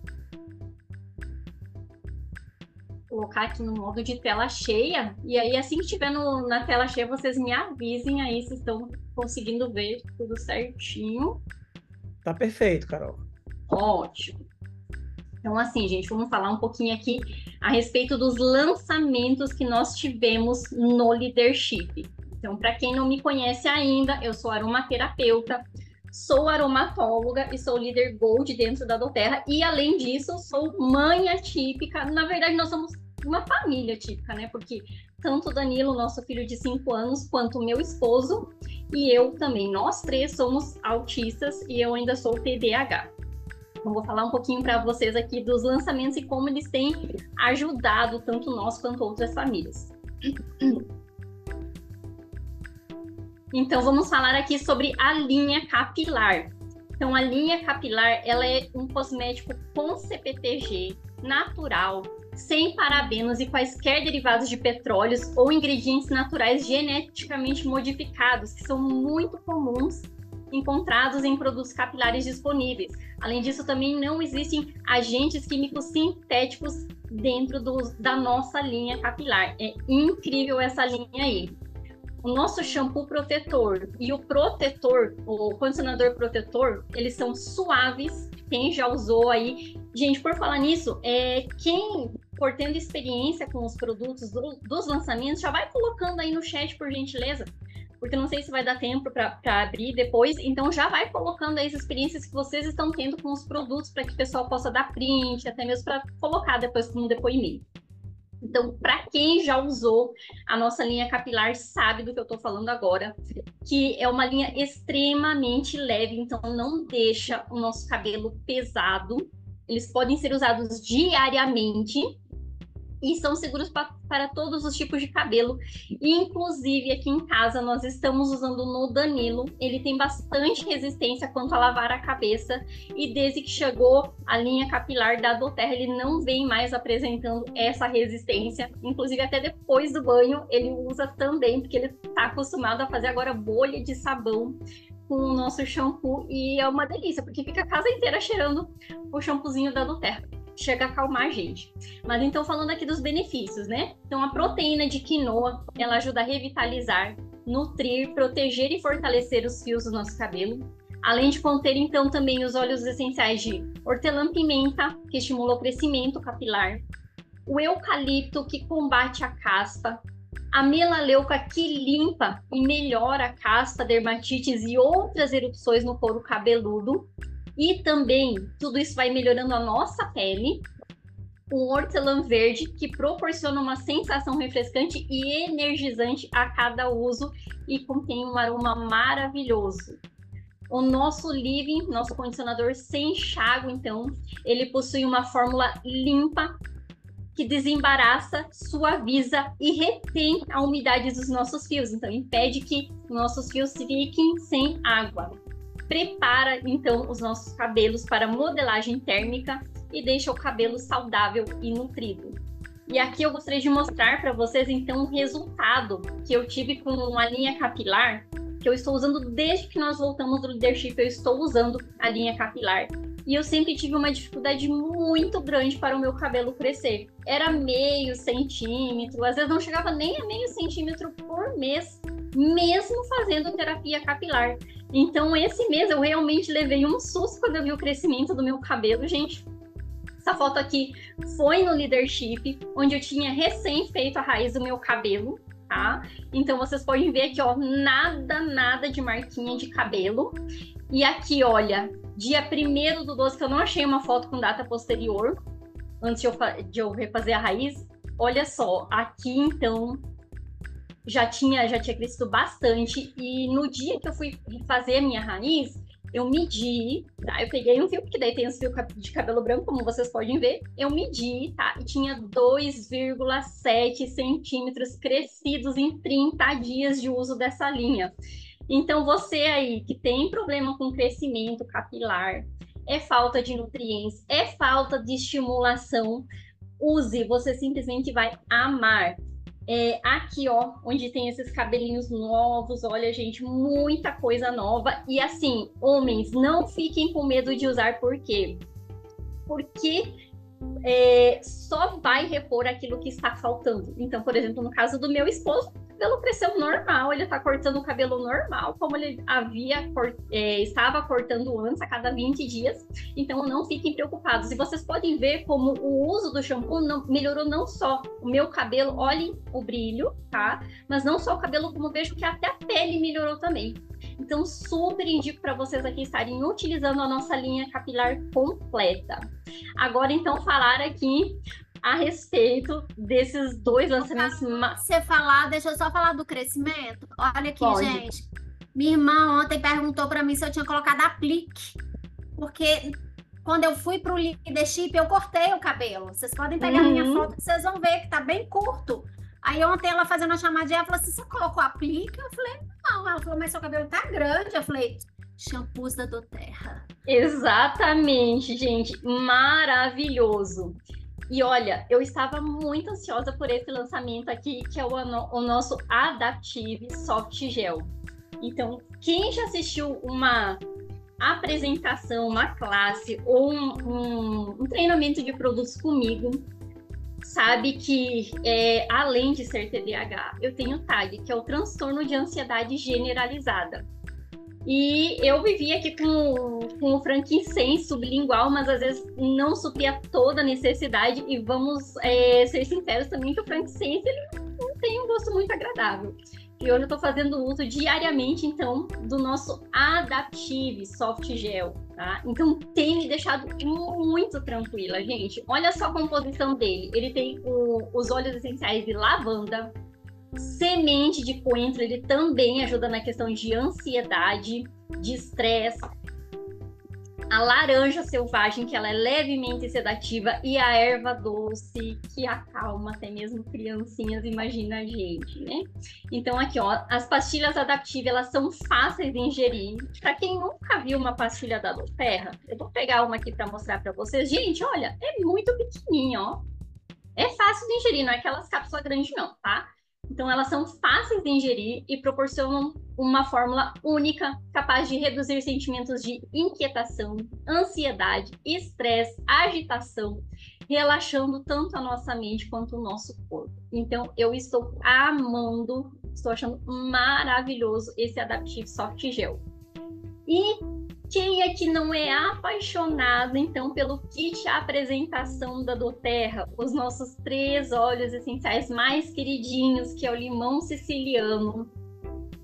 Vou colocar aqui no modo de tela cheia. E aí, assim que estiver no, na tela cheia, vocês me avisem aí se estão conseguindo ver tudo certinho. Tá perfeito, Carol. Ótimo. Então, assim, gente, vamos falar um pouquinho aqui a respeito dos lançamentos que nós tivemos no Leadership. Então, para quem não me conhece ainda, eu sou aromaterapeuta, sou aromatóloga e sou líder Gold dentro da Doterra. E, além disso, sou mãe atípica. Na verdade, nós somos uma família típica, né? Porque tanto o Danilo, nosso filho de 5 anos, quanto o meu esposo e eu também, nós três somos autistas e eu ainda sou TDAH. Então, vou falar um pouquinho para vocês aqui dos lançamentos e como eles têm ajudado tanto nós quanto outras famílias. Então, vamos falar aqui sobre a linha capilar. Então, a linha capilar, ela é um cosmético com CPTG, natural, sem parabenos e quaisquer derivados de petróleos ou ingredientes naturais geneticamente modificados, que são muito comuns encontrados em produtos capilares disponíveis. Além disso, também não existem agentes químicos sintéticos dentro do, da nossa linha capilar. É incrível essa linha aí. O nosso shampoo protetor e o protetor, o condicionador protetor, eles são suaves. Quem já usou aí, gente, por falar nisso, é quem for tendo experiência com os produtos do, dos lançamentos, já vai colocando aí no chat por gentileza porque não sei se vai dar tempo para abrir depois. Então já vai colocando aí as experiências que vocês estão tendo com os produtos para que o pessoal possa dar print, até mesmo para colocar depois como depoimento. Então, para quem já usou a nossa linha capilar, sabe do que eu estou falando agora, que é uma linha extremamente leve, então não deixa o nosso cabelo pesado. Eles podem ser usados diariamente, e são seguros pa para todos os tipos de cabelo. Inclusive, aqui em casa, nós estamos usando no Danilo. Ele tem bastante resistência quanto a lavar a cabeça. E desde que chegou a linha capilar da Doterra, ele não vem mais apresentando essa resistência. Inclusive, até depois do banho, ele usa também, porque ele está acostumado a fazer agora bolha de sabão com o nosso shampoo. E é uma delícia, porque fica a casa inteira cheirando o shampoozinho da Doterra chega a acalmar a gente. Mas então falando aqui dos benefícios, né? Então a proteína de quinoa, ela ajuda a revitalizar, nutrir, proteger e fortalecer os fios do nosso cabelo. Além de conter então também os óleos essenciais de hortelã-pimenta, que estimula o crescimento capilar, o eucalipto que combate a caspa, a melaleuca que limpa e melhora a caspa, dermatites e outras erupções no couro cabeludo, e também tudo isso vai melhorando a nossa pele. O hortelã verde, que proporciona uma sensação refrescante e energizante a cada uso e contém um aroma maravilhoso. O nosso Living, nosso condicionador sem enxágue, então, ele possui uma fórmula limpa que desembaraça, suaviza e retém a umidade dos nossos fios. Então, impede que nossos fios fiquem sem água prepara então os nossos cabelos para modelagem térmica e deixa o cabelo saudável e nutrido. E aqui eu gostaria de mostrar para vocês, então, o resultado que eu tive com uma linha capilar, que eu estou usando desde que nós voltamos do leadership, eu estou usando a linha capilar. E eu sempre tive uma dificuldade muito grande para o meu cabelo crescer. Era meio centímetro, às vezes não chegava nem a meio centímetro por mês, mesmo fazendo terapia capilar. Então, esse mês eu realmente levei um susto quando eu vi o crescimento do meu cabelo, gente. Essa foto aqui foi no leadership, onde eu tinha recém feito a raiz do meu cabelo, tá? Então vocês podem ver aqui, ó, nada, nada de marquinha de cabelo. E aqui, olha, dia 1 do 12, que eu não achei uma foto com data posterior, antes de eu, de eu refazer a raiz. Olha só, aqui então já tinha já tinha crescido bastante e no dia que eu fui fazer a minha raiz, eu medi, tá? Eu peguei um fio, porque daí tem os fios de cabelo branco, como vocês podem ver. Eu medi, tá? E tinha 2,7 centímetros crescidos em 30 dias de uso dessa linha. Então, você aí que tem problema com crescimento capilar, é falta de nutrientes, é falta de estimulação, use, você simplesmente vai amar. É, aqui, ó, onde tem esses cabelinhos novos, olha, gente, muita coisa nova. E assim, homens, não fiquem com medo de usar, por quê? Porque é, só vai repor aquilo que está faltando. Então, por exemplo, no caso do meu esposo, o cabelo cresceu normal, ele está cortando o cabelo normal, como ele havia é, estava cortando antes, a cada 20 dias. Então, não fiquem preocupados. E vocês podem ver como o uso do shampoo não, melhorou não só o meu cabelo, olhem o brilho, tá? Mas não só o cabelo, como vejo que até a pele melhorou também. Então, super indico para vocês aqui estarem utilizando a nossa linha capilar completa. Agora, então, falar aqui a respeito desses dois lançamentos. Você falar, deixa eu só falar do crescimento. Olha aqui, Pode. gente. Minha irmã ontem perguntou para mim se eu tinha colocado aplique, porque quando eu fui para o leadership, eu cortei o cabelo. Vocês podem pegar uhum. minha foto, vocês vão ver que tá bem curto. Aí ontem ela fazendo uma chamadinha, ela falou assim: você colocou aplique? Eu falei, não. Ela falou, mas seu cabelo tá grande. Eu falei, shampoos da Doterra. Exatamente, gente. Maravilhoso. E olha, eu estava muito ansiosa por esse lançamento aqui, que é o, o nosso Adaptive Soft Gel. Então, quem já assistiu uma apresentação, uma classe ou um, um, um treinamento de produtos comigo, sabe que, é, além de ser TDAH, eu tenho TAG, que é o transtorno de ansiedade generalizada. E eu vivia aqui com, com o frankincense sublingual, mas às vezes não supria toda a necessidade. E vamos é, ser sinceros também que o frankincense ele não tem um gosto muito agradável. E hoje eu estou fazendo uso diariamente, então, do nosso Adaptive Soft Gel, tá? Então, tem me deixado muito tranquila, gente. Olha só a composição dele. Ele tem o, os óleos essenciais de lavanda, semente de coentro, ele também ajuda na questão de ansiedade, de estresse, a laranja selvagem, que ela é levemente sedativa, e a erva doce, que acalma até mesmo criancinhas, imagina a gente, né? Então aqui, ó, as pastilhas adaptivas, elas são fáceis de ingerir. Para quem nunca viu uma pastilha da Doterra, eu vou pegar uma aqui para mostrar para vocês. Gente, olha, é muito pequenininha, ó. É fácil de ingerir, não é aquelas cápsulas grandes não, tá? Então, elas são fáceis de ingerir e proporcionam uma fórmula única capaz de reduzir sentimentos de inquietação, ansiedade, estresse, agitação, relaxando tanto a nossa mente quanto o nosso corpo. Então, eu estou amando, estou achando maravilhoso esse Adaptive Soft Gel. E quem é que não é apaixonado, então, pelo kit apresentação da Doterra? Os nossos três óleos essenciais mais queridinhos, que é o limão siciliano,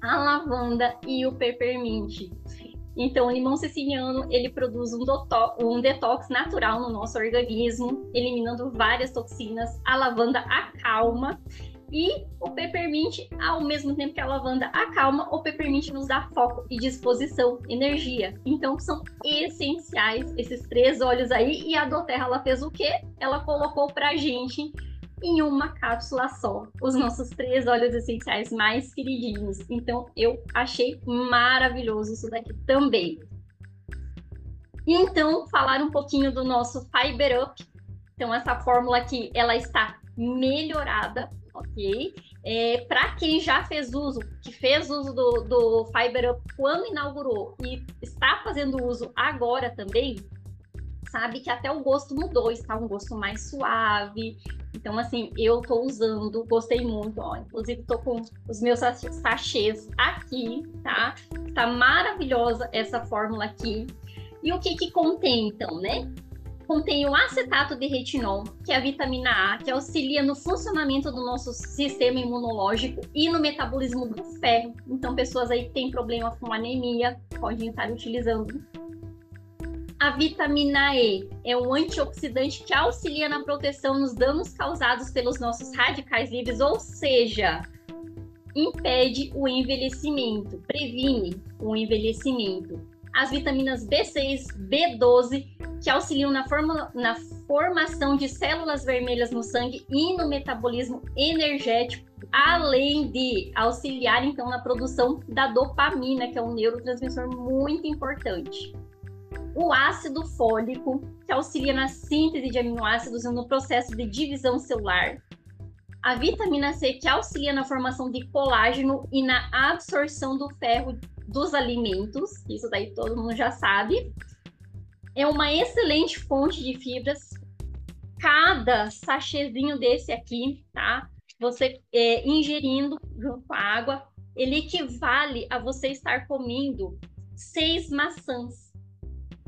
a lavanda e o peppermint. Então, o limão siciliano, ele produz um, um, detox natural no nosso organismo, eliminando várias toxinas. A lavanda acalma e o peppermint, ao mesmo tempo que a lavanda acalma, o peppermint nos dá foco e disposição, energia. Então são essenciais esses três óleos aí. E a Doterra ela fez o quê? Ela colocou pra gente em uma cápsula só os nossos três óleos essenciais mais queridinhos. Então eu achei maravilhoso isso daqui também. Então, falar um pouquinho do nosso Fiber Up. Então, essa fórmula aqui, ela está melhorada, ok? É, para quem já fez uso, que fez uso do, do Fiber Up quando inaugurou e está fazendo uso agora também, sabe que até o gosto mudou, está um gosto mais suave. Então, assim, eu tô usando, gostei muito, ó. Inclusive, tô com os meus sachês aqui, tá? Tá maravilhosa essa fórmula aqui. E o que que contém, então, né? Contém o acetato de retinol, que é a vitamina A, que auxilia no funcionamento do nosso sistema imunológico e no metabolismo do ferro. Então, pessoas aí que têm problema com anemia podem estar utilizando a vitamina E é um antioxidante que auxilia na proteção nos danos causados pelos nossos radicais livres, ou seja, impede o envelhecimento, previne o envelhecimento. As vitaminas B6, B12, que auxiliam na, forma, na formação de células vermelhas no sangue e no metabolismo energético, além de auxiliar então na produção da dopamina, que é um neurotransmissor muito importante. O ácido fólico, que auxilia na síntese de aminoácidos e no processo de divisão celular, a vitamina C, que auxilia na formação de colágeno e na absorção do ferro dos alimentos, isso daí todo mundo já sabe. É uma excelente fonte de fibras. Cada sachêzinho desse aqui, tá? Você é, ingerindo junto com a água, ele equivale a você estar comendo seis maçãs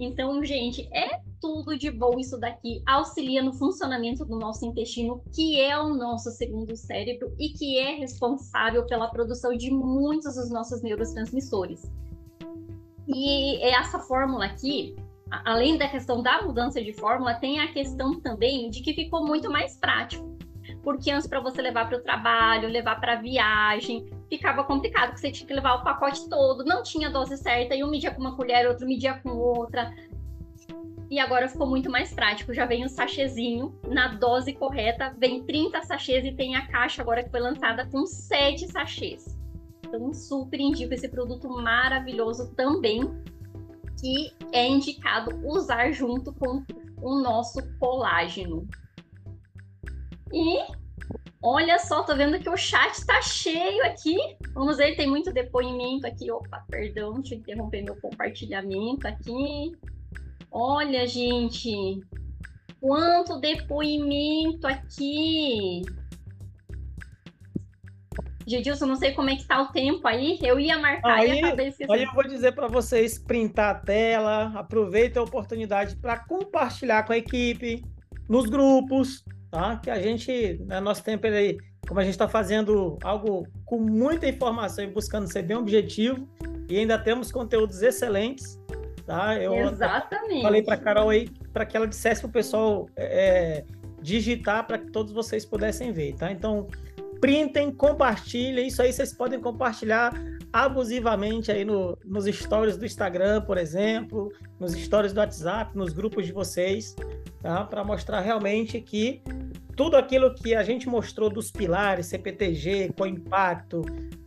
então, gente, é tudo de bom isso daqui. Auxilia no funcionamento do nosso intestino, que é o nosso segundo cérebro e que é responsável pela produção de muitos dos nossos neurotransmissores. E essa fórmula aqui, além da questão da mudança de fórmula, tem a questão também de que ficou muito mais prático. Porque antes, para você levar para o trabalho, levar para viagem, ficava complicado, porque você tinha que levar o pacote todo, não tinha dose certa, e um media com uma colher, outro media com outra. E agora ficou muito mais prático, já vem o um sachêzinho na dose correta, vem 30 sachês e tem a caixa agora que foi lançada com 7 sachês. Então, super indico esse produto maravilhoso também, que é indicado usar junto com o nosso colágeno. E Olha só, tô vendo que o chat tá cheio aqui. Vamos ver, tem muito depoimento aqui. Opa, perdão, deixa eu interromper meu compartilhamento aqui. Olha, gente, quanto depoimento aqui. Gedilson, não sei como é que tá o tempo aí. Eu ia marcar aí, e acabei esquecendo. Aí eu vou dizer para vocês printar a tela, aproveita a oportunidade para compartilhar com a equipe, nos grupos, tá? Que a gente, né, nosso tempo aí, como a gente está fazendo algo com muita informação e buscando ser bem objetivo, e ainda temos conteúdos excelentes, tá? Eu Exatamente. falei para Carol aí para que ela dissesse para o pessoal é, digitar para que todos vocês pudessem ver, tá? Então printem, compartilhem, isso aí vocês podem compartilhar abusivamente aí no, nos stories do Instagram, por exemplo, nos stories do WhatsApp, nos grupos de vocês, tá? Para mostrar realmente que tudo aquilo que a gente mostrou dos pilares, CPTG, com impacto,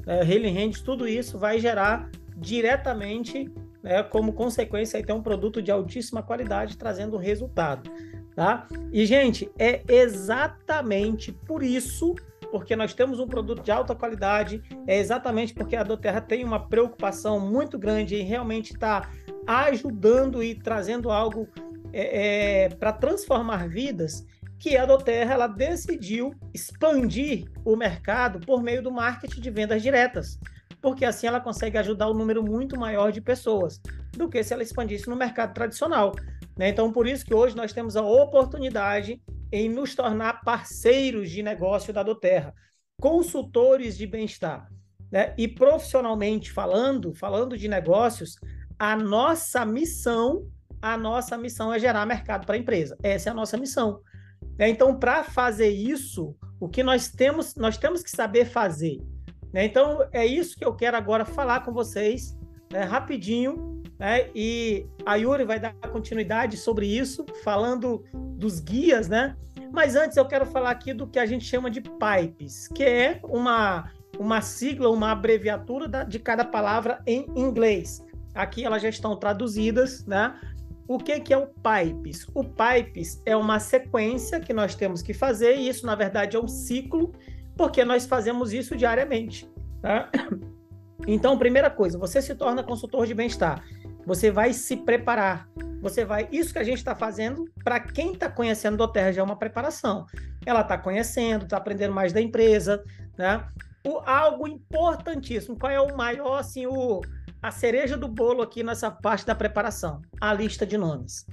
né, Healing Hands, tudo isso vai gerar diretamente, né, como consequência, aí ter um produto de altíssima qualidade trazendo resultado, tá? E, gente, é exatamente por isso porque nós temos um produto de alta qualidade, é exatamente porque a Doterra tem uma preocupação muito grande em realmente estar tá ajudando e trazendo algo é, é, para transformar vidas, que a Doterra ela decidiu expandir o mercado por meio do marketing de vendas diretas, porque assim ela consegue ajudar um número muito maior de pessoas do que se ela expandisse no mercado tradicional. Né? Então, por isso que hoje nós temos a oportunidade em nos tornar parceiros de negócio da Doterra, consultores de bem-estar. Né? E profissionalmente falando, falando de negócios, a nossa missão, a nossa missão é gerar mercado para a empresa. Essa é a nossa missão. Né? Então, para fazer isso, o que nós temos, nós temos que saber fazer. Né? Então, é isso que eu quero agora falar com vocês, né? rapidinho, né? E a Yuri vai dar continuidade sobre isso, falando dos guias, né? Mas antes eu quero falar aqui do que a gente chama de pipes, que é uma, uma sigla, uma abreviatura da, de cada palavra em inglês. Aqui elas já estão traduzidas, né? O que, que é o PIPES? O PIPES é uma sequência que nós temos que fazer, e isso, na verdade, é um ciclo, porque nós fazemos isso diariamente. Tá? Então, primeira coisa, você se torna consultor de bem-estar. Você vai se preparar. Você vai. Isso que a gente está fazendo, para quem está conhecendo do Terra, já é uma preparação. Ela está conhecendo, está aprendendo mais da empresa, né? O, algo importantíssimo. Qual é o maior, assim, o, a cereja do bolo aqui nessa parte da preparação? A lista de nomes.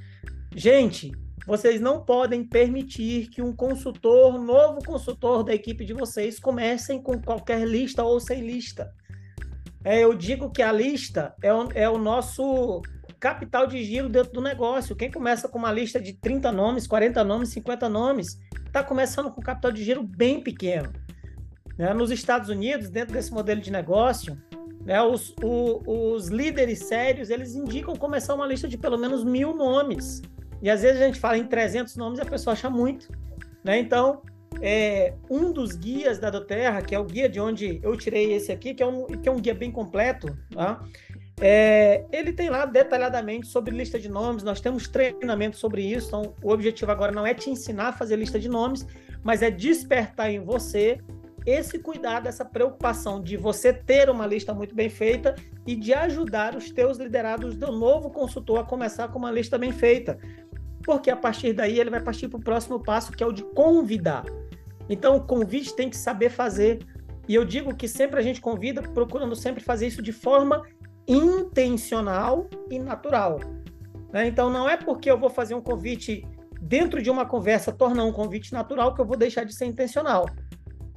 Gente, vocês não podem permitir que um consultor, novo consultor da equipe de vocês, comecem com qualquer lista ou sem lista. É, eu digo que a lista é o, é o nosso capital de giro dentro do negócio. Quem começa com uma lista de 30 nomes, 40 nomes, 50 nomes, está começando com um capital de giro bem pequeno. Né? Nos Estados Unidos, dentro desse modelo de negócio, né, os, o, os líderes sérios, eles indicam começar uma lista de pelo menos mil nomes. E às vezes a gente fala em 300 nomes e a pessoa acha muito. Né? Então, é, um dos guias da Doterra, que é o guia de onde eu tirei esse aqui, que é um, que é um guia bem completo, tá? É, ele tem lá detalhadamente sobre lista de nomes, nós temos treinamento sobre isso, então o objetivo agora não é te ensinar a fazer lista de nomes, mas é despertar em você esse cuidado, essa preocupação de você ter uma lista muito bem feita e de ajudar os teus liderados do novo consultor a começar com uma lista bem feita. Porque a partir daí ele vai partir para o próximo passo, que é o de convidar. Então, o convite tem que saber fazer. E eu digo que sempre a gente convida, procurando sempre fazer isso de forma intencional e natural. Né? Então, não é porque eu vou fazer um convite dentro de uma conversa, tornar um convite natural, que eu vou deixar de ser intencional.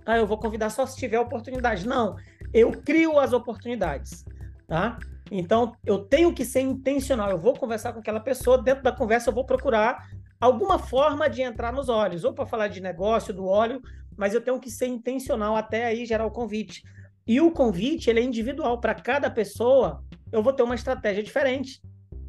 Ah, eu vou convidar só se tiver oportunidade. Não, eu crio as oportunidades. Tá? Então, eu tenho que ser intencional. Eu vou conversar com aquela pessoa, dentro da conversa eu vou procurar alguma forma de entrar nos olhos, ou para falar de negócio, do óleo, mas eu tenho que ser intencional até aí gerar o convite. E o convite, ele é individual. Para cada pessoa, eu vou ter uma estratégia diferente.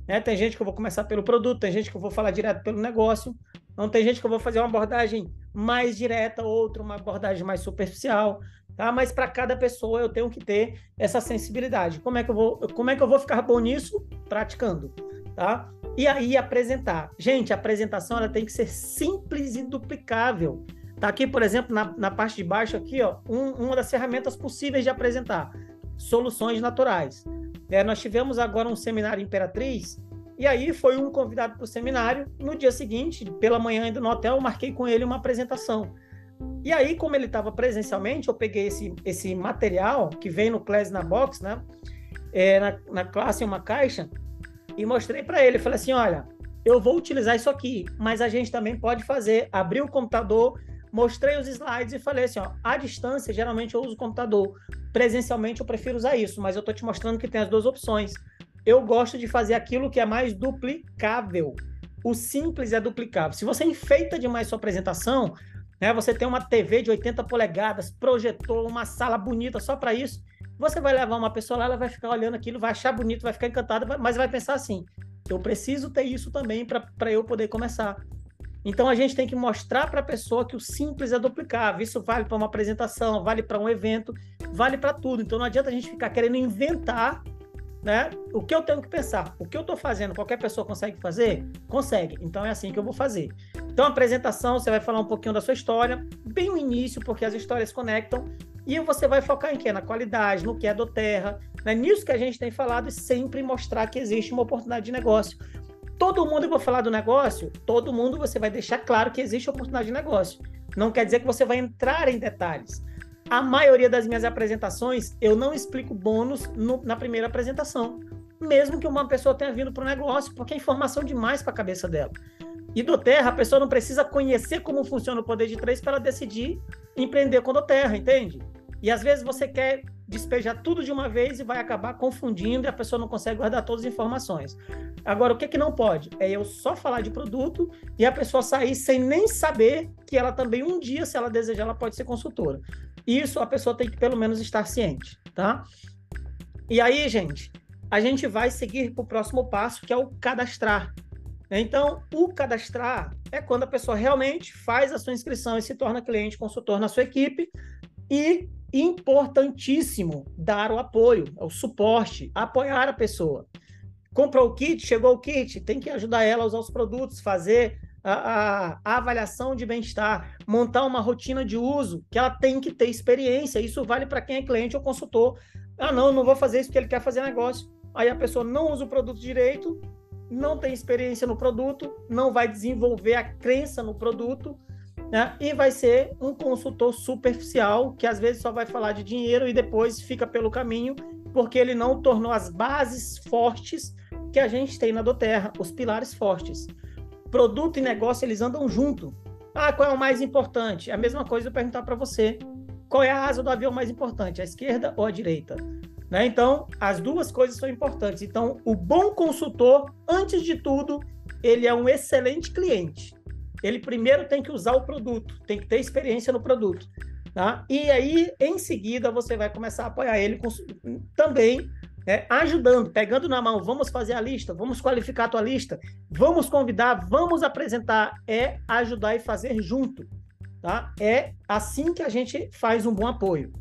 Né? Tem gente que eu vou começar pelo produto, tem gente que eu vou falar direto pelo negócio, não tem gente que eu vou fazer uma abordagem mais direta, outra uma abordagem mais superficial, tá? Mas para cada pessoa eu tenho que ter essa sensibilidade. Como é que eu vou, como é que eu vou ficar bom nisso? Praticando, tá? E aí apresentar. Gente, a apresentação ela tem que ser simples e duplicável. Tá aqui, por exemplo, na, na parte de baixo aqui, ó, um, uma das ferramentas possíveis de apresentar. Soluções naturais. É, nós tivemos agora um seminário Imperatriz, e aí foi um convidado para o seminário. No dia seguinte, pela manhã ainda no hotel, eu marquei com ele uma apresentação. E aí, como ele estava presencialmente, eu peguei esse, esse material que vem no Class na Box, né? É, na, na classe, uma caixa, e mostrei para ele. Falei assim: olha, eu vou utilizar isso aqui, mas a gente também pode fazer. Abri o computador, mostrei os slides e falei assim: ó, à distância, geralmente eu uso o computador. Presencialmente eu prefiro usar isso, mas eu estou te mostrando que tem as duas opções. Eu gosto de fazer aquilo que é mais duplicável. O simples é duplicável. Se você enfeita demais sua apresentação, né, você tem uma TV de 80 polegadas, projetor, uma sala bonita só para isso, você vai levar uma pessoa lá, ela vai ficar olhando aquilo, vai achar bonito, vai ficar encantada, mas vai pensar assim: eu preciso ter isso também para eu poder começar. Então a gente tem que mostrar para a pessoa que o simples é duplicável. Isso vale para uma apresentação, vale para um evento, vale para tudo. Então não adianta a gente ficar querendo inventar né? O que eu tenho que pensar? O que eu estou fazendo, qualquer pessoa consegue fazer? Consegue. Então é assim que eu vou fazer. Então, apresentação, você vai falar um pouquinho da sua história, bem no início, porque as histórias conectam, e você vai focar em quê? Na qualidade, no que é do terra, né? nisso que a gente tem falado, e sempre mostrar que existe uma oportunidade de negócio. Todo mundo, eu vou falar do negócio, todo mundo você vai deixar claro que existe oportunidade de negócio. Não quer dizer que você vai entrar em detalhes. A maioria das minhas apresentações, eu não explico bônus no, na primeira apresentação, mesmo que uma pessoa tenha vindo para o negócio, porque é informação demais para a cabeça dela. E do Terra, a pessoa não precisa conhecer como funciona o poder de três para decidir empreender com do Terra, entende? E às vezes você quer despejar tudo de uma vez e vai acabar confundindo e a pessoa não consegue guardar todas as informações. Agora, o que, que não pode? É eu só falar de produto e a pessoa sair sem nem saber que ela também, um dia, se ela desejar, ela pode ser consultora. Isso a pessoa tem que pelo menos estar ciente, tá? E aí, gente, a gente vai seguir para o próximo passo, que é o cadastrar. Então, o cadastrar é quando a pessoa realmente faz a sua inscrição e se torna cliente consultor na sua equipe e importantíssimo dar o apoio, o suporte, apoiar a pessoa. comprou o kit, chegou o kit, tem que ajudar ela a usar os produtos, fazer a, a, avaliação de bem-estar, montar uma rotina de uso, que ela tem que ter experiência. Isso vale para quem é cliente ou consultor. Ah, não, não vou fazer isso porque ele quer fazer negócio. Aí a pessoa não usa o produto direito, não tem experiência no produto, não vai desenvolver a crença no produto, né? E vai ser um consultor superficial que às vezes só vai falar de dinheiro e depois fica pelo caminho porque ele não tornou as bases fortes que a gente tem na Doterra, os pilares fortes. Produto e negócio eles andam junto. Ah, qual é o mais importante? É a mesma coisa eu perguntar para você. Qual é a asa do avião mais importante, a esquerda ou a direita? Né? Então, as duas coisas são importantes. Então, o bom consultor, antes de tudo, ele é um excelente cliente. Ele primeiro tem que usar o produto, tem que ter experiência no produto. Tá? E aí, em seguida, você vai começar a apoiar ele com, também né, ajudando, pegando na mão, vamos fazer a lista, vamos qualificar a tua lista, vamos convidar, vamos apresentar, é ajudar e fazer junto, tá? É assim que a gente faz um bom apoio.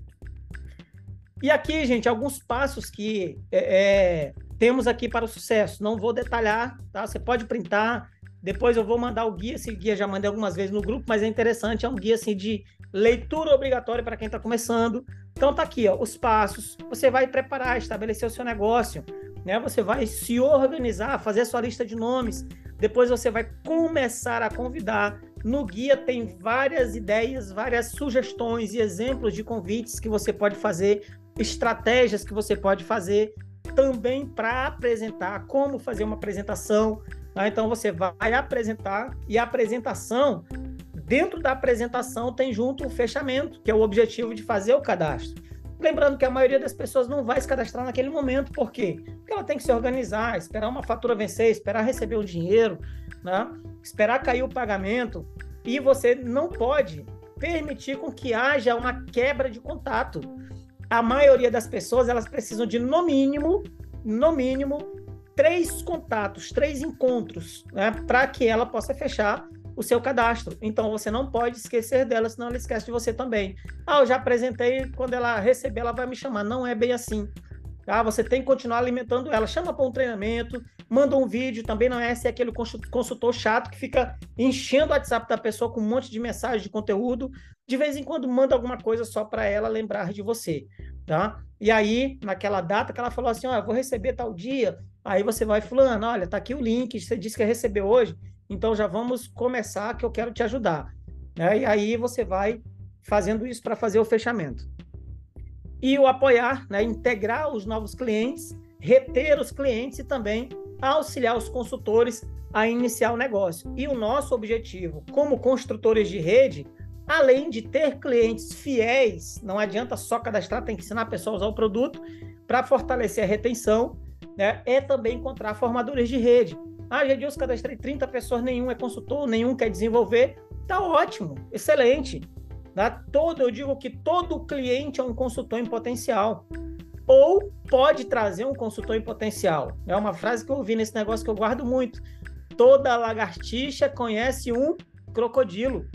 E aqui, gente, alguns passos que é, é, temos aqui para o sucesso. Não vou detalhar, tá? Você pode printar, depois eu vou mandar o guia, esse guia já mandei algumas vezes no grupo, mas é interessante, é um guia assim de leitura obrigatória para quem está começando. Então tá aqui, ó, os passos. Você vai preparar, estabelecer o seu negócio, né? Você vai se organizar, fazer a sua lista de nomes. Depois você vai começar a convidar. No guia tem várias ideias, várias sugestões e exemplos de convites que você pode fazer, estratégias que você pode fazer também para apresentar, como fazer uma apresentação. Tá? Então você vai apresentar e a apresentação Dentro da apresentação tem junto o fechamento, que é o objetivo de fazer o cadastro. Lembrando que a maioria das pessoas não vai se cadastrar naquele momento, por quê? Porque ela tem que se organizar, esperar uma fatura vencer, esperar receber o dinheiro, né? esperar cair o pagamento, e você não pode permitir com que haja uma quebra de contato. A maioria das pessoas elas precisam de no mínimo, no mínimo, três contatos, três encontros, né? para que ela possa fechar o seu cadastro. Então você não pode esquecer dela, senão ela esquece de você também. Ah, eu já apresentei, quando ela receber, ela vai me chamar. Não é bem assim. Tá? Você tem que continuar alimentando ela. Chama para um treinamento, manda um vídeo, também não é ser aquele consultor chato que fica enchendo o WhatsApp da pessoa com um monte de mensagem de conteúdo. De vez em quando manda alguma coisa só para ela lembrar de você. Tá? E aí, naquela data que ela falou assim: ó, eu vou receber tal dia, aí você vai fulano, olha, tá aqui o link, você disse que recebeu hoje então já vamos começar que eu quero te ajudar. Né? E aí você vai fazendo isso para fazer o fechamento. E o apoiar, né? integrar os novos clientes, reter os clientes e também auxiliar os consultores a iniciar o negócio. E o nosso objetivo, como construtores de rede, além de ter clientes fiéis, não adianta só cadastrar, tem que ensinar a pessoa a usar o produto para fortalecer a retenção, né? é também encontrar formadores de rede. Ah, Gedilson, cadastrei 30 pessoas, nenhum é consultor, nenhum quer desenvolver. Tá ótimo, excelente. Tá? Todo, eu digo que todo cliente é um consultor em potencial. Ou pode trazer um consultor em potencial. É uma frase que eu ouvi nesse negócio que eu guardo muito. Toda lagartixa conhece um crocodilo.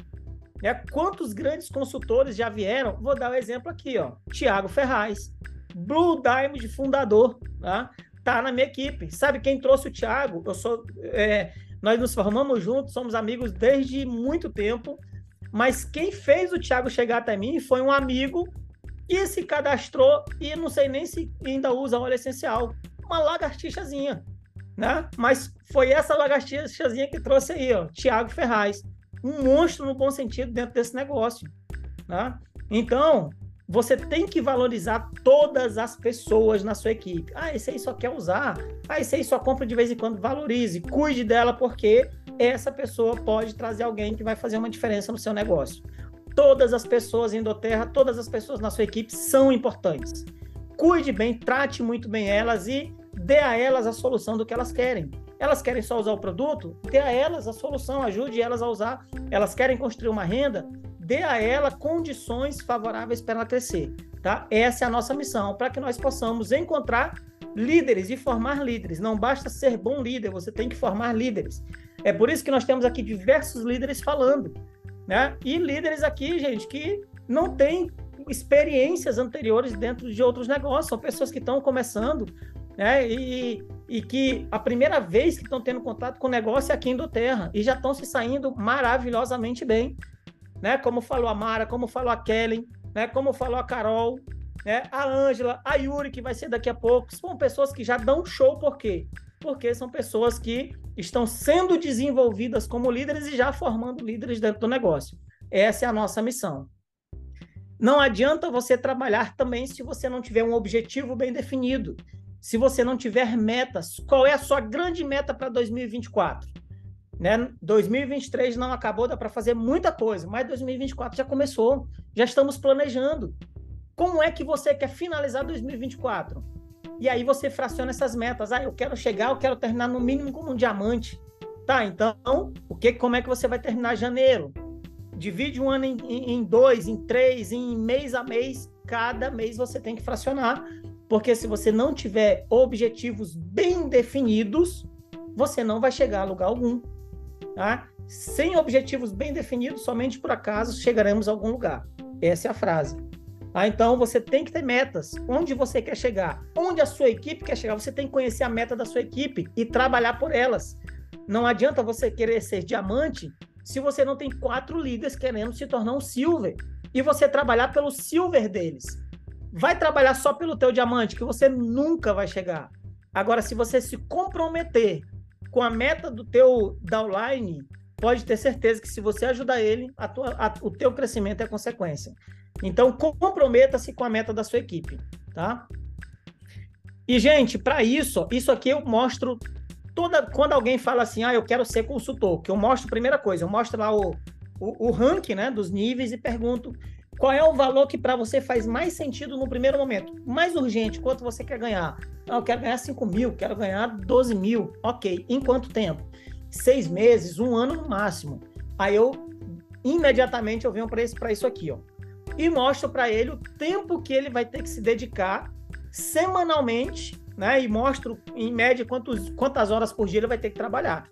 É, quantos grandes consultores já vieram? Vou dar o um exemplo aqui, ó. Tiago Ferraz, Blue Diamond fundador, tá? Tá na minha equipe. Sabe quem trouxe o Thiago? Eu sou, é, nós nos formamos juntos, somos amigos desde muito tempo. Mas quem fez o Thiago chegar até mim foi um amigo que se cadastrou e não sei nem se ainda usa óleo essencial. Uma lagartixazinha, né? Mas foi essa lagartixazinha que trouxe aí, ó, Thiago Ferraz. Um monstro no bom sentido dentro desse negócio, né? Então, você tem que valorizar todas as pessoas na sua equipe. Ah, esse aí só quer usar. Ah, esse aí só compra de vez em quando. Valorize, cuide dela, porque essa pessoa pode trazer alguém que vai fazer uma diferença no seu negócio. Todas as pessoas em Doterra, todas as pessoas na sua equipe são importantes. Cuide bem, trate muito bem elas e dê a elas a solução do que elas querem. Elas querem só usar o produto? Dê a elas a solução, ajude elas a usar. Elas querem construir uma renda? Dê a ela condições favoráveis para ela crescer, tá? Essa é a nossa missão, para que nós possamos encontrar líderes e formar líderes. Não basta ser bom líder, você tem que formar líderes. É por isso que nós temos aqui diversos líderes falando, né? E líderes aqui, gente, que não têm experiências anteriores dentro de outros negócios, são pessoas que estão começando, né? E e que a primeira vez que estão tendo contato com o negócio é aqui em do Terra e já estão se saindo maravilhosamente bem, né? Como falou a Mara, como falou a Kellen, né? Como falou a Carol, né? A Ângela, a Yuri que vai ser daqui a pouco, são pessoas que já dão show por quê? Porque são pessoas que estão sendo desenvolvidas como líderes e já formando líderes dentro do negócio. Essa é a nossa missão. Não adianta você trabalhar também se você não tiver um objetivo bem definido. Se você não tiver metas, qual é a sua grande meta para 2024? Né? 2023 não acabou, dá para fazer muita coisa, mas 2024 já começou, já estamos planejando. Como é que você quer finalizar 2024? E aí você fraciona essas metas. Ah, eu quero chegar, eu quero terminar no mínimo como um diamante. Tá, então, o que, como é que você vai terminar janeiro? divide um ano em, em, dois, em três, em mês a mês. Cada mês você tem que fracionar, porque se você não tiver objetivos bem definidos, você não vai chegar a lugar algum. Tá? Sem objetivos bem definidos, somente por acaso chegaremos a algum lugar. Essa é a frase. Ah, então você tem que ter metas. Onde você quer chegar? Onde a sua equipe quer chegar? Você tem que conhecer a meta da sua equipe e trabalhar por elas. Não adianta você querer ser diamante se você não tem quatro líderes querendo se tornar um silver e você trabalhar pelo silver deles. Vai trabalhar só pelo teu diamante que você nunca vai chegar. Agora, se você se comprometer com a meta do teu downline, pode ter certeza que se você ajudar ele, a tua, a, o teu crescimento é consequência. Então, comprometa-se com a meta da sua equipe, tá? E, gente, para isso, isso aqui eu mostro toda quando alguém fala assim, ah, eu quero ser consultor, que eu mostro, primeira coisa, eu mostro lá o, o, o ranking né, dos níveis e pergunto qual é o valor que para você faz mais sentido no primeiro momento, mais urgente, quanto você quer ganhar? Ah, eu quero ganhar 5 mil, quero ganhar 12 mil, ok, em quanto tempo? Seis meses, um ano no máximo. Aí eu, imediatamente, eu venho para isso, aqui, ó, e mostro para ele o tempo que ele vai ter que se dedicar semanalmente né? E mostro, em média, quantos, quantas horas por dia ele vai ter que trabalhar.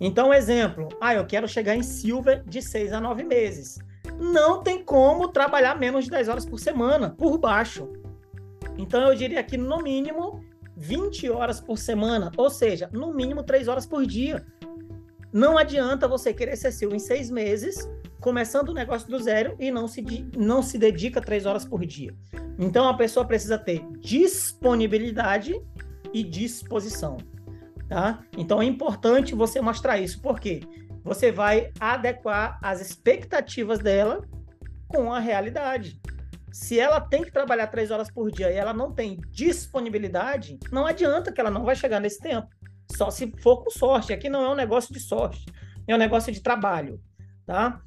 Então, exemplo, ah, eu quero chegar em Silver de seis a nove meses. Não tem como trabalhar menos de 10 horas por semana, por baixo. Então, eu diria que, no mínimo, 20 horas por semana, ou seja, no mínimo 3 horas por dia. Não adianta você querer ser Silver em seis meses, começando o negócio do zero e não se, não se dedica 3 horas por dia. Então a pessoa precisa ter disponibilidade e disposição, tá? Então é importante você mostrar isso, porque você vai adequar as expectativas dela com a realidade. Se ela tem que trabalhar três horas por dia e ela não tem disponibilidade, não adianta que ela não vai chegar nesse tempo. Só se for com sorte. Aqui não é um negócio de sorte, é um negócio de trabalho, tá?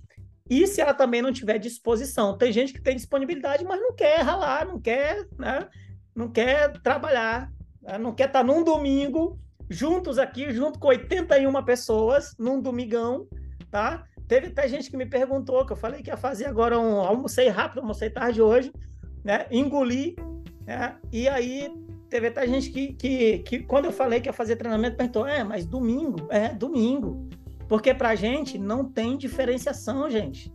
E se ela também não tiver disposição. Tem gente que tem disponibilidade, mas não quer ralar, não quer, né? Não quer trabalhar, né? não quer estar num domingo juntos aqui, junto com 81 pessoas, num domingão, tá? Teve até gente que me perguntou, que eu falei que ia fazer agora um almocei rápido, almocei tarde hoje, né? Engoli, né? E aí teve até gente que, que, que, quando eu falei que ia fazer treinamento, perguntou: é, mas domingo? É, domingo. Porque para a gente não tem diferenciação, gente.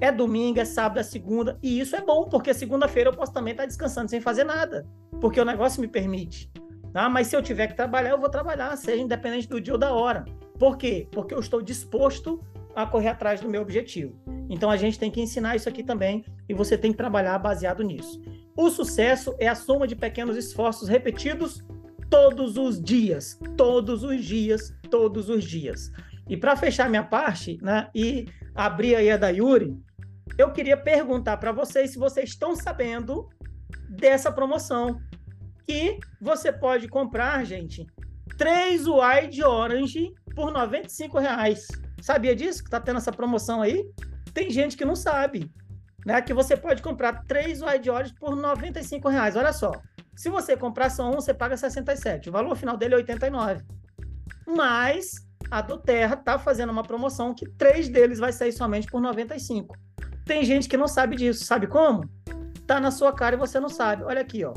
É domingo, é sábado, é segunda. E isso é bom, porque segunda-feira eu posso também estar descansando sem fazer nada. Porque o negócio me permite. Ah, mas se eu tiver que trabalhar, eu vou trabalhar, seja independente do dia ou da hora. Por quê? Porque eu estou disposto a correr atrás do meu objetivo. Então a gente tem que ensinar isso aqui também e você tem que trabalhar baseado nisso. O sucesso é a soma de pequenos esforços repetidos todos os dias, todos os dias, todos os dias. E para fechar minha parte, né, e abrir aí a da Yuri, eu queria perguntar para vocês se vocês estão sabendo dessa promoção que você pode comprar, gente, três Wide Orange por 95 reais. Sabia disso? Que tá tendo essa promoção aí? Tem gente que não sabe, né? Que você pode comprar três Wide Orange por 95 reais. Olha só, se você comprar só um, você paga 67. O valor final dele é 89. Mas a do Terra tá fazendo uma promoção que três deles vai sair somente por 95. Tem gente que não sabe disso. Sabe como? Tá na sua cara e você não sabe. Olha aqui, ó.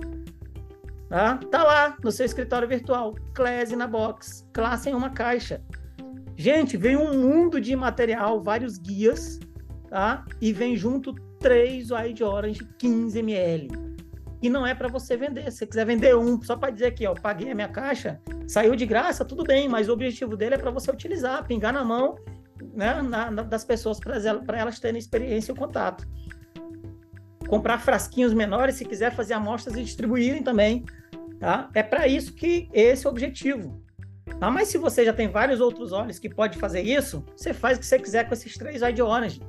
Tá, tá lá no seu escritório virtual. Classe na box. Classe em uma caixa. Gente, vem um mundo de material, vários guias, tá? E vem junto três Wide Orange 15 ml. E não é para você vender. Se você quiser vender um, só para dizer aqui, ó, paguei a minha caixa, Saiu de graça, tudo bem, mas o objetivo dele é para você utilizar, pingar na mão né, na, na, das pessoas para elas terem experiência e contato. Comprar frasquinhos menores, se quiser fazer amostras e distribuírem também. Tá? É para isso que esse é o objetivo. Tá? Mas se você já tem vários outros olhos que pode fazer isso, você faz o que você quiser com esses três Eye Orange.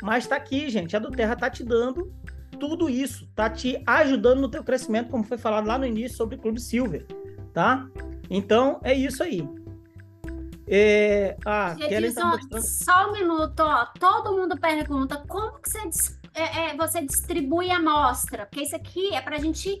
Mas está aqui, gente. A do Terra está te dando tudo isso, tá te ajudando no teu crescimento, como foi falado lá no início sobre o Clube Silver, tá? Então é isso aí. É, ah, tá mostrando... Só um minuto, ó. Todo mundo pergunta como que você, é, é, você distribui a amostra, porque isso aqui é para a gente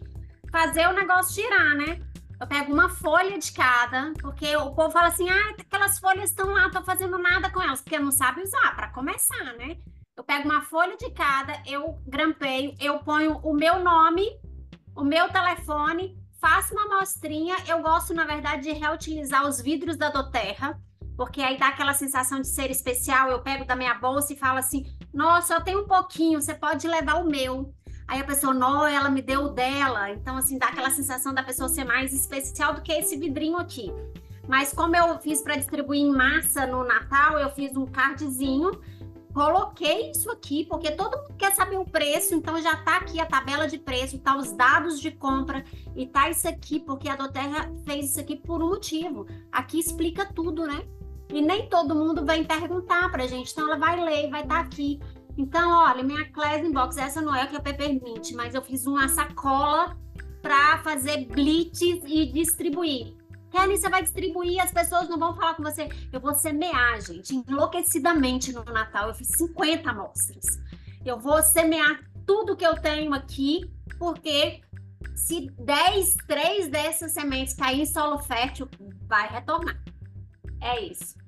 fazer o negócio girar, né? Eu pego uma folha de cada, porque o povo fala assim: ah, aquelas folhas estão lá, tô fazendo nada com elas, porque não sabe usar, para começar, né? Eu pego uma folha de cada, eu grampeio, eu ponho o meu nome, o meu telefone, faço uma amostrinha. Eu gosto, na verdade, de reutilizar os vidros da Doterra, porque aí dá aquela sensação de ser especial. Eu pego da minha bolsa e falo assim: nossa, eu tenho um pouquinho, você pode levar o meu. Aí a pessoa, não, ela me deu o dela. Então, assim, dá aquela sensação da pessoa ser mais especial do que esse vidrinho aqui. Mas como eu fiz para distribuir em massa no Natal, eu fiz um cardzinho Coloquei isso aqui porque todo mundo quer saber o preço, então já está aqui a tabela de preço, tá os dados de compra e tá isso aqui porque a Doterra fez isso aqui por um motivo. Aqui explica tudo, né? E nem todo mundo vem perguntar para a gente, então ela vai ler, vai estar tá aqui. Então, olha, minha Class Box, essa não é o que é Peppermint, mas eu fiz uma sacola para fazer blitz e distribuir. Kelly, você vai distribuir, as pessoas não vão falar com você. Eu vou semear, gente, enlouquecidamente no Natal. Eu fiz 50 amostras. Eu vou semear tudo que eu tenho aqui, porque se 10, 3 dessas sementes cair em solo fértil, vai retornar. É isso.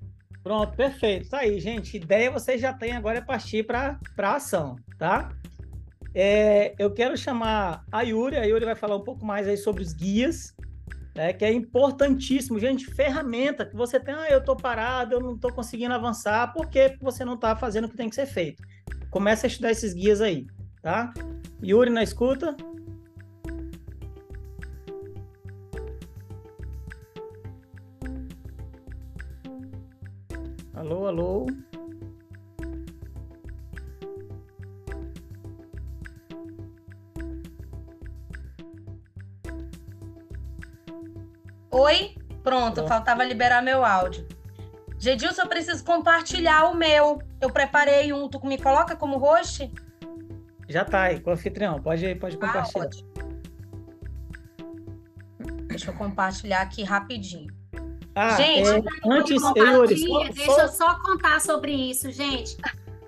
Pronto, perfeito. Tá aí, gente. Ideia vocês já têm agora é partir para a ação, tá? É, eu quero chamar a Yuri. A Yuri vai falar um pouco mais aí sobre os guias né, que é importantíssimo. Gente, ferramenta que você tem, ah, eu estou parado, eu não estou conseguindo avançar, por que você não está fazendo o que tem que ser feito? Comece a estudar esses guias aí, tá? Yuri na escuta. Alô, alô. Oi? Pronto, faltava liberar meu áudio. Gedilson, eu preciso compartilhar o meu. Eu preparei um. Tu me coloca como host? Já tá aí, com o anfitrião. Pode, pode ah, compartilhar. Ah, Deixa eu compartilhar aqui rapidinho. Ah, gente, é, antes, Yuri, só, deixa eu só contar sobre isso, gente.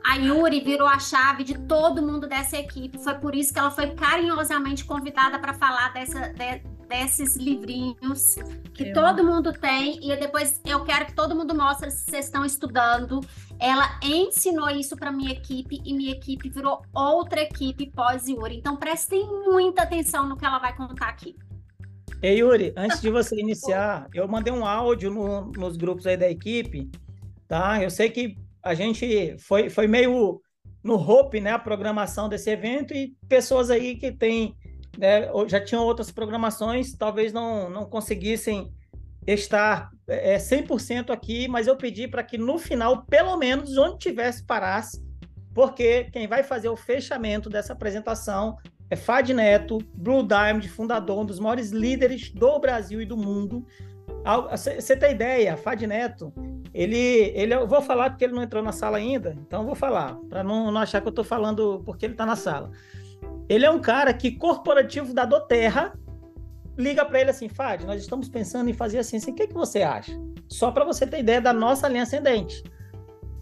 A Yuri virou a chave de todo mundo dessa equipe. Foi por isso que ela foi carinhosamente convidada para falar dessa, de, desses livrinhos que eu... todo mundo tem e depois eu quero que todo mundo mostre se vocês estão estudando. Ela ensinou isso para minha equipe e minha equipe virou outra equipe pós Yuri. Então prestem muita atenção no que ela vai contar aqui. Ei, Yuri, antes de você iniciar, eu mandei um áudio no, nos grupos aí da equipe, tá? Eu sei que a gente foi, foi meio no hope, né, a programação desse evento e pessoas aí que têm né, já tinham outras programações, talvez não, não conseguissem estar é, 100% aqui, mas eu pedi para que no final, pelo menos, onde tivesse, parasse, porque quem vai fazer o fechamento dessa apresentação é Fad Neto, Blue Diamond, fundador, um dos maiores líderes do Brasil e do mundo. Você tem ideia, Fad Neto, ele, ele, eu vou falar porque ele não entrou na sala ainda, então vou falar, para não, não achar que eu estou falando porque ele está na sala. Ele é um cara que, corporativo da Doterra, liga para ele assim, Fad, nós estamos pensando em fazer assim, assim, o que, que você acha? Só para você ter ideia da nossa linha ascendente.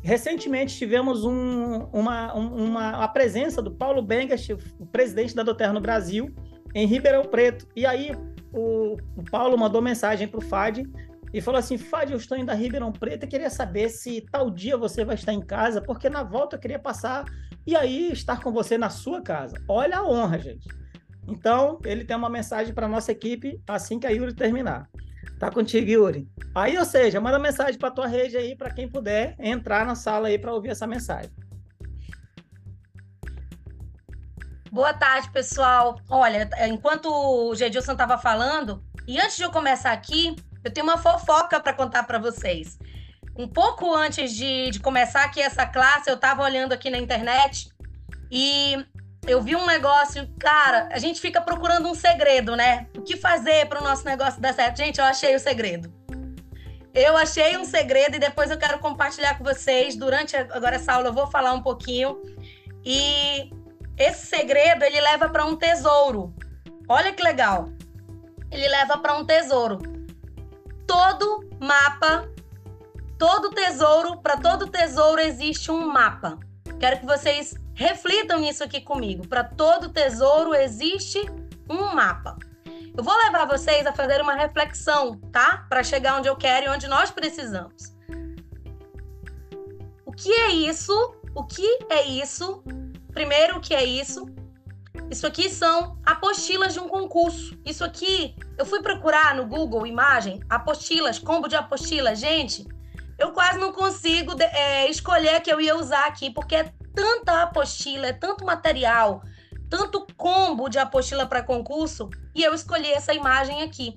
Recentemente tivemos um, uma, uma, a presença do Paulo Bengast, o presidente da Doterra no Brasil, em Ribeirão Preto. E aí o, o Paulo mandou mensagem para o Fad e falou assim: Fad, eu estou indo a Ribeirão Preto e queria saber se tal dia você vai estar em casa, porque na volta eu queria passar e aí estar com você na sua casa. Olha a honra, gente. Então, ele tem uma mensagem para nossa equipe assim que a Yuri terminar. Tá contigo, Yuri. Aí, ou seja, manda mensagem para tua rede aí para quem puder entrar na sala aí para ouvir essa mensagem. Boa tarde, pessoal. Olha, enquanto o Gedilson estava falando, e antes de eu começar aqui, Eu tenho uma fofoca para contar para vocês. Um pouco antes de, de começar aqui essa classe, eu estava olhando aqui na internet e eu vi um negócio, cara, a gente fica procurando um segredo, né? O que fazer para o nosso negócio dar certo? Gente, eu achei o segredo. Eu achei um segredo e depois eu quero compartilhar com vocês. Durante agora essa aula eu vou falar um pouquinho. E esse segredo ele leva para um tesouro. Olha que legal. Ele leva para um tesouro. Todo mapa, todo tesouro, para todo tesouro existe um mapa. Quero que vocês reflitam nisso aqui comigo. Para todo tesouro existe um mapa. Eu vou levar vocês a fazer uma reflexão, tá? Para chegar onde eu quero e onde nós precisamos. O que é isso? O que é isso? Primeiro, o que é isso? Isso aqui são apostilas de um concurso. Isso aqui, eu fui procurar no Google imagem, apostilas, combo de apostilas. Gente, eu quase não consigo é, escolher que eu ia usar aqui, porque é tanta apostila, é tanto material, tanto combo de apostila para concurso e eu escolhi essa imagem aqui.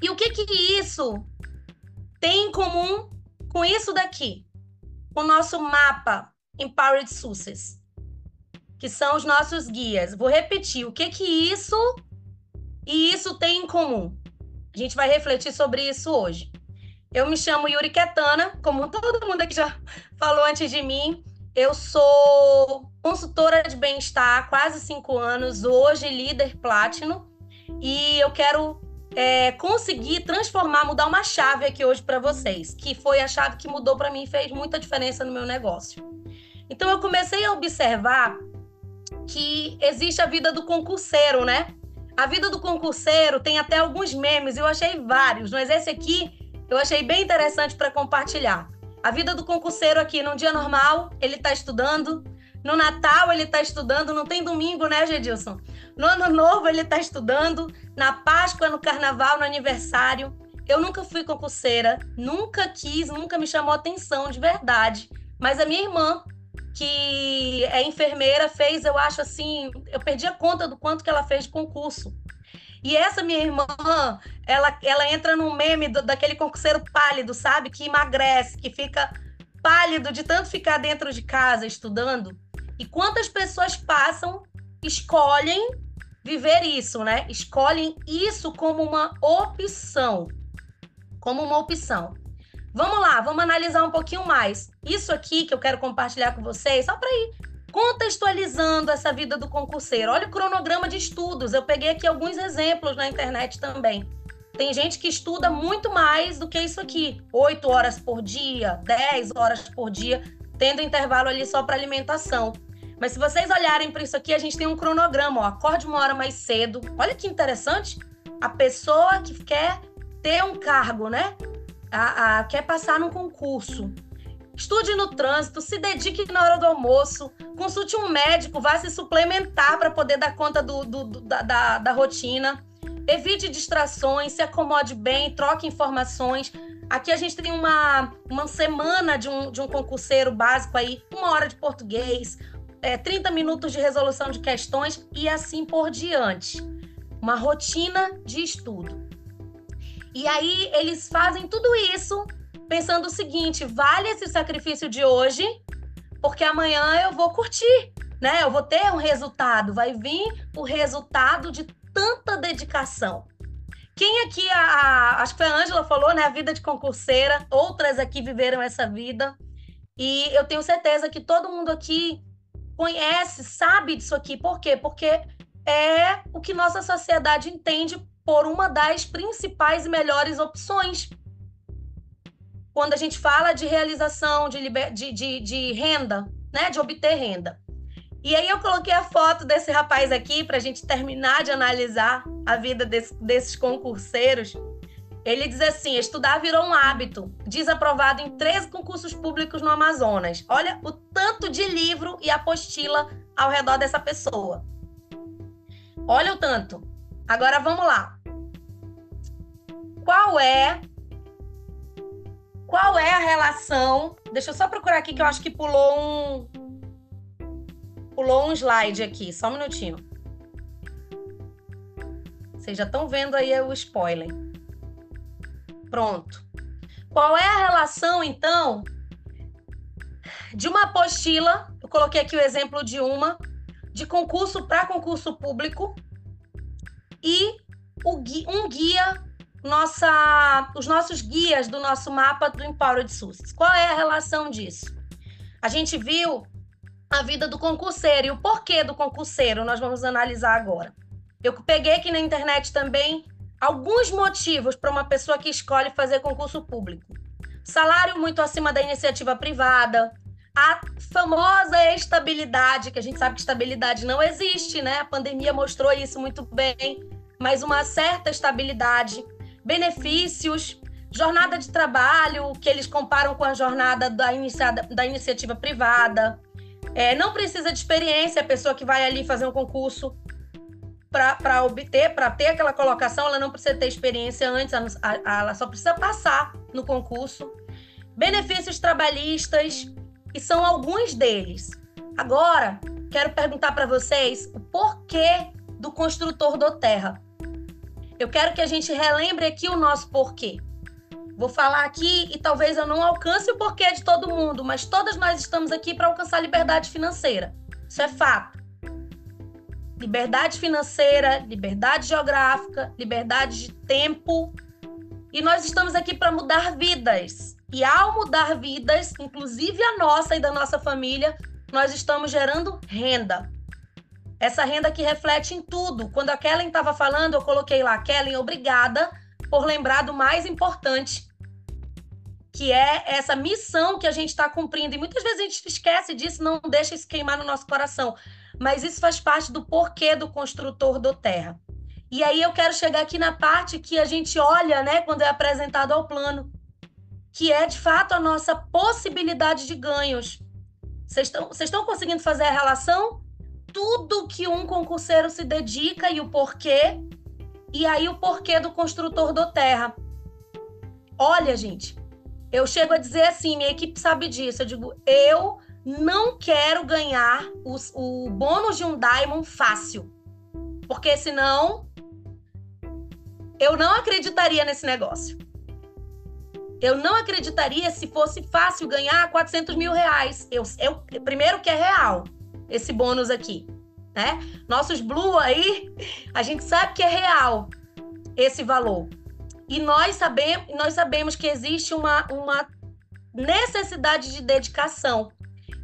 E o que que isso tem em comum com isso daqui? O nosso mapa Empowered Success, que são os nossos guias. Vou repetir, o que que isso e isso tem em comum? A gente vai refletir sobre isso hoje. Eu me chamo Yuri Ketana, como todo mundo aqui já falou antes de mim. Eu sou consultora de bem-estar há quase cinco anos, hoje líder platino, e eu quero é, conseguir transformar, mudar uma chave aqui hoje para vocês, que foi a chave que mudou para mim e fez muita diferença no meu negócio. Então eu comecei a observar que existe a vida do concurseiro, né? A vida do concurseiro tem até alguns memes, eu achei vários, mas esse aqui eu achei bem interessante para compartilhar. A vida do concurseiro aqui, num dia normal, ele está estudando. No Natal, ele está estudando. Não tem domingo, né, Gedilson? No Ano Novo, ele está estudando. Na Páscoa, no Carnaval, no aniversário. Eu nunca fui concurseira, nunca quis, nunca me chamou atenção, de verdade. Mas a minha irmã, que é enfermeira, fez, eu acho assim, eu perdi a conta do quanto que ela fez de concurso. E essa minha irmã, ela, ela entra num meme do, daquele concurseiro pálido, sabe? Que emagrece, que fica pálido de tanto ficar dentro de casa estudando. E quantas pessoas passam, escolhem viver isso, né? Escolhem isso como uma opção. Como uma opção. Vamos lá, vamos analisar um pouquinho mais. Isso aqui que eu quero compartilhar com vocês, só para ir contextualizando essa vida do concurseiro. Olha o cronograma de estudos. Eu peguei aqui alguns exemplos na internet também. Tem gente que estuda muito mais do que isso aqui. Oito horas por dia, dez horas por dia, tendo intervalo ali só para alimentação. Mas se vocês olharem para isso aqui, a gente tem um cronograma. Ó, acorde uma hora mais cedo. Olha que interessante. A pessoa que quer ter um cargo, né? A, a, quer passar num concurso Estude no trânsito, se dedique na hora do almoço, consulte um médico, vá se suplementar para poder dar conta do, do, do da, da, da rotina. Evite distrações, se acomode bem, troque informações. Aqui a gente tem uma, uma semana de um, de um concurseiro básico aí, uma hora de português, é, 30 minutos de resolução de questões e assim por diante. Uma rotina de estudo. E aí eles fazem tudo isso pensando o seguinte: vale esse sacrifício de hoje, porque amanhã eu vou curtir, né? Eu vou ter um resultado, vai vir o resultado de tanta dedicação. Quem aqui, a, a, acho que foi a Ângela falou, né? A vida de concurseira, outras aqui viveram essa vida. E eu tenho certeza que todo mundo aqui conhece, sabe disso aqui. Por quê? Porque é o que nossa sociedade entende por uma das principais e melhores opções quando a gente fala de realização de, liber... de, de, de renda, né? De obter renda. E aí eu coloquei a foto desse rapaz aqui para a gente terminar de analisar a vida desse, desses concurseiros. Ele diz assim: estudar virou um hábito, desaprovado em 13 concursos públicos no Amazonas. Olha o tanto de livro e apostila ao redor dessa pessoa. Olha o tanto. Agora vamos lá. Qual é qual é a relação? Deixa eu só procurar aqui que eu acho que pulou um pulou um slide aqui, só um minutinho. Vocês já estão vendo aí o spoiler. Pronto. Qual é a relação, então, de uma apostila? Eu coloquei aqui o exemplo de uma, de concurso para concurso público, e um guia, nossa, os nossos guias do nosso mapa do Empowered SUS. Qual é a relação disso? A gente viu a vida do concurseiro e o porquê do concurseiro, nós vamos analisar agora. Eu peguei aqui na internet também alguns motivos para uma pessoa que escolhe fazer concurso público. Salário muito acima da iniciativa privada, a famosa estabilidade, que a gente sabe que estabilidade não existe, né? A pandemia mostrou isso muito bem, mas uma certa estabilidade, benefícios, jornada de trabalho, que eles comparam com a jornada da, iniciada, da iniciativa privada. É, não precisa de experiência a pessoa que vai ali fazer um concurso para obter, para ter aquela colocação, ela não precisa ter experiência antes, ela só precisa passar no concurso. Benefícios trabalhistas, e são alguns deles. Agora, quero perguntar para vocês o porquê do construtor do terra. Eu quero que a gente relembre aqui o nosso porquê. Vou falar aqui e talvez eu não alcance o porquê de todo mundo, mas todas nós estamos aqui para alcançar liberdade financeira. Isso é fato. Liberdade financeira, liberdade geográfica, liberdade de tempo. E nós estamos aqui para mudar vidas. E ao mudar vidas, inclusive a nossa e da nossa família, nós estamos gerando renda. Essa renda que reflete em tudo. Quando a Kellen estava falando, eu coloquei lá, Kellen, obrigada por lembrar do mais importante, que é essa missão que a gente está cumprindo. E muitas vezes a gente esquece disso, não deixa isso queimar no nosso coração. Mas isso faz parte do porquê do construtor do terra. E aí eu quero chegar aqui na parte que a gente olha, né, quando é apresentado ao plano, que é de fato a nossa possibilidade de ganhos. Vocês estão conseguindo fazer a relação? Tudo que um concurseiro se dedica e o porquê, e aí o porquê do construtor do terra. Olha, gente, eu chego a dizer assim, minha equipe sabe disso. Eu digo, eu não quero ganhar os, o bônus de um Diamond fácil. Porque senão eu não acreditaria nesse negócio. Eu não acreditaria se fosse fácil ganhar 400 mil reais. Eu, eu, primeiro que é real esse bônus aqui, né? Nossos Blue aí, a gente sabe que é real esse valor. E nós sabemos, nós sabemos que existe uma, uma necessidade de dedicação.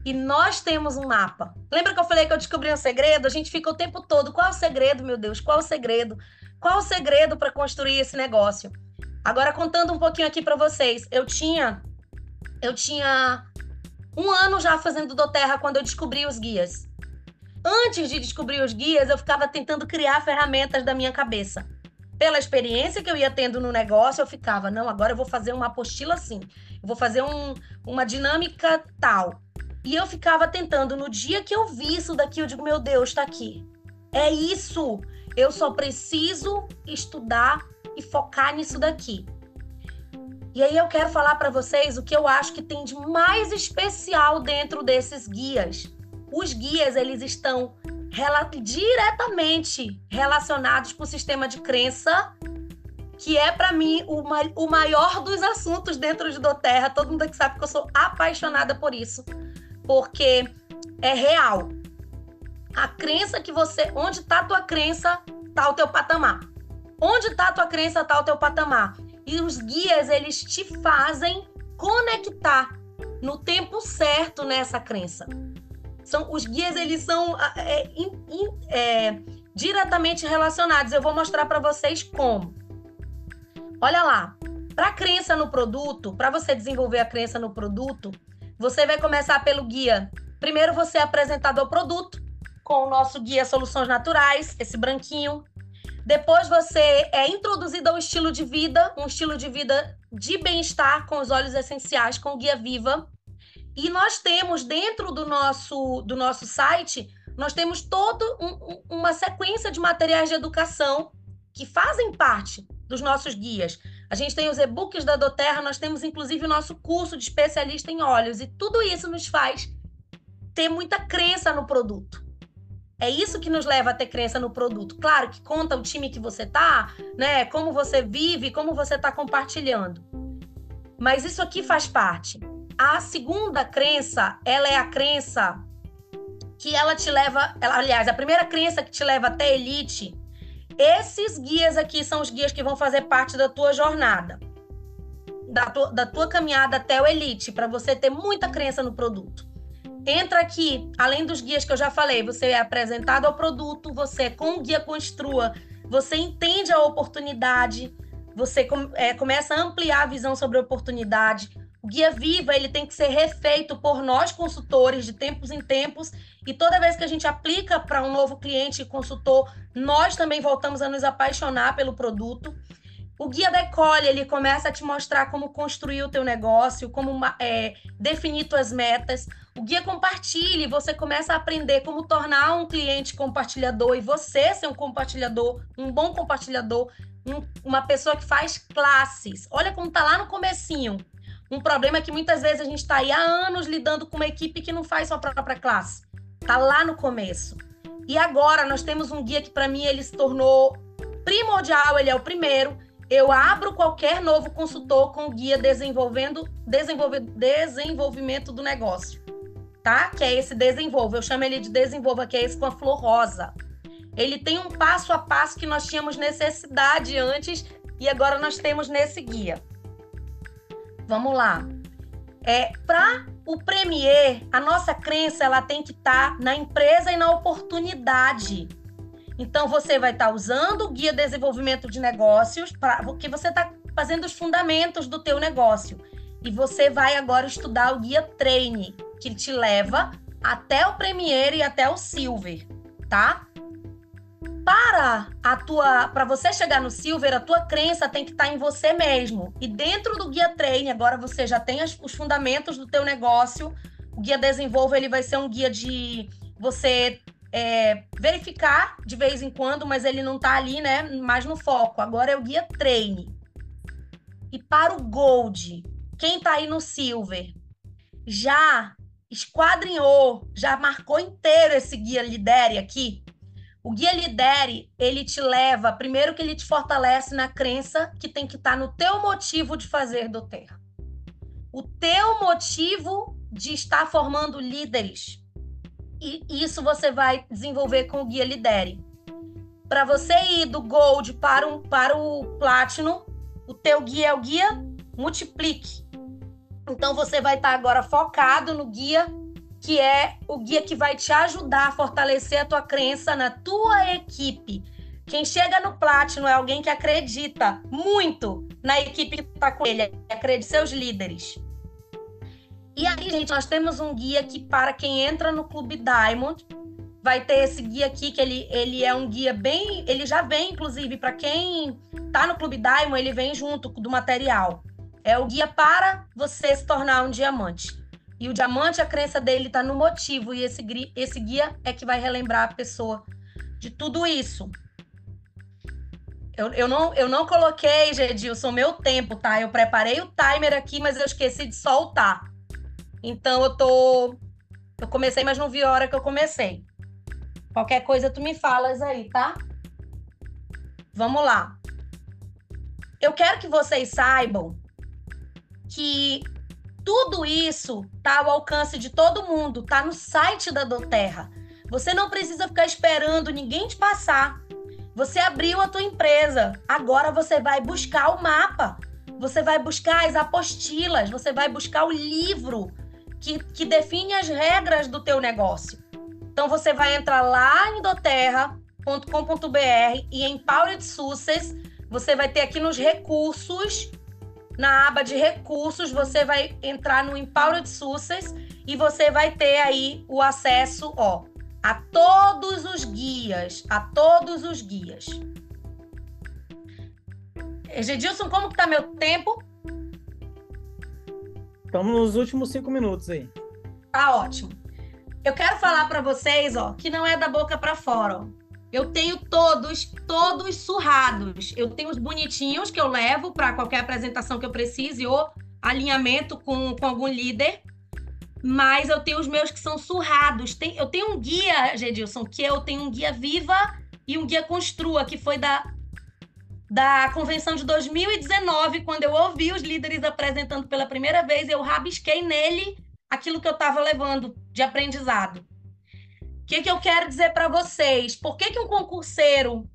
E nós temos um mapa. Lembra que eu falei que eu descobri um segredo? A gente fica o tempo todo. Qual é o segredo, meu Deus? Qual é o segredo? Qual é o segredo para construir esse negócio? Agora, contando um pouquinho aqui para vocês. Eu tinha. Eu tinha um ano já fazendo do Terra quando eu descobri os guias. Antes de descobrir os guias, eu ficava tentando criar ferramentas da minha cabeça pela experiência que eu ia tendo no negócio, eu ficava, não, agora eu vou fazer uma apostila assim, eu vou fazer um, uma dinâmica tal. E eu ficava tentando, no dia que eu vi isso daqui, eu digo, meu Deus, está aqui. É isso. Eu só preciso estudar e focar nisso daqui. E aí eu quero falar para vocês o que eu acho que tem de mais especial dentro desses guias. Os guias, eles estão diretamente relacionados com o sistema de crença, que é para mim o, ma o maior dos assuntos dentro de Doterra. Todo mundo aqui sabe que eu sou apaixonada por isso, porque é real. A crença que você, onde está a tua crença, tá o teu patamar. Onde está a tua crença, tá o teu patamar. E os guias, eles te fazem conectar no tempo certo nessa crença. São, os guias, eles são ah, é, é, diretamente relacionados. Eu vou mostrar para vocês como. Olha lá, para crença no produto, para você desenvolver a crença no produto, você vai começar pelo guia. Primeiro você é apresentado ao produto com o nosso guia Soluções Naturais, esse branquinho. Depois você é introduzido ao estilo de vida, um estilo de vida de bem-estar com os olhos essenciais, com o guia Viva. E nós temos dentro do nosso, do nosso site, nós temos toda um, uma sequência de materiais de educação que fazem parte dos nossos guias. A gente tem os e-books da Doterra, nós temos inclusive o nosso curso de especialista em óleos, e tudo isso nos faz ter muita crença no produto. É isso que nos leva a ter crença no produto. Claro que conta o time que você tá, né? Como você vive, como você tá compartilhando. Mas isso aqui faz parte. A segunda crença, ela é a crença que ela te leva, ela, aliás, a primeira crença que te leva até elite, esses guias aqui são os guias que vão fazer parte da tua jornada, da tua, da tua caminhada até o elite, para você ter muita crença no produto. Entra aqui, além dos guias que eu já falei, você é apresentado ao produto, você com o guia construa, você entende a oportunidade, você é, começa a ampliar a visão sobre a oportunidade, o guia viva ele tem que ser refeito por nós consultores de tempos em tempos e toda vez que a gente aplica para um novo cliente e consultor, nós também voltamos a nos apaixonar pelo produto. O guia decolhe, ele começa a te mostrar como construir o teu negócio, como é, definir tuas metas. O guia compartilhe, você começa a aprender como tornar um cliente compartilhador e você ser um compartilhador, um bom compartilhador, um, uma pessoa que faz classes. Olha como tá lá no comecinho. Um problema é que muitas vezes a gente está aí há anos lidando com uma equipe que não faz sua própria classe. Tá lá no começo. E agora nós temos um guia que para mim ele se tornou primordial, ele é o primeiro. Eu abro qualquer novo consultor com guia desenvolvendo desenvolve, desenvolvimento do negócio, tá? Que é esse desenvolva. Eu chamo ele de desenvolva, que é esse com a flor rosa. Ele tem um passo a passo que nós tínhamos necessidade antes e agora nós temos nesse guia. Vamos lá. É, para o Premier, a nossa crença ela tem que estar tá na empresa e na oportunidade. Então você vai estar tá usando o guia de desenvolvimento de negócios para porque você está fazendo os fundamentos do teu negócio. E você vai agora estudar o guia Treine, que te leva até o Premier e até o Silver, tá? para a tua, para você chegar no silver, a tua crença tem que estar tá em você mesmo. E dentro do guia treine, agora você já tem as, os fundamentos do teu negócio. O guia desenvolva ele vai ser um guia de você é, verificar de vez em quando, mas ele não está ali, né? Mais no foco. Agora é o guia treine. E para o gold, quem está aí no silver já esquadrinhou, já marcou inteiro esse guia lidere aqui o guia lidere, ele te leva, primeiro que ele te fortalece na crença que tem que estar tá no teu motivo de fazer do terra. O teu motivo de estar formando líderes. E isso você vai desenvolver com o guia lidere. Para você ir do gold para, um, para o platino, o teu guia é o guia multiplique. Então você vai estar tá agora focado no guia que é o guia que vai te ajudar a fortalecer a tua crença na tua equipe. Quem chega no Platinum é alguém que acredita muito na equipe que está com ele, acredita seus líderes. E aí, gente, nós temos um guia que para quem entra no Clube Diamond, vai ter esse guia aqui que ele, ele é um guia bem, ele já vem inclusive para quem está no Clube Diamond, ele vem junto do material. É o guia para você se tornar um diamante. E o diamante, a crença dele está no motivo, e esse, esse guia é que vai relembrar a pessoa de tudo isso. Eu, eu, não, eu não coloquei, Gedilson, meu tempo, tá? Eu preparei o timer aqui, mas eu esqueci de soltar. Então eu tô. Eu comecei, mas não vi a hora que eu comecei. Qualquer coisa tu me falas aí, tá? Vamos lá. Eu quero que vocês saibam que tudo isso está ao alcance de todo mundo, está no site da Doterra. Você não precisa ficar esperando ninguém te passar. Você abriu a tua empresa, agora você vai buscar o mapa, você vai buscar as apostilas, você vai buscar o livro que, que define as regras do teu negócio. Então você vai entrar lá em doterra.com.br e em Powered Success, você vai ter aqui nos recursos na aba de recursos, você vai entrar no Empowered Success e você vai ter aí o acesso, ó, a todos os guias, a todos os guias. Edilson, como que tá meu tempo? Estamos nos últimos cinco minutos aí. Tá ótimo. Eu quero falar para vocês, ó, que não é da boca para fora, ó. Eu tenho todos, todos surrados. Eu tenho os bonitinhos que eu levo para qualquer apresentação que eu precise ou alinhamento com, com algum líder. mas eu tenho os meus que são surrados. Tem, eu tenho um guia, Gedilson, que eu tenho um guia Viva e um guia Construa, que foi da, da convenção de 2019, quando eu ouvi os líderes apresentando pela primeira vez, eu rabisquei nele aquilo que eu estava levando de aprendizado. O que, que eu quero dizer para vocês? Por que, que um concurseiro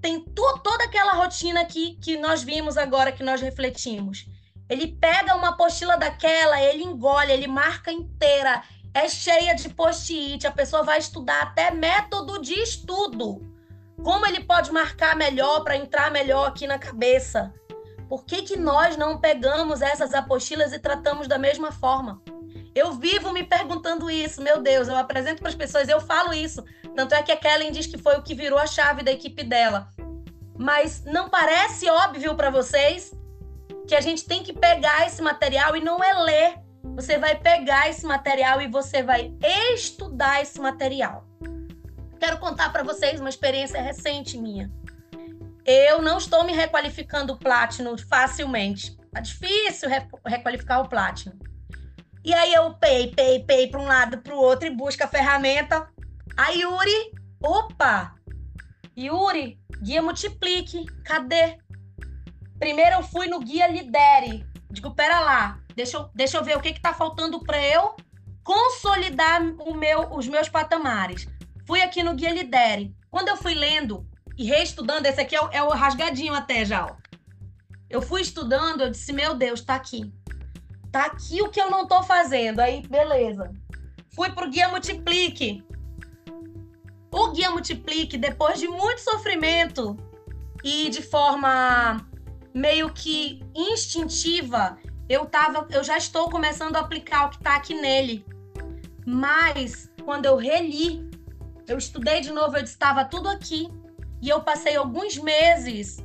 tem tu, toda aquela rotina que, que nós vimos agora, que nós refletimos? Ele pega uma apostila daquela, ele engole, ele marca inteira, é cheia de post-it, a pessoa vai estudar até método de estudo. Como ele pode marcar melhor para entrar melhor aqui na cabeça? Por que, que nós não pegamos essas apostilas e tratamos da mesma forma? Eu vivo me perguntando isso, meu Deus, eu apresento para as pessoas, eu falo isso. Tanto é que a Kellen diz que foi o que virou a chave da equipe dela. Mas não parece óbvio para vocês que a gente tem que pegar esse material e não é ler. Você vai pegar esse material e você vai estudar esse material. Quero contar para vocês uma experiência recente minha. Eu não estou me requalificando o Platinum facilmente. Tá difícil requalificar o Platinum. E aí eu pei, pei, pei para um lado, para o outro e busca a ferramenta. A Yuri, opa! Yuri, guia multiplique, cadê? Primeiro eu fui no guia lidere. Digo, pera lá, deixa eu, deixa eu ver o que está faltando para eu consolidar o meu, os meus patamares. Fui aqui no guia lidere. Quando eu fui lendo e reestudando, esse aqui é o, é o rasgadinho até já. Ó. Eu fui estudando, eu disse, meu Deus, tá aqui. Tá aqui o que eu não tô fazendo. Aí, beleza. Fui pro guia multiplique. O guia multiplique, depois de muito sofrimento e de forma meio que instintiva, eu tava, eu já estou começando a aplicar o que está aqui nele. Mas quando eu reli, eu estudei de novo, eu estava tudo aqui e eu passei alguns meses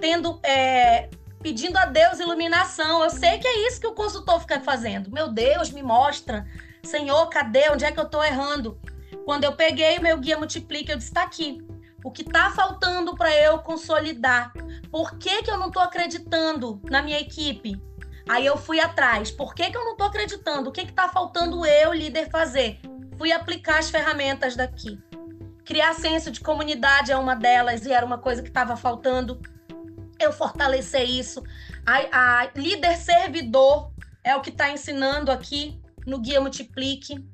tendo é, pedindo a Deus iluminação. Eu sei que é isso que o consultor fica fazendo. Meu Deus, me mostra. Senhor, cadê? Onde é que eu estou errando? Quando eu peguei o meu guia multiplica, eu disse: está aqui. O que está faltando para eu consolidar? Por que, que eu não estou acreditando na minha equipe? Aí eu fui atrás. Por que, que eu não estou acreditando? O que está faltando eu, líder, fazer? Fui aplicar as ferramentas daqui. Criar senso de comunidade é uma delas e era uma coisa que estava faltando. Eu fortalecer isso. A, a líder servidor é o que está ensinando aqui no Guia Multiplique.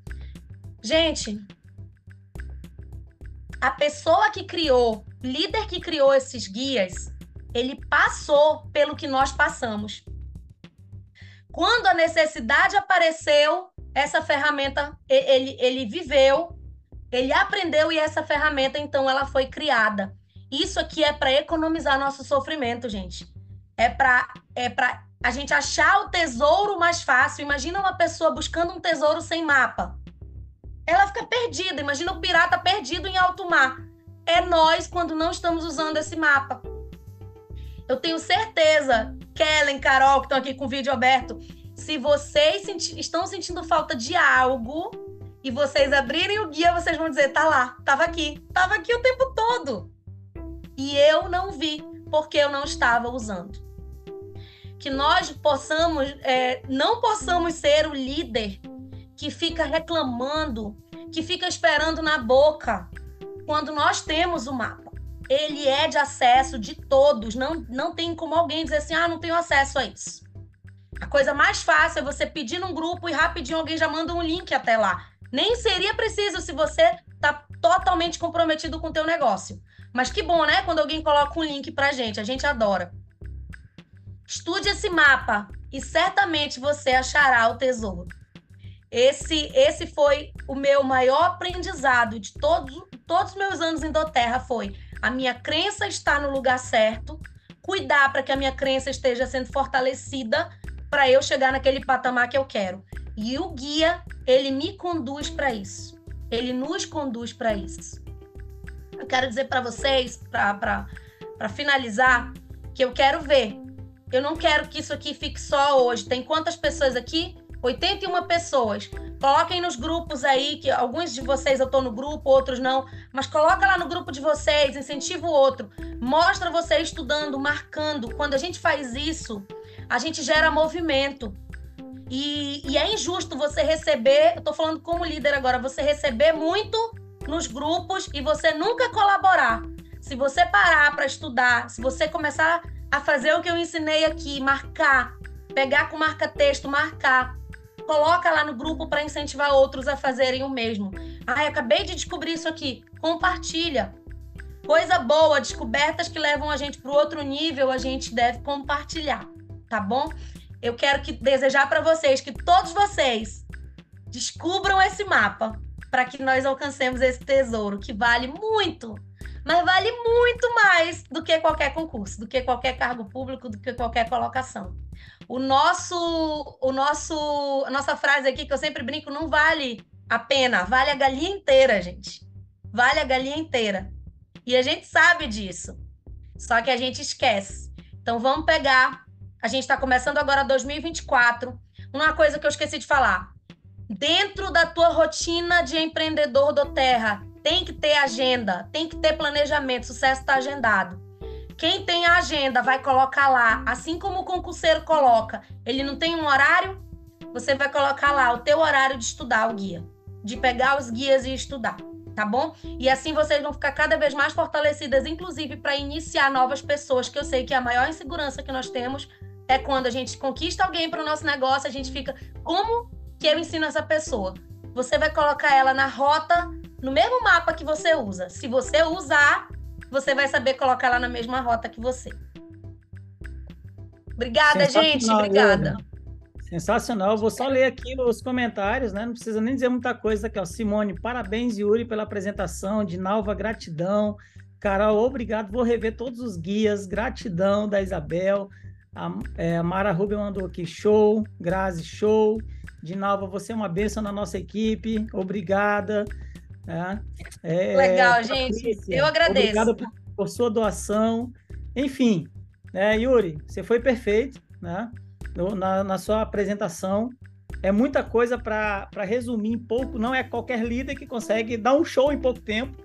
Gente, a pessoa que criou, líder que criou esses guias, ele passou pelo que nós passamos. Quando a necessidade apareceu, essa ferramenta ele, ele viveu, ele aprendeu e essa ferramenta então ela foi criada. Isso aqui é para economizar nosso sofrimento, gente. É para é para a gente achar o tesouro mais fácil. Imagina uma pessoa buscando um tesouro sem mapa ela fica perdida. Imagina o pirata perdido em alto mar. É nós quando não estamos usando esse mapa. Eu tenho certeza, Kellen, Carol, que estão aqui com o vídeo aberto, se vocês senti estão sentindo falta de algo e vocês abrirem o guia, vocês vão dizer: tá lá, tava aqui, tava aqui o tempo todo. E eu não vi, porque eu não estava usando. Que nós possamos, é, não possamos ser o líder que fica reclamando, que fica esperando na boca, quando nós temos o mapa. Ele é de acesso de todos, não, não tem como alguém dizer assim, ah, não tenho acesso a isso. A coisa mais fácil é você pedir num grupo e rapidinho alguém já manda um link até lá. Nem seria preciso se você está totalmente comprometido com o teu negócio. Mas que bom, né? Quando alguém coloca um link pra gente, a gente adora. Estude esse mapa e certamente você achará o tesouro. Esse, esse foi o meu maior aprendizado de todos, todos os meus anos em Doterra foi a minha crença está no lugar certo, cuidar para que a minha crença esteja sendo fortalecida para eu chegar naquele patamar que eu quero. E o guia, ele me conduz para isso. Ele nos conduz para isso. Eu quero dizer para vocês, para finalizar, que eu quero ver. Eu não quero que isso aqui fique só hoje. Tem quantas pessoas aqui? 81 pessoas. Coloquem nos grupos aí, que alguns de vocês eu estou no grupo, outros não, mas coloca lá no grupo de vocês, incentiva o outro. Mostra você estudando, marcando. Quando a gente faz isso, a gente gera movimento. E, e é injusto você receber, eu tô falando como líder agora, você receber muito nos grupos e você nunca colaborar. Se você parar para estudar, se você começar a fazer o que eu ensinei aqui, marcar, pegar com marca-texto, marcar, coloca lá no grupo para incentivar outros a fazerem o mesmo. Ah, eu acabei de descobrir isso aqui. Compartilha. Coisa boa, descobertas que levam a gente para o outro nível, a gente deve compartilhar, tá bom? Eu quero que desejar para vocês que todos vocês descubram esse mapa para que nós alcancemos esse tesouro que vale muito, mas vale muito mais do que qualquer concurso, do que qualquer cargo público, do que qualquer colocação. O nosso, o nosso, a nossa frase aqui que eu sempre brinco não vale a pena, vale a galinha inteira, gente. Vale a galinha inteira. E a gente sabe disso. Só que a gente esquece. Então vamos pegar. A gente está começando agora 2024. Uma coisa que eu esqueci de falar. Dentro da tua rotina de empreendedor do Terra, tem que ter agenda, tem que ter planejamento. Sucesso está agendado. Quem tem a agenda vai colocar lá, assim como o concurseiro coloca. Ele não tem um horário? Você vai colocar lá o teu horário de estudar o guia, de pegar os guias e estudar tá bom? E assim vocês vão ficar cada vez mais fortalecidas, inclusive para iniciar novas pessoas, que eu sei que a maior insegurança que nós temos é quando a gente conquista alguém para o nosso negócio, a gente fica, como que eu ensino essa pessoa? Você vai colocar ela na rota, no mesmo mapa que você usa. Se você usar, você vai saber colocar ela na mesma rota que você. Obrigada, gente. Obrigada. Sensacional. vou só ler aqui os comentários, né? Não precisa nem dizer muita coisa aqui, ó. Simone, parabéns, Yuri, pela apresentação. De Nalva, gratidão. Carol, obrigado. Vou rever todos os guias. Gratidão da Isabel. A, é, a Mara Rubio mandou aqui, show. Grazi, show. De Nalva, você é uma bênção na nossa equipe. Obrigada. É, Legal, gente. Eu agradeço. Obrigado por, por sua doação. Enfim, né, Yuri, você foi perfeito, né? na, na sua apresentação. É muita coisa para resumir em pouco. Não é qualquer líder que consegue dar um show em pouco tempo.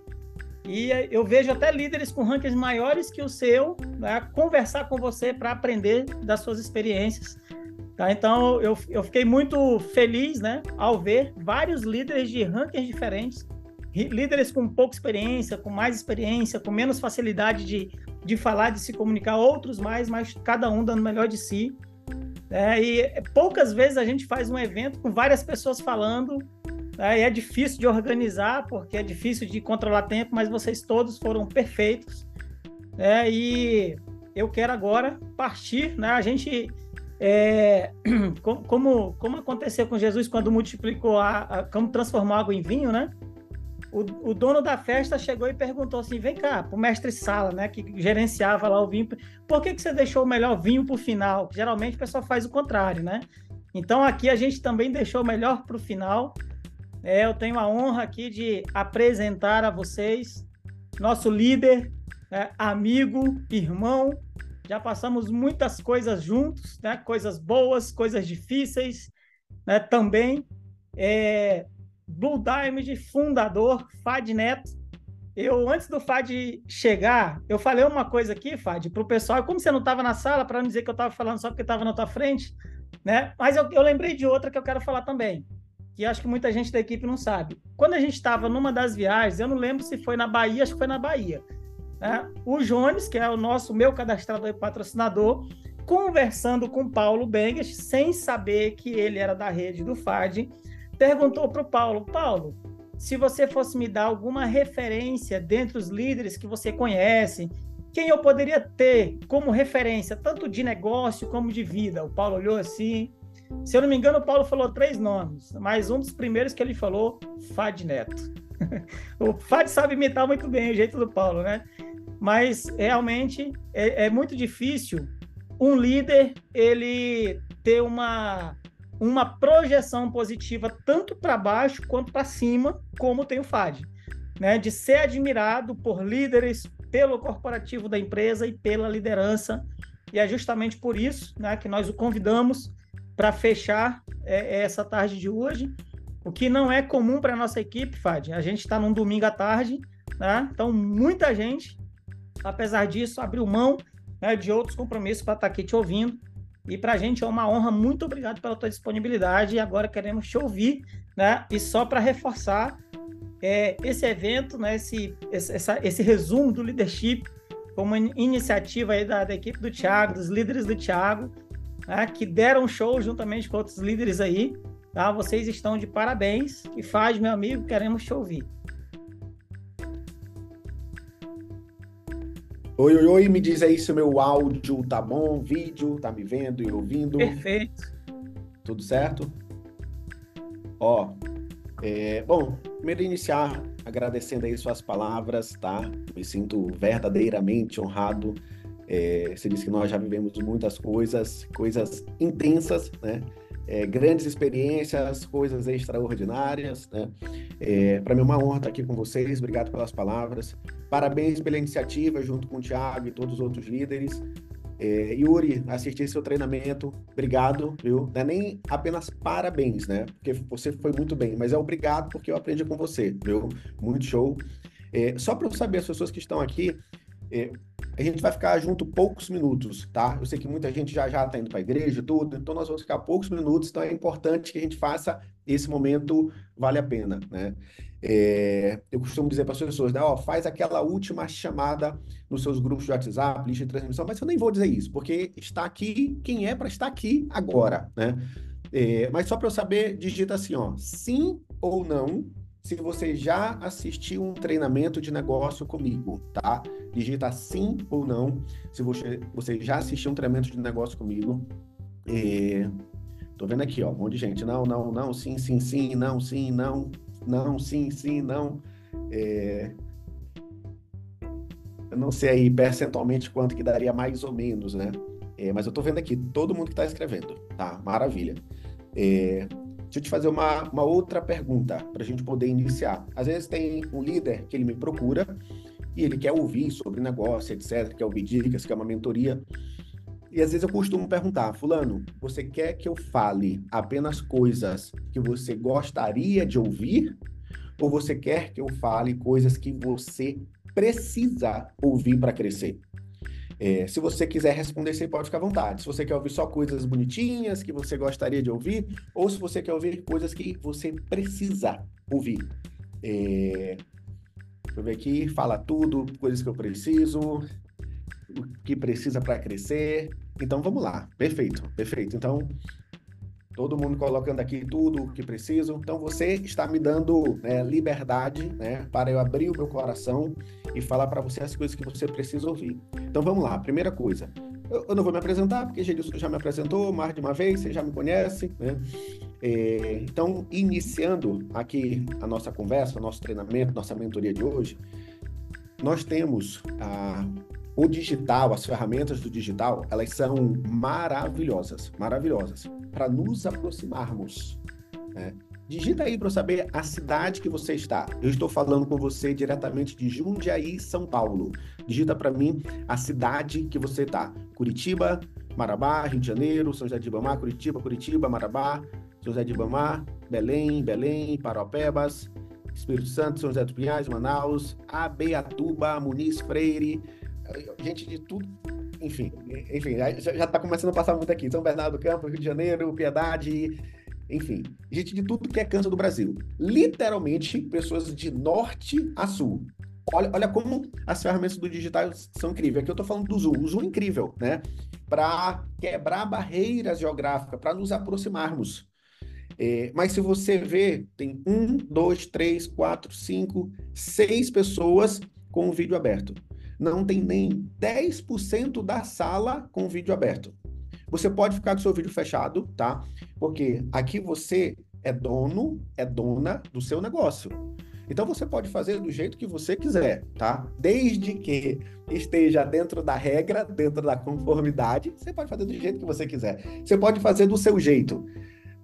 E eu vejo até líderes com rankings maiores que o seu né, conversar com você para aprender das suas experiências. Tá? Então, eu, eu fiquei muito feliz né, ao ver vários líderes de rankings diferentes, líderes com pouca experiência, com mais experiência, com menos facilidade de, de falar, de se comunicar, outros mais, mas cada um dando o melhor de si. É, e poucas vezes a gente faz um evento com várias pessoas falando, né, e é difícil de organizar, porque é difícil de controlar tempo, mas vocês todos foram perfeitos. Né, e eu quero agora partir, né? A gente, é, como, como aconteceu com Jesus quando multiplicou, a, a, como transformou água em vinho, né? O, o, dono da festa chegou e perguntou assim: vem cá, pro mestre Sala, né, que gerenciava lá o vinho, por que, que você deixou o melhor vinho para o final? Geralmente o pessoal faz o contrário, né? Então aqui a gente também deixou o melhor para o final. É, eu tenho a honra aqui de apresentar a vocês nosso líder, né, amigo, irmão. Já passamos muitas coisas juntos, né? Coisas boas, coisas difíceis, né? Também. É, Blue Diamond, fundador, Fad Neto. Eu, antes do Fad chegar, eu falei uma coisa aqui, Fad, para o pessoal, como você não estava na sala, para não dizer que eu estava falando só porque estava na tua frente, né? Mas eu, eu lembrei de outra que eu quero falar também, que acho que muita gente da equipe não sabe. Quando a gente estava numa das viagens, eu não lembro se foi na Bahia, acho que foi na Bahia, né? O Jones, que é o nosso, meu cadastrador e patrocinador, conversando com Paulo Bengas, sem saber que ele era da rede do FAD, perguntou para o Paulo: Paulo, se você fosse me dar alguma referência dentre os líderes que você conhece, quem eu poderia ter como referência, tanto de negócio como de vida? O Paulo olhou assim. Se eu não me engano, o Paulo falou três nomes, mas um dos primeiros que ele falou, Fad Neto. o Fad sabe imitar muito bem o jeito do Paulo, né? Mas realmente é, é muito difícil um líder ele ter uma uma projeção positiva tanto para baixo quanto para cima, como tem o FAD, né? De ser admirado por líderes, pelo corporativo da empresa e pela liderança. E é justamente por isso, né, que nós o convidamos para fechar é, essa tarde de hoje, o que não é comum para nossa equipe, Fad. A gente está num domingo à tarde, né? Então muita gente, apesar disso, abriu mão né, de outros compromissos para estar tá aqui te ouvindo. E para a gente é uma honra. Muito obrigado pela tua disponibilidade. E agora queremos te ouvir, né? E só para reforçar, é, esse evento, né? Esse, esse, essa, esse resumo do leadership, como iniciativa aí da, da equipe do Thiago, dos líderes do Thiago, né? que deram show juntamente com outros líderes aí. Tá? Vocês estão de parabéns. E faz, meu amigo, queremos te ouvir. Oi, oi, oi, me diz aí se o meu áudio tá bom, vídeo, tá me vendo e ouvindo. Perfeito. Tudo certo? Ó, é, bom, primeiro iniciar agradecendo aí suas palavras, tá? Me sinto verdadeiramente honrado. É, você disse que nós já vivemos muitas coisas, coisas intensas, né? É, grandes experiências, coisas extraordinárias. Né? É, Para mim é uma honra estar aqui com vocês. Obrigado pelas palavras. Parabéns pela iniciativa, junto com o Thiago e todos os outros líderes. É, Yuri, assisti seu treinamento, obrigado, viu? Não é nem apenas parabéns, né? Porque você foi muito bem, mas é obrigado porque eu aprendi com você, viu? Muito show. É, só para eu saber, as pessoas que estão aqui, é, a gente vai ficar junto poucos minutos, tá? Eu sei que muita gente já já está indo para a igreja tudo, então nós vamos ficar poucos minutos, então é importante que a gente faça esse momento vale a pena, né? É, eu costumo dizer para as pessoas, né, ó, faz aquela última chamada nos seus grupos de WhatsApp, lista de transmissão, mas eu nem vou dizer isso, porque está aqui quem é para estar aqui agora, né? É, mas só para eu saber, digita assim, ó, sim ou não, se você já assistiu um treinamento de negócio comigo, tá? Digita sim ou não, se você, você já assistiu um treinamento de negócio comigo. É... Tô vendo aqui, ó, um monte de gente. Não, não, não, sim, sim, sim, não, sim, não, não, sim, sim, não. É... Eu não sei aí percentualmente quanto que daria mais ou menos, né? É, mas eu tô vendo aqui todo mundo que tá escrevendo, tá? Maravilha. É, Deixa eu te fazer uma, uma outra pergunta para a gente poder iniciar. Às vezes tem um líder que ele me procura e ele quer ouvir sobre negócio, etc., quer ouvir dicas, quer uma mentoria. E às vezes eu costumo perguntar, fulano, você quer que eu fale apenas coisas que você gostaria de ouvir? Ou você quer que eu fale coisas que você precisa ouvir para crescer? É, se você quiser responder, você pode ficar à vontade. Se você quer ouvir só coisas bonitinhas que você gostaria de ouvir, ou se você quer ouvir coisas que você precisa ouvir. É, deixa eu ver aqui, fala tudo, coisas que eu preciso, o que precisa para crescer. Então vamos lá, perfeito, perfeito. Então todo mundo colocando aqui tudo o que preciso. Então você está me dando né, liberdade né, para eu abrir o meu coração e falar para você as coisas que você precisa ouvir. Então vamos lá, primeira coisa. Eu, eu não vou me apresentar, porque Gedilson já me apresentou mais de uma vez, você já me conhece, né? É, então, iniciando aqui a nossa conversa, nosso treinamento, nossa mentoria de hoje, nós temos a, o digital, as ferramentas do digital, elas são maravilhosas, maravilhosas para nos aproximarmos. Né? Digita aí para eu saber a cidade que você está. Eu estou falando com você diretamente de Jundiaí, São Paulo. Digita para mim a cidade que você está. Curitiba, Marabá, Rio de Janeiro, São José de Ibamar, Curitiba, Curitiba, Marabá, São José de Ibamar, Belém, Belém, Paropebas, Espírito Santo, São José dos Pinhais, Manaus, Abeatuba, Muniz Freire, gente de tudo enfim, enfim, já está começando a passar muito aqui. São Bernardo do Campo, Rio de Janeiro, Piedade, enfim, gente de tudo que é canto do Brasil. Literalmente, pessoas de norte a sul. Olha, olha como as ferramentas do digital são incríveis. Aqui eu estou falando do Zoom. O Zoom é incrível, né? Para quebrar barreiras geográficas, para nos aproximarmos. É, mas se você vê, tem um, dois, três, quatro, cinco, seis pessoas com o vídeo aberto não tem nem 10% da sala com o vídeo aberto. Você pode ficar com seu vídeo fechado, tá? Porque aqui você é dono, é dona do seu negócio. Então você pode fazer do jeito que você quiser, tá? Desde que esteja dentro da regra, dentro da conformidade, você pode fazer do jeito que você quiser. Você pode fazer do seu jeito.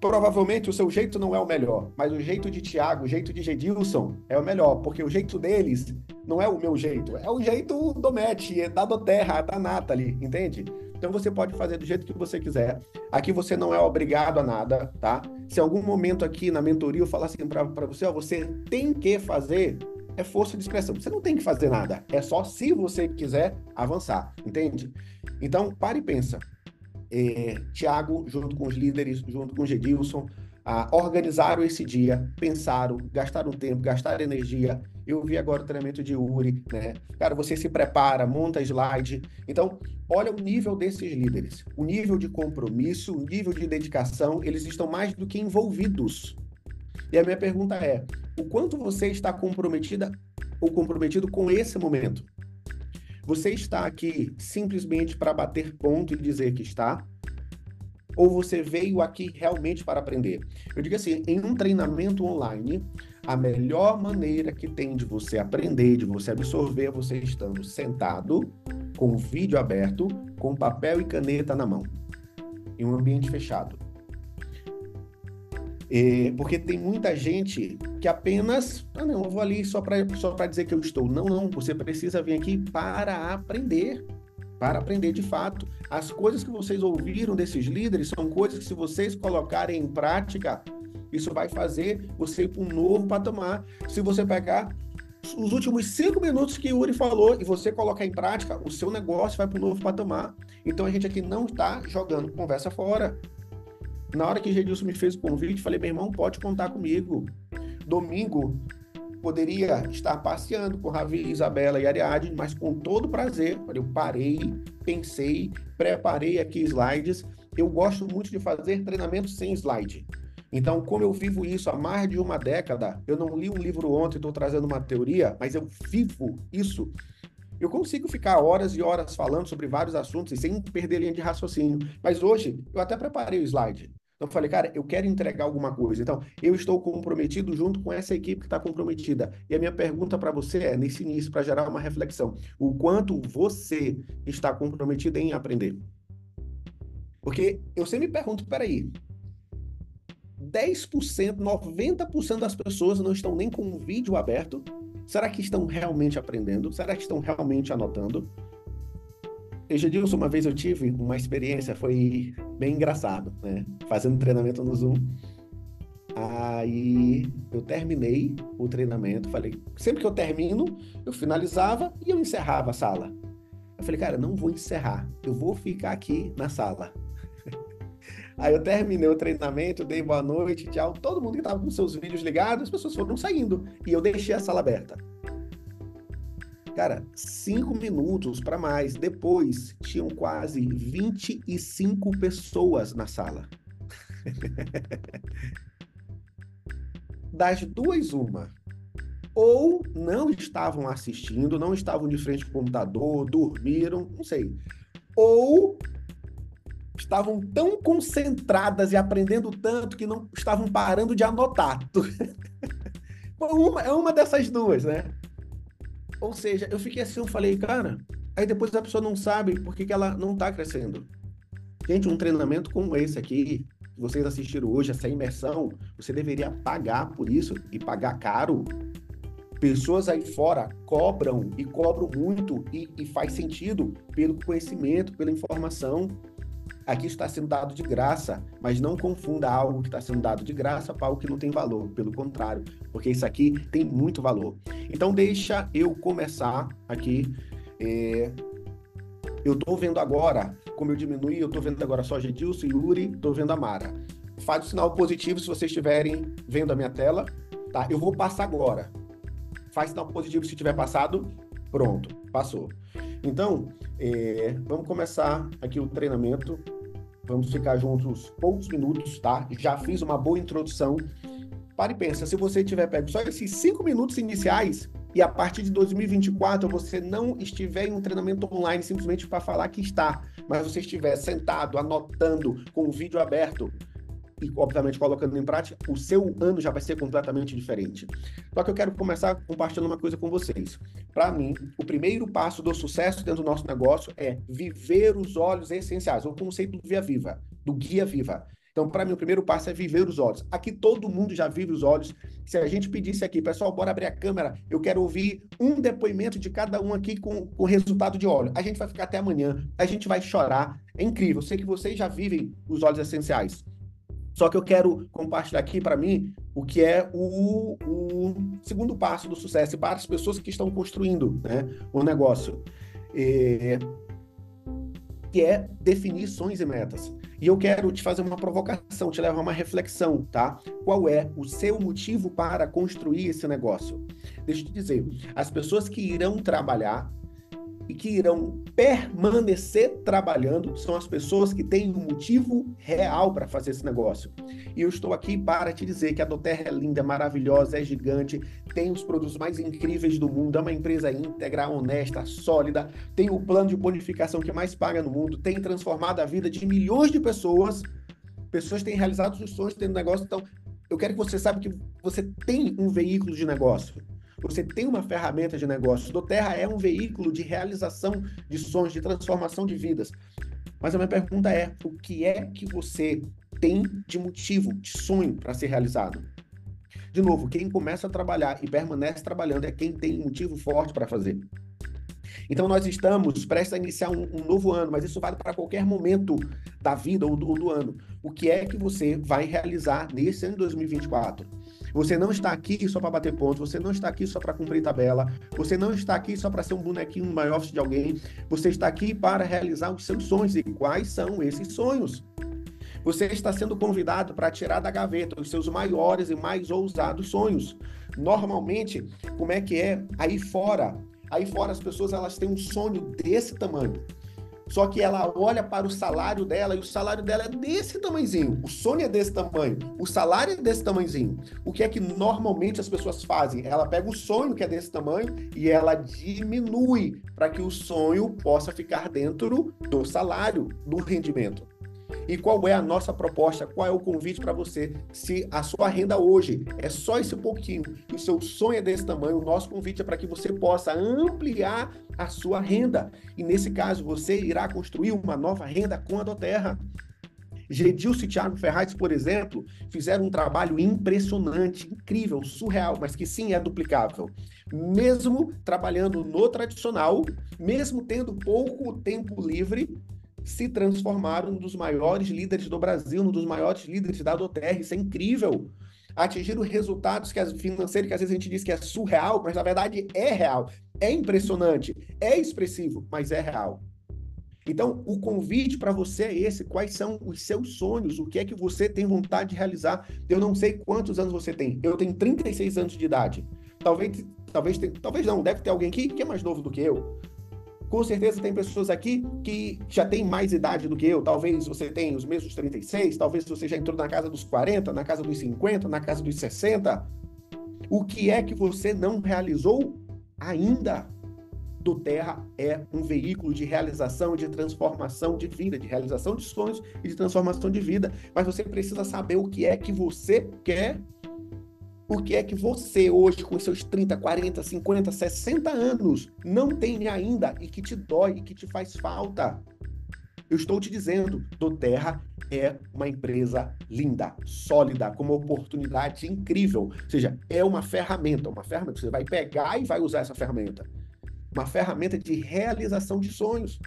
Provavelmente o seu jeito não é o melhor, mas o jeito de Tiago, o jeito de Gedilson é o melhor, porque o jeito deles não é o meu jeito, é o jeito do Matt, é da Doterra, da Nathalie, entende? Então você pode fazer do jeito que você quiser. Aqui você não é obrigado a nada, tá? Se algum momento aqui na mentoria eu falar assim para você, ó, você tem que fazer, é força de expressão. Você não tem que fazer nada. É só se você quiser avançar, entende? Então, pare e pensa. É, Tiago, junto com os líderes, junto com o Gedilson, ah, organizaram esse dia, pensaram, gastaram tempo, gastaram energia. Eu vi agora o treinamento de Uri, né? Cara, você se prepara, monta slide. Então, olha o nível desses líderes, o nível de compromisso, o nível de dedicação, eles estão mais do que envolvidos. E a minha pergunta é: o quanto você está comprometida ou comprometido com esse momento? Você está aqui simplesmente para bater ponto e dizer que está? Ou você veio aqui realmente para aprender? Eu digo assim, em um treinamento online, a melhor maneira que tem de você aprender, de você absorver, é você estando sentado, com o vídeo aberto, com papel e caneta na mão, em um ambiente fechado. É, porque tem muita gente que apenas, ah, não, eu vou ali só para só dizer que eu estou. Não, não, você precisa vir aqui para aprender para aprender de fato. As coisas que vocês ouviram desses líderes são coisas que, se vocês colocarem em prática, isso vai fazer você ir para um novo patamar. Se você pegar os últimos cinco minutos que o Uri falou e você colocar em prática, o seu negócio vai para um novo patamar. Então a gente aqui não está jogando conversa fora. Na hora que Gedilson me fez o convite, falei, meu irmão, pode contar comigo. Domingo, poderia estar passeando com Ravi, Isabela e Ariadne, mas com todo prazer. Eu parei, pensei, preparei aqui slides. Eu gosto muito de fazer treinamento sem slide. Então, como eu vivo isso há mais de uma década, eu não li um livro ontem, estou trazendo uma teoria, mas eu vivo isso. Eu consigo ficar horas e horas falando sobre vários assuntos e sem perder linha de raciocínio. Mas hoje, eu até preparei o slide. Então, eu falei, cara, eu quero entregar alguma coisa. Então, eu estou comprometido junto com essa equipe que está comprometida. E a minha pergunta para você é, nesse início, para gerar uma reflexão: o quanto você está comprometido em aprender? Porque eu sempre me pergunto, peraí, 10%, 90% das pessoas não estão nem com o vídeo aberto. Será que estão realmente aprendendo? Será que estão realmente anotando? Edilson, uma vez eu tive uma experiência, foi bem engraçado, né? Fazendo treinamento no Zoom. Aí eu terminei o treinamento, falei, sempre que eu termino, eu finalizava e eu encerrava a sala. Eu falei, cara, não vou encerrar, eu vou ficar aqui na sala. Aí eu terminei o treinamento, dei boa noite, tchau. Todo mundo que estava com seus vídeos ligados, as pessoas foram saindo. E eu deixei a sala aberta. Cara, cinco minutos para mais. Depois, tinham quase 25 pessoas na sala. das duas, uma. Ou não estavam assistindo, não estavam de frente ao computador, dormiram, não sei. Ou estavam tão concentradas e aprendendo tanto que não estavam parando de anotar. uma, é uma dessas duas, né? Ou seja, eu fiquei assim, eu falei, cara, aí depois a pessoa não sabe por que, que ela não está crescendo. Gente, um treinamento como esse aqui, que vocês assistiram hoje, essa imersão, você deveria pagar por isso e pagar caro. Pessoas aí fora cobram e cobram muito e, e faz sentido pelo conhecimento, pela informação. Aqui está sendo dado de graça, mas não confunda algo que está sendo dado de graça para algo que não tem valor. Pelo contrário, porque isso aqui tem muito valor. Então, deixa eu começar aqui. É... Eu estou vendo agora, como eu diminui, eu estou vendo agora só Gedilson, Yuri, estou vendo a Mara. Faz o sinal positivo se vocês estiverem vendo a minha tela. Tá? Eu vou passar agora. Faz sinal positivo se tiver passado. Pronto, passou. Então, é, vamos começar aqui o treinamento. Vamos ficar juntos poucos minutos, tá? Já fiz uma boa introdução. Pare e pensa, se você tiver pego só esses cinco minutos iniciais e a partir de 2024 você não estiver em um treinamento online simplesmente para falar que está, mas você estiver sentado, anotando, com o vídeo aberto, e, obviamente, colocando em prática, o seu ano já vai ser completamente diferente. Só que eu quero começar compartilhando uma coisa com vocês. Para mim, o primeiro passo do sucesso dentro do nosso negócio é viver os olhos essenciais, o conceito do Via Viva, do Guia Viva. Então, para mim, o primeiro passo é viver os olhos. Aqui todo mundo já vive os olhos. Se a gente pedisse aqui, pessoal, bora abrir a câmera, eu quero ouvir um depoimento de cada um aqui com o resultado de óleo. A gente vai ficar até amanhã, a gente vai chorar. É incrível. Eu sei que vocês já vivem os olhos essenciais. Só que eu quero compartilhar aqui para mim o que é o, o, segundo passo do sucesso para as pessoas que estão construindo né, o negócio. É, que é definir sonhos e metas. E eu quero te fazer uma provocação, te levar a uma reflexão, tá? Qual é o seu motivo para construir esse negócio? Deixa eu te dizer, as pessoas que irão trabalhar e que irão permanecer trabalhando são as pessoas que têm um motivo real para fazer esse negócio. E eu estou aqui para te dizer que a Doterra é linda, maravilhosa, é gigante, tem os produtos mais incríveis do mundo, é uma empresa íntegra, honesta, sólida, tem o plano de bonificação que mais paga no mundo, tem transformado a vida de milhões de pessoas. Pessoas têm realizado os sonhos tendo negócio. Então, eu quero que você saiba que você tem um veículo de negócio. Você tem uma ferramenta de negócio. Do Terra é um veículo de realização de sonhos, de transformação de vidas. Mas a minha pergunta é: o que é que você tem de motivo, de sonho para ser realizado? De novo, quem começa a trabalhar e permanece trabalhando é quem tem motivo forte para fazer. Então, nós estamos prestes a iniciar um, um novo ano, mas isso vale para qualquer momento da vida ou do, ou do ano. O que é que você vai realizar nesse ano de 2024? Você não está aqui só para bater pontos, você não está aqui só para cumprir tabela, você não está aqui só para ser um bonequinho no office de alguém, você está aqui para realizar os seus sonhos. E quais são esses sonhos? Você está sendo convidado para tirar da gaveta os seus maiores e mais ousados sonhos. Normalmente, como é que é aí fora? Aí fora as pessoas elas têm um sonho desse tamanho. Só que ela olha para o salário dela e o salário dela é desse tamanhozinho. O sonho é desse tamanho. O salário é desse tamanhozinho. O que é que normalmente as pessoas fazem? Ela pega o sonho que é desse tamanho e ela diminui para que o sonho possa ficar dentro do salário, do rendimento. E qual é a nossa proposta? Qual é o convite para você? Se a sua renda hoje é só esse pouquinho e o seu sonho é desse tamanho, o nosso convite é para que você possa ampliar a sua renda. E nesse caso, você irá construir uma nova renda com a Doterra. Gedilson e Thiago Ferraz, por exemplo, fizeram um trabalho impressionante, incrível, surreal, mas que sim é duplicável. Mesmo trabalhando no tradicional, mesmo tendo pouco tempo livre, se transformaram dos maiores líderes do Brasil, um dos maiores líderes da Doterra. Isso é incrível. Atingiram resultados que financeiros que às vezes a gente diz que é surreal, mas na verdade é real. É impressionante, é expressivo, mas é real. Então, o convite para você é esse: quais são os seus sonhos? O que é que você tem vontade de realizar? Eu não sei quantos anos você tem. Eu tenho 36 anos de idade. Talvez, talvez, talvez não, deve ter alguém aqui que é mais novo do que eu. Com certeza tem pessoas aqui que já têm mais idade do que eu. Talvez você tenha os mesmos 36, talvez você já entrou na casa dos 40, na casa dos 50, na casa dos 60. O que é que você não realizou ainda? Do Terra é um veículo de realização, de transformação de vida, de realização de sonhos e de transformação de vida. Mas você precisa saber o que é que você quer por que é que você, hoje, com seus 30, 40, 50, 60 anos, não tem ainda e que te dói e que te faz falta? Eu estou te dizendo, do Terra é uma empresa linda, sólida, com uma oportunidade incrível. Ou seja, é uma ferramenta, uma ferramenta. Você vai pegar e vai usar essa ferramenta. Uma ferramenta de realização de sonhos.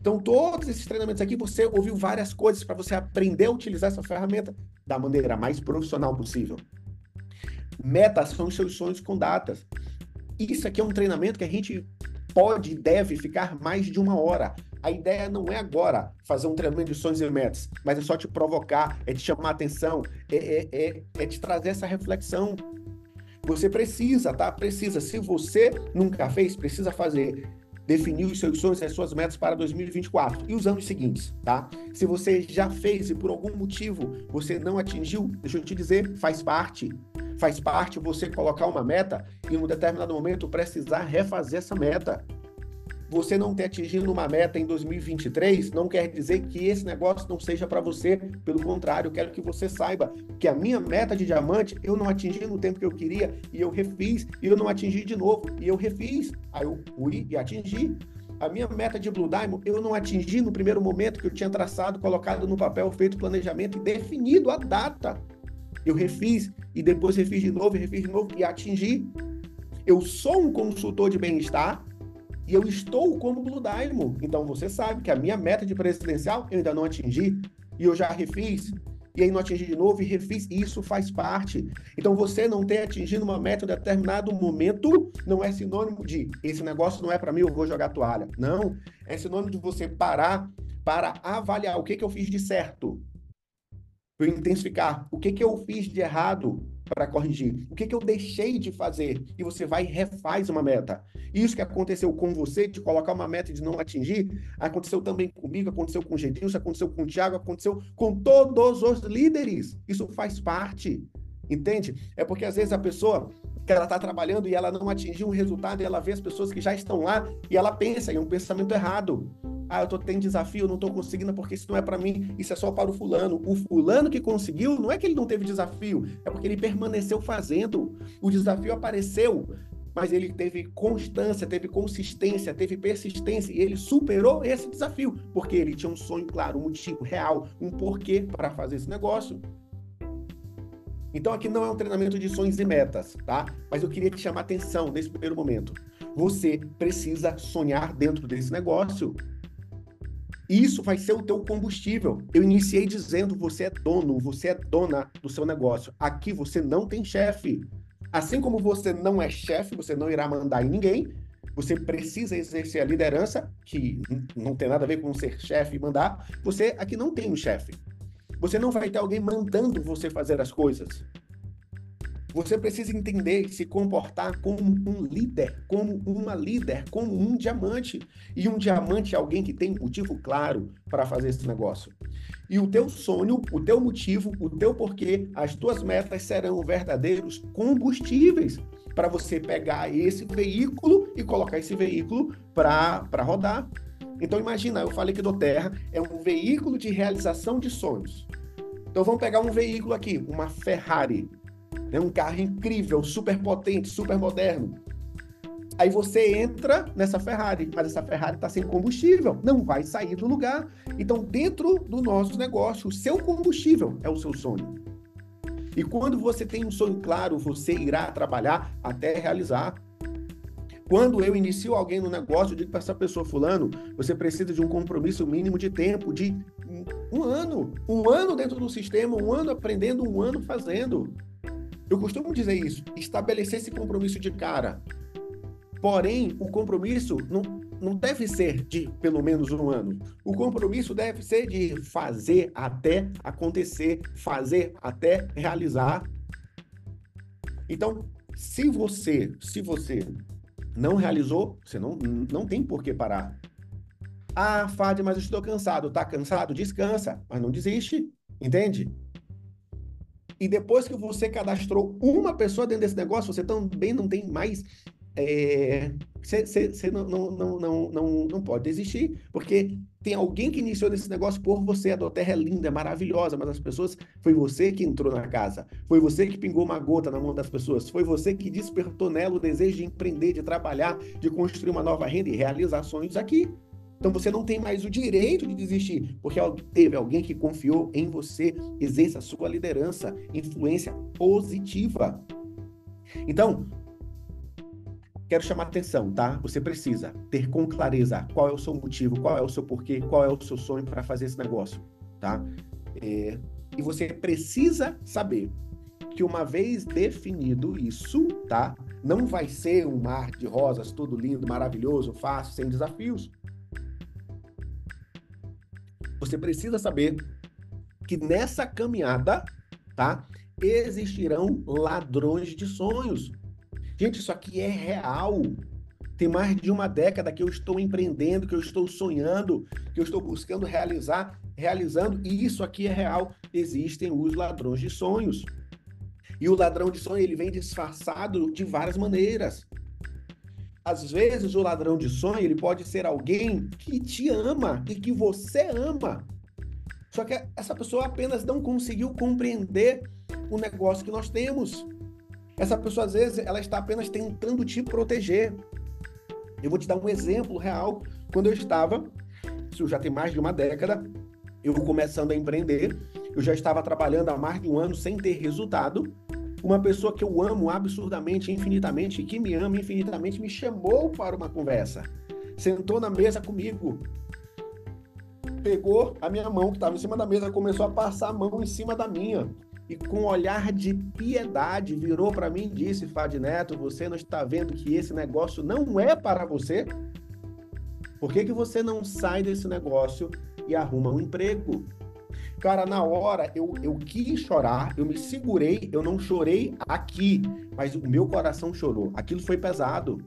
Então, todos esses treinamentos aqui, você ouviu várias coisas para você aprender a utilizar essa ferramenta da maneira mais profissional possível. Metas são os seus sonhos com datas. Isso aqui é um treinamento que a gente pode e deve ficar mais de uma hora. A ideia não é agora fazer um treinamento de sonhos e metas, mas é só te provocar, é te chamar a atenção, é, é, é, é te trazer essa reflexão. Você precisa, tá? Precisa. Se você nunca fez, precisa fazer definir os seus sonhos e as suas metas para 2024 e os anos seguintes, tá? Se você já fez e por algum motivo você não atingiu, deixa eu te dizer, faz parte. Faz parte você colocar uma meta e em um determinado momento precisar refazer essa meta. Você não ter atingido uma meta em 2023 não quer dizer que esse negócio não seja para você. Pelo contrário, quero que você saiba que a minha meta de diamante eu não atingi no tempo que eu queria e eu refiz e eu não atingi de novo e eu refiz. Aí eu fui e atingi. A minha meta de Blue Diamond eu não atingi no primeiro momento que eu tinha traçado, colocado no papel, feito planejamento e definido a data. Eu refiz e depois refiz de novo, refiz de novo e atingi. Eu sou um consultor de bem-estar e eu estou como Blue Diamond. Então você sabe que a minha meta de presidencial eu ainda não atingi e eu já refiz e aí não atingi de novo e refiz. Isso faz parte. Então você não ter atingido uma meta em determinado momento não é sinônimo de esse negócio não é para mim, eu vou jogar toalha. Não, é sinônimo de você parar, para avaliar o que, que eu fiz de certo, para intensificar o que, que eu fiz de errado para corrigir, o que, que eu deixei de fazer, e você vai e refaz uma meta. Isso que aconteceu com você, de colocar uma meta e de não atingir, aconteceu também comigo, aconteceu com o Gedilson, aconteceu com o Thiago, aconteceu com todos os líderes. Isso faz parte, entende? É porque às vezes a pessoa que ela está trabalhando e ela não atingiu um resultado e ela vê as pessoas que já estão lá e ela pensa em um pensamento errado. Ah, eu tô tendo desafio, não tô conseguindo porque isso não é para mim, isso é só para o fulano. O fulano que conseguiu, não é que ele não teve desafio, é porque ele permaneceu fazendo. O desafio apareceu, mas ele teve constância, teve consistência, teve persistência e ele superou esse desafio, porque ele tinha um sonho claro, um motivo real, um porquê para fazer esse negócio. Então aqui não é um treinamento de sonhos e metas, tá? Mas eu queria te chamar atenção nesse primeiro momento. Você precisa sonhar dentro desse negócio. Isso vai ser o teu combustível. Eu iniciei dizendo, você é dono, você é dona do seu negócio. Aqui você não tem chefe. Assim como você não é chefe, você não irá mandar em ninguém, você precisa exercer a liderança, que não tem nada a ver com ser chefe e mandar. Você aqui não tem um chefe. Você não vai ter alguém mandando você fazer as coisas. Você precisa entender se comportar como um líder, como uma líder, como um diamante. E um diamante é alguém que tem motivo claro para fazer esse negócio. E o teu sonho, o teu motivo, o teu porquê, as tuas metas serão verdadeiros combustíveis para você pegar esse veículo e colocar esse veículo para rodar. Então imagina, eu falei que do Terra é um veículo de realização de sonhos. Então vamos pegar um veículo aqui, uma Ferrari. É um carro incrível, super potente, super moderno. Aí você entra nessa Ferrari, mas essa Ferrari está sem combustível, não vai sair do lugar. Então, dentro do nosso negócio, o seu combustível é o seu sonho. E quando você tem um sonho claro, você irá trabalhar até realizar. Quando eu inicio alguém no negócio, eu digo para essa pessoa, fulano, você precisa de um compromisso mínimo de tempo, de um ano. Um ano dentro do sistema, um ano aprendendo, um ano fazendo. Eu costumo dizer isso, estabelecer esse compromisso de cara. Porém, o compromisso não, não deve ser de pelo menos um ano. O compromisso deve ser de fazer até acontecer, fazer até realizar. Então, se você, se você não realizou, você não, não tem por que parar. Ah, Fábio, mas eu estou cansado. Tá cansado? Descansa, mas não desiste. Entende? E depois que você cadastrou uma pessoa dentro desse negócio, você também não tem mais. Você é, não, não, não, não, não, pode desistir, porque tem alguém que iniciou nesse negócio por você. A Doterra é linda, é maravilhosa, mas as pessoas. Foi você que entrou na casa. Foi você que pingou uma gota na mão das pessoas. Foi você que despertou nela o desejo de empreender, de trabalhar, de construir uma nova renda e realizar sonhos aqui. Então você não tem mais o direito de desistir, porque teve alguém que confiou em você, exerça a sua liderança, influência positiva. Então, quero chamar atenção, tá? Você precisa ter com clareza qual é o seu motivo, qual é o seu porquê, qual é o seu sonho para fazer esse negócio, tá? É, e você precisa saber que uma vez definido isso, tá? Não vai ser um mar de rosas, tudo lindo, maravilhoso, fácil, sem desafios. Você precisa saber que nessa caminhada, tá? Existirão ladrões de sonhos. Gente, isso aqui é real. Tem mais de uma década que eu estou empreendendo, que eu estou sonhando, que eu estou buscando realizar, realizando, e isso aqui é real. Existem os ladrões de sonhos. E o ladrão de sonho, ele vem disfarçado de várias maneiras às vezes o ladrão de sonho ele pode ser alguém que te ama e que você ama. Só que essa pessoa apenas não conseguiu compreender o negócio que nós temos. Essa pessoa às vezes ela está apenas tentando te proteger. Eu vou te dar um exemplo real. Quando eu estava, isso já tem mais de uma década, eu começando a empreender, eu já estava trabalhando há mais de um ano sem ter resultado uma pessoa que eu amo absurdamente, infinitamente, que me ama infinitamente, me chamou para uma conversa. Sentou na mesa comigo, pegou a minha mão que estava em cima da mesa, começou a passar a mão em cima da minha. E com um olhar de piedade virou para mim e disse: Fad Neto, você não está vendo que esse negócio não é para você? Por que, que você não sai desse negócio e arruma um emprego. Cara, na hora eu, eu quis chorar, eu me segurei, eu não chorei aqui, mas o meu coração chorou. Aquilo foi pesado.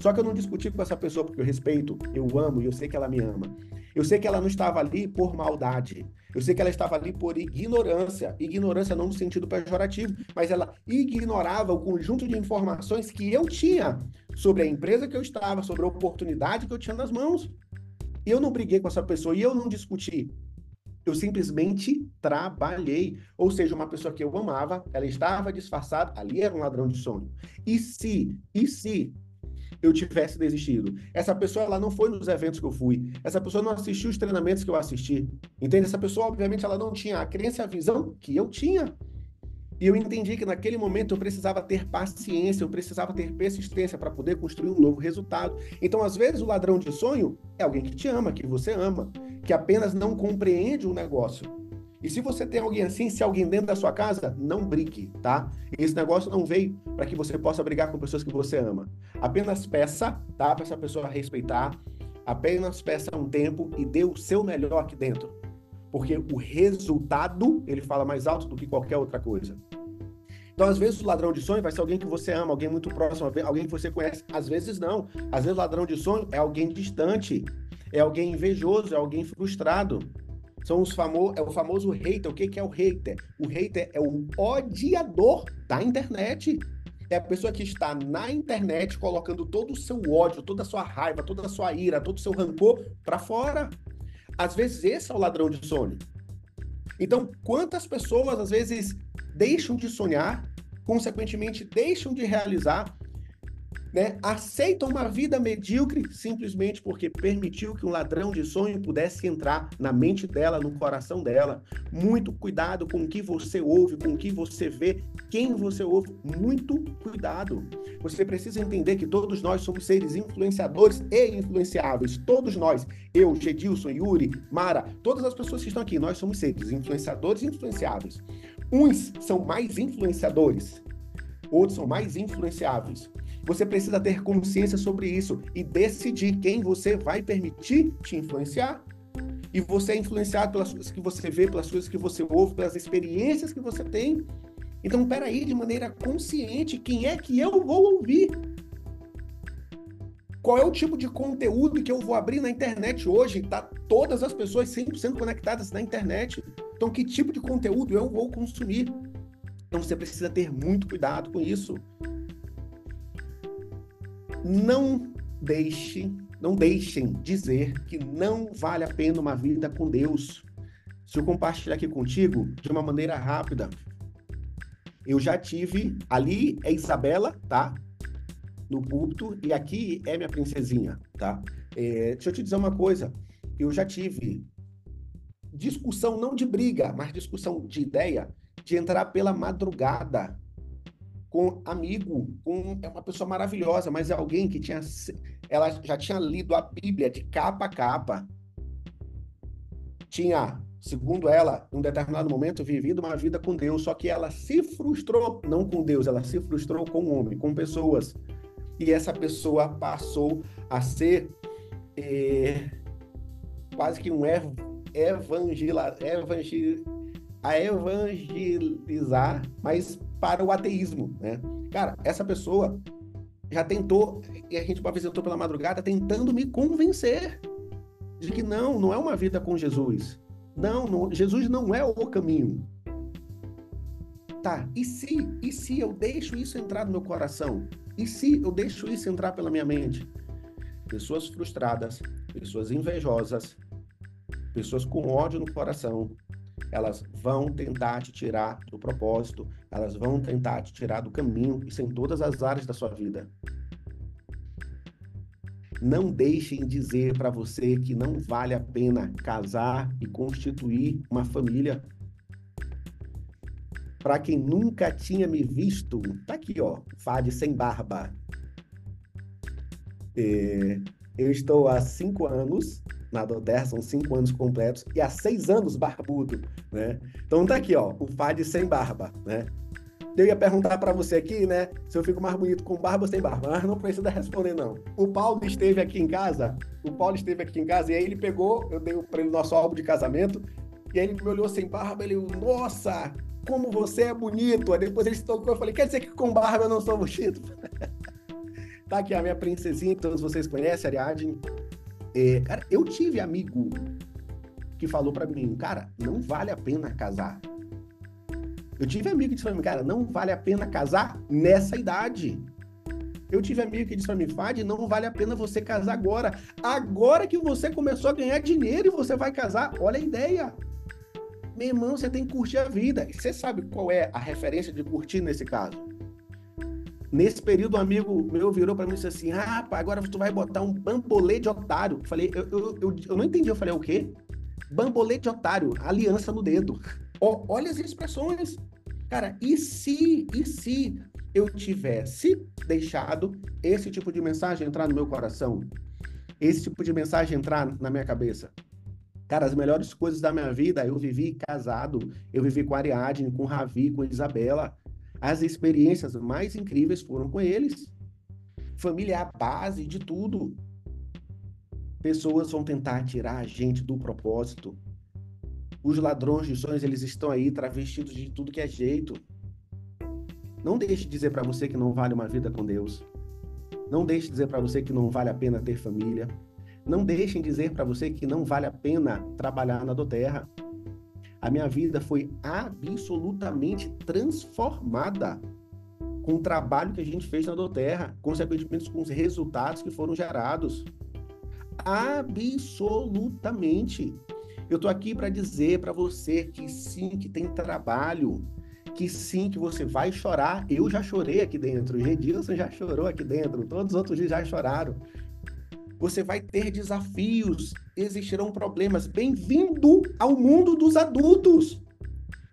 Só que eu não discuti com essa pessoa porque eu respeito, eu amo e eu sei que ela me ama. Eu sei que ela não estava ali por maldade. Eu sei que ela estava ali por ignorância. Ignorância não no sentido pejorativo, mas ela ignorava o conjunto de informações que eu tinha sobre a empresa que eu estava, sobre a oportunidade que eu tinha nas mãos. Eu não briguei com essa pessoa e eu não discuti. Eu simplesmente trabalhei. Ou seja, uma pessoa que eu amava, ela estava disfarçada, ali era um ladrão de sonho. E se, e se eu tivesse desistido. Essa pessoa ela não foi nos eventos que eu fui. Essa pessoa não assistiu os treinamentos que eu assisti. Entende? Essa pessoa, obviamente, ela não tinha a crença e a visão que eu tinha. E eu entendi que naquele momento eu precisava ter paciência, eu precisava ter persistência para poder construir um novo resultado. Então, às vezes, o ladrão de sonho é alguém que te ama, que você ama, que apenas não compreende o negócio. E se você tem alguém assim, se alguém dentro da sua casa, não brigue, tá? Esse negócio não veio para que você possa brigar com pessoas que você ama. Apenas peça, tá? Para essa pessoa respeitar. Apenas peça um tempo e dê o seu melhor aqui dentro. Porque o resultado, ele fala mais alto do que qualquer outra coisa. Então, às vezes, o ladrão de sonho vai ser alguém que você ama, alguém muito próximo, alguém que você conhece. Às vezes, não. Às vezes, o ladrão de sonho é alguém distante, é alguém invejoso, é alguém frustrado. São os famo é o famoso hater. O que, que é o hater? O hater é o odiador da internet. É a pessoa que está na internet colocando todo o seu ódio, toda a sua raiva, toda a sua ira, todo o seu rancor para fora. Às vezes esse é o ladrão de sonho. Então, quantas pessoas às vezes deixam de sonhar, consequentemente deixam de realizar né, aceitam uma vida medíocre simplesmente porque permitiu que um ladrão de sonho pudesse entrar na mente dela, no coração dela. Muito cuidado com o que você ouve, com o que você vê, quem você ouve. Muito cuidado. Você precisa entender que todos nós somos seres influenciadores e influenciáveis. Todos nós, eu, Gedilson, Yuri, Mara, todas as pessoas que estão aqui, nós somos seres influenciadores e influenciáveis. Uns são mais influenciadores, outros são mais influenciáveis. Você precisa ter consciência sobre isso e decidir quem você vai permitir te influenciar. E você é influenciado pelas coisas que você vê, pelas coisas que você ouve, pelas experiências que você tem. Então, peraí, de maneira consciente, quem é que eu vou ouvir? Qual é o tipo de conteúdo que eu vou abrir na internet hoje? Tá todas as pessoas 100% conectadas na internet. Então, que tipo de conteúdo eu vou consumir? Então, você precisa ter muito cuidado com isso não deixe, não deixem dizer que não vale a pena uma vida com Deus. Se eu compartilhar aqui contigo de uma maneira rápida, eu já tive ali é Isabela, tá? No púlpito e aqui é minha princesinha, tá? É, deixa eu te dizer uma coisa. Eu já tive discussão não de briga, mas discussão de ideia de entrar pela madrugada com amigo, com é uma pessoa maravilhosa, mas é alguém que tinha ela já tinha lido a Bíblia de capa a capa. Tinha, segundo ela, em um determinado momento vivido uma vida com Deus, só que ela se frustrou não com Deus, ela se frustrou com o homem, com pessoas. E essa pessoa passou a ser é, quase que um ev evangel, a evangelizar, mas para o ateísmo, né? Cara, essa pessoa já tentou, e a gente apresentou pela madrugada, tentando me convencer de que não, não é uma vida com Jesus. Não, não Jesus não é o caminho. Tá, e se, e se eu deixo isso entrar no meu coração? E se eu deixo isso entrar pela minha mente? Pessoas frustradas, pessoas invejosas, pessoas com ódio no coração, elas vão tentar te tirar do propósito, elas vão tentar te tirar do caminho, isso em todas as áreas da sua vida. Não deixem dizer para você que não vale a pena casar e constituir uma família. Para quem nunca tinha me visto, tá aqui, ó, Fade sem barba. É, eu estou há cinco anos na Doter, são cinco anos completos, e há seis anos barbudo, né? Então tá aqui, ó, o Fade sem barba, né? Eu ia perguntar para você aqui, né? Se eu fico mais bonito com barba ou sem barba. Mas não precisa responder, não. O Paulo esteve aqui em casa. O Paulo esteve aqui em casa e aí ele pegou, eu dei para ele nosso álbum de casamento. E aí ele me olhou sem barba, ele, nossa, como você é bonito. Aí depois ele se tocou, eu falei, quer dizer que com barba eu não sou bonito? tá aqui a minha princesinha, todos vocês conhecem, Ariadne. É, cara, eu tive amigo que falou para mim, cara, não vale a pena casar. Eu tive amigo que disse pra mim, cara, não vale a pena casar nessa idade. Eu tive amigo que disse pra mim, Fad, não vale a pena você casar agora. Agora que você começou a ganhar dinheiro e você vai casar, olha a ideia. Meu irmão, você tem que curtir a vida. E você sabe qual é a referência de curtir nesse caso? Nesse período, um amigo meu virou para mim e disse assim: Ah, rapaz, agora tu vai botar um bambolê de otário. Falei, eu, eu, eu, eu não entendi. Eu falei, o quê? Bambolê de otário, aliança no dedo. Oh, olha as expressões. Cara, e se, e se eu tivesse deixado esse tipo de mensagem entrar no meu coração? Esse tipo de mensagem entrar na minha cabeça? Cara, as melhores coisas da minha vida eu vivi casado, eu vivi com Ariadne, com Ravi, com Isabela. As experiências mais incríveis foram com eles. Família é a base de tudo. Pessoas vão tentar tirar a gente do propósito. Os ladrões de sonhos, eles estão aí travestidos de tudo que é jeito. Não deixe de dizer para você que não vale uma vida com Deus. Não deixe de dizer para você que não vale a pena ter família. Não deixem dizer para você que não vale a pena trabalhar na doterra. A minha vida foi absolutamente transformada com o trabalho que a gente fez na doterra, consequentemente com os resultados que foram gerados. Absolutamente. Eu estou aqui para dizer para você que sim, que tem trabalho, que sim, que você vai chorar. Eu já chorei aqui dentro, o Redilson já chorou aqui dentro, todos os outros já choraram. Você vai ter desafios, existirão problemas. Bem-vindo ao mundo dos adultos.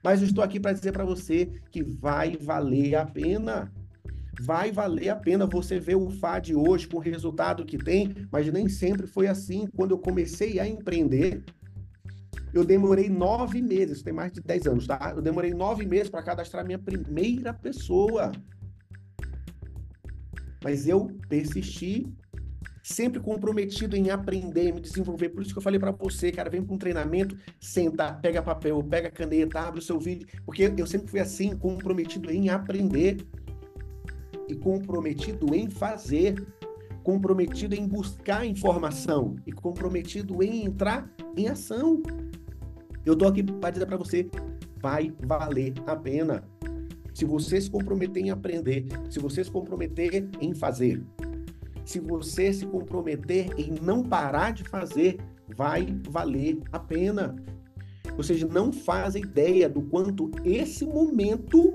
Mas eu estou aqui para dizer para você que vai valer a pena. Vai valer a pena você ver o FAD hoje com o resultado que tem, mas nem sempre foi assim. Quando eu comecei a empreender, eu demorei nove meses, tem mais de dez anos, tá? Eu demorei nove meses para cadastrar minha primeira pessoa. Mas eu persisti, sempre comprometido em aprender, me desenvolver. Por isso que eu falei para você, cara, vem para um treinamento, senta, pega papel, pega caneta, abre o seu vídeo, porque eu sempre fui assim, comprometido em aprender e comprometido em fazer comprometido em buscar informação e comprometido em entrar em ação. Eu tô aqui para dizer para você, vai valer a pena. Se você se comprometer em aprender, se você se comprometer em fazer, se você se comprometer em não parar de fazer, vai valer a pena. Vocês não fazem ideia do quanto esse momento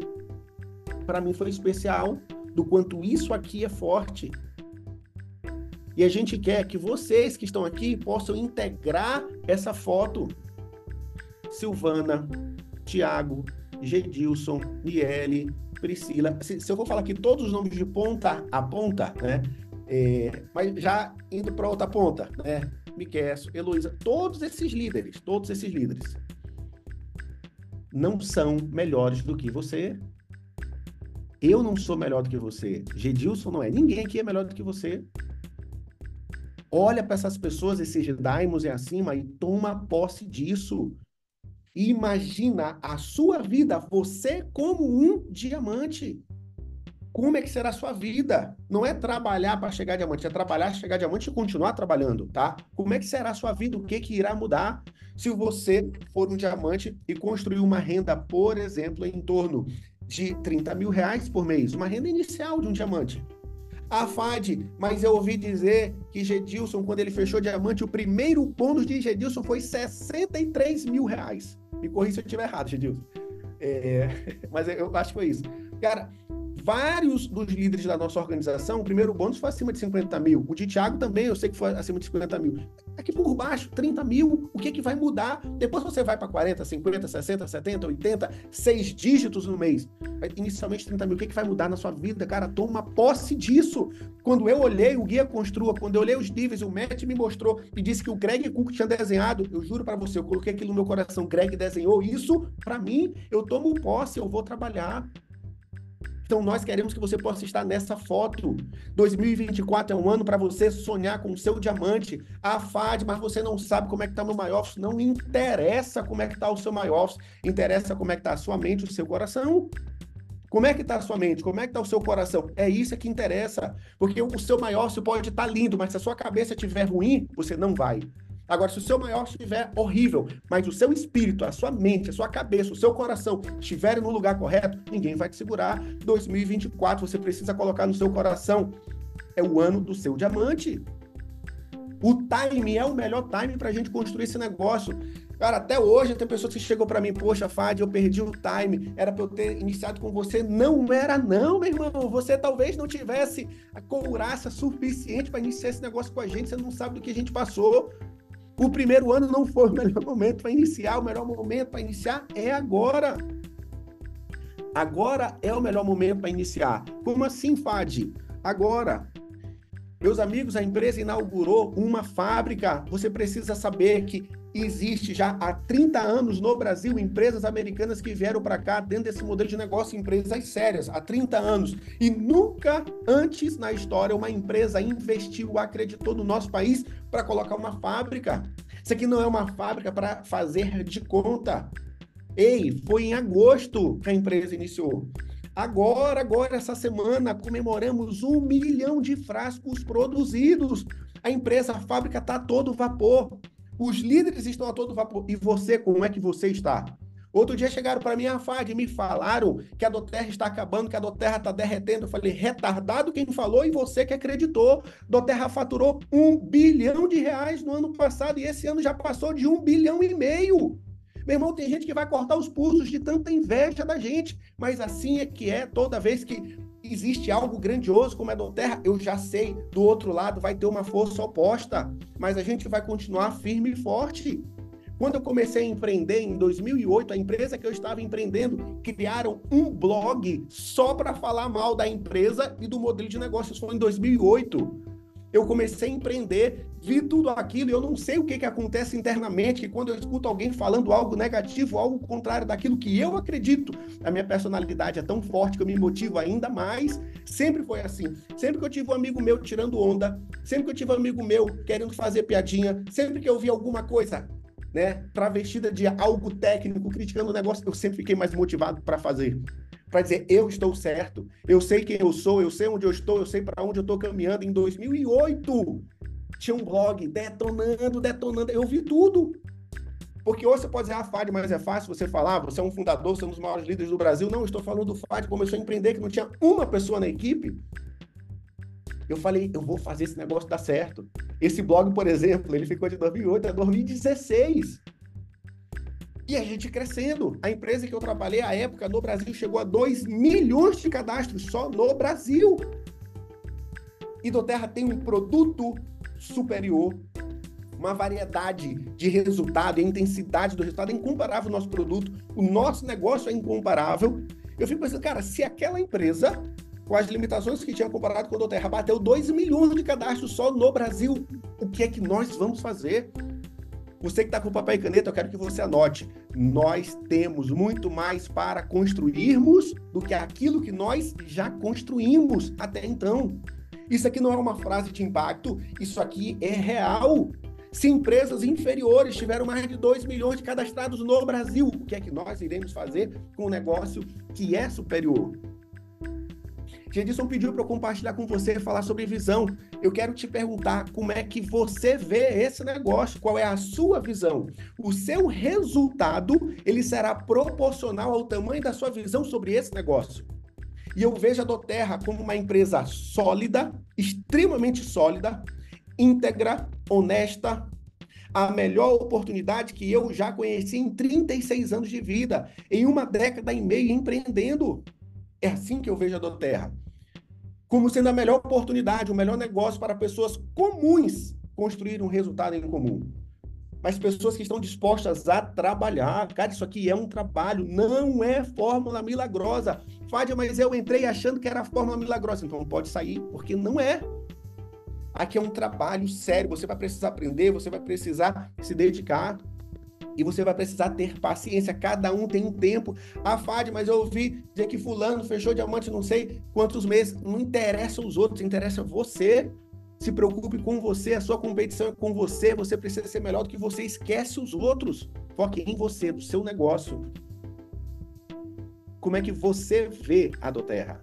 para mim foi especial, do quanto isso aqui é forte. E a gente quer que vocês que estão aqui possam integrar essa foto. Silvana, Tiago, Gedilson, Miele, Priscila. Se, se, eu vou falar aqui todos os nomes de ponta a ponta, né? É, mas já indo para outra ponta, né? Miquel, Heloísa, todos esses líderes, todos esses líderes não são melhores do que você. Eu não sou melhor do que você. Gedilson não é. Ninguém aqui é melhor do que você. Olha para essas pessoas, esses daimos e acima, e toma posse disso. Imagina a sua vida, você como um diamante. Como é que será a sua vida? Não é trabalhar para chegar diamante, é trabalhar para chegar diamante e continuar trabalhando, tá? Como é que será a sua vida? O que, que irá mudar se você for um diamante e construir uma renda, por exemplo, em torno de 30 mil reais por mês, uma renda inicial de um diamante? A FAD, mas eu ouvi dizer que Gedilson, quando ele fechou diamante, o primeiro bônus de Gedilson foi 63 mil reais. Me corri se eu estiver errado, Gedilson. É, mas eu acho que foi isso. Cara, vários dos líderes da nossa organização, o primeiro bônus foi acima de 50 mil. O de Thiago também, eu sei que foi acima de 50 mil. Aqui por baixo, 30 mil, o que, que vai mudar? Depois você vai para 40, 50, 60, 70, 80, seis dígitos no mês. Inicialmente 30 mil, o que, que vai mudar na sua vida? Cara, toma posse disso. Quando eu olhei o Guia Construa, quando eu olhei os níveis, o Matt me mostrou e disse que o Greg Cook tinha desenhado, eu juro para você, eu coloquei aquilo no meu coração, Greg desenhou isso, para mim, eu tomo posse, eu vou trabalhar. Então, nós queremos que você possa estar nessa foto. 2024 é um ano para você sonhar com o seu diamante. A FAD, mas você não sabe como é que está no MyOffice. Não interessa como é que está o seu MyOffice. Interessa como é que está a sua mente, o seu coração. Como é que está a sua mente? Como é que está o seu coração? É isso que interessa. Porque o seu MyOffice pode estar tá lindo, mas se a sua cabeça estiver ruim, você não vai. Agora, se o seu maior estiver horrível, mas o seu espírito, a sua mente, a sua cabeça, o seu coração estiverem no lugar correto, ninguém vai te segurar. 2024, você precisa colocar no seu coração. É o ano do seu diamante. O time é o melhor time para a gente construir esse negócio. Cara, até hoje tem pessoas que chegou para mim, poxa, Fad, eu perdi o time, era para eu ter iniciado com você. Não era não, meu irmão. Você talvez não tivesse a couraça suficiente para iniciar esse negócio com a gente, você não sabe do que a gente passou. O primeiro ano não foi o melhor momento para iniciar, o melhor momento para iniciar é agora. Agora é o melhor momento para iniciar. Como assim, Fad? Agora. Meus amigos, a empresa inaugurou uma fábrica. Você precisa saber que existe já há 30 anos no Brasil empresas americanas que vieram para cá dentro desse modelo de negócio, empresas sérias, há 30 anos. E nunca antes na história uma empresa investiu, acreditou no nosso país para colocar uma fábrica. Isso aqui não é uma fábrica para fazer de conta. Ei, foi em agosto que a empresa iniciou. Agora, agora, essa semana, comemoramos um milhão de frascos produzidos. A empresa, a fábrica está todo vapor. Os líderes estão a todo vapor. E você, como é que você está? Outro dia chegaram para mim, a FAD, e me falaram que a Doterra está acabando, que a Doterra está derretendo. Eu falei, retardado quem falou e você que acreditou. Doterra faturou um bilhão de reais no ano passado e esse ano já passou de um bilhão e meio. Meu irmão, tem gente que vai cortar os pulsos de tanta inveja da gente, mas assim é que é toda vez que existe algo grandioso como é do Terra, eu já sei, do outro lado vai ter uma força oposta, mas a gente vai continuar firme e forte. Quando eu comecei a empreender em 2008, a empresa que eu estava empreendendo criaram um blog só para falar mal da empresa e do modelo de negócios. Foi em 2008 eu comecei a empreender, vi tudo aquilo e eu não sei o que, que acontece internamente, que quando eu escuto alguém falando algo negativo, algo contrário daquilo que eu acredito, a minha personalidade é tão forte que eu me motivo ainda mais. Sempre foi assim. Sempre que eu tive um amigo meu tirando onda, sempre que eu tive um amigo meu querendo fazer piadinha, sempre que eu vi alguma coisa né, travestida de algo técnico, criticando o negócio, eu sempre fiquei mais motivado para fazer para dizer eu estou certo, eu sei quem eu sou, eu sei onde eu estou, eu sei para onde eu estou caminhando. Em 2008 tinha um blog detonando, detonando, eu vi tudo. Porque hoje você pode dizer, ah, FAD, mas é fácil você falar, você é um fundador, você é um dos maiores líderes do Brasil. Não, estou falando do FAD, começou a empreender, que não tinha uma pessoa na equipe. Eu falei, eu vou fazer esse negócio dar certo. Esse blog, por exemplo, ele ficou de 2008 a 2016. E a gente crescendo. A empresa que eu trabalhei à época no Brasil chegou a 2 milhões de cadastros só no Brasil. E do Terra tem um produto superior, uma variedade de resultado, a intensidade do resultado é incomparável o nosso produto, o nosso negócio é incomparável. Eu fico pensando, cara, se aquela empresa, com as limitações que tinha comparado com a Doterra, bateu 2 milhões de cadastros só no Brasil, o que é que nós vamos fazer? Você que está com papel e caneta, eu quero que você anote. Nós temos muito mais para construirmos do que aquilo que nós já construímos até então. Isso aqui não é uma frase de impacto, isso aqui é real. Se empresas inferiores tiveram mais de 2 milhões de cadastrados no Brasil, o que é que nós iremos fazer com um negócio que é superior? Gedson pediu para eu compartilhar com você, falar sobre visão. Eu quero te perguntar como é que você vê esse negócio, qual é a sua visão. O seu resultado, ele será proporcional ao tamanho da sua visão sobre esse negócio. E eu vejo a Doterra como uma empresa sólida, extremamente sólida, íntegra, honesta, a melhor oportunidade que eu já conheci em 36 anos de vida, em uma década e meia empreendendo. É assim que eu vejo a Doterra como sendo a melhor oportunidade, o melhor negócio para pessoas comuns construir um resultado em comum. Mas pessoas que estão dispostas a trabalhar. Cara, isso aqui é um trabalho, não é fórmula milagrosa. Fádia, mas eu entrei achando que era fórmula milagrosa. Então pode sair, porque não é. Aqui é um trabalho sério. Você vai precisar aprender, você vai precisar se dedicar. E você vai precisar ter paciência. Cada um tem um tempo. Ah, Fad, mas eu ouvi dizer que fulano fechou diamante não sei quantos meses. Não interessa os outros, interessa você. Se preocupe com você, a sua competição é com você. Você precisa ser melhor do que você. Esquece os outros. Foque em você, no seu negócio. Como é que você vê a Doterra?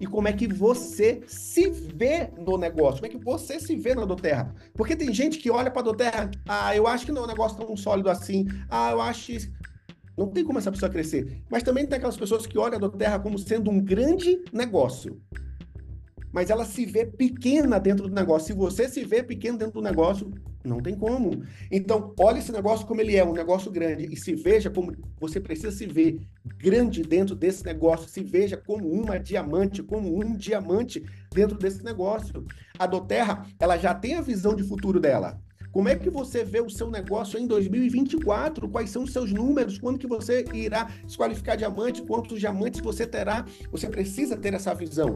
e como é que você se vê no negócio, como é que você se vê na Doterra. Porque tem gente que olha para a Doterra, ah, eu acho que não é um negócio tão sólido assim, ah, eu acho não tem como essa pessoa crescer. Mas também tem aquelas pessoas que olham a Doterra como sendo um grande negócio mas ela se vê pequena dentro do negócio. Se você se vê pequeno dentro do negócio, não tem como. Então, olhe esse negócio como ele é, um negócio grande, e se veja como você precisa se ver grande dentro desse negócio, se veja como uma diamante, como um diamante dentro desse negócio. A Doterra, ela já tem a visão de futuro dela. Como é que você vê o seu negócio em 2024? Quais são os seus números? Quando que você irá se qualificar diamante? Quantos diamantes você terá? Você precisa ter essa visão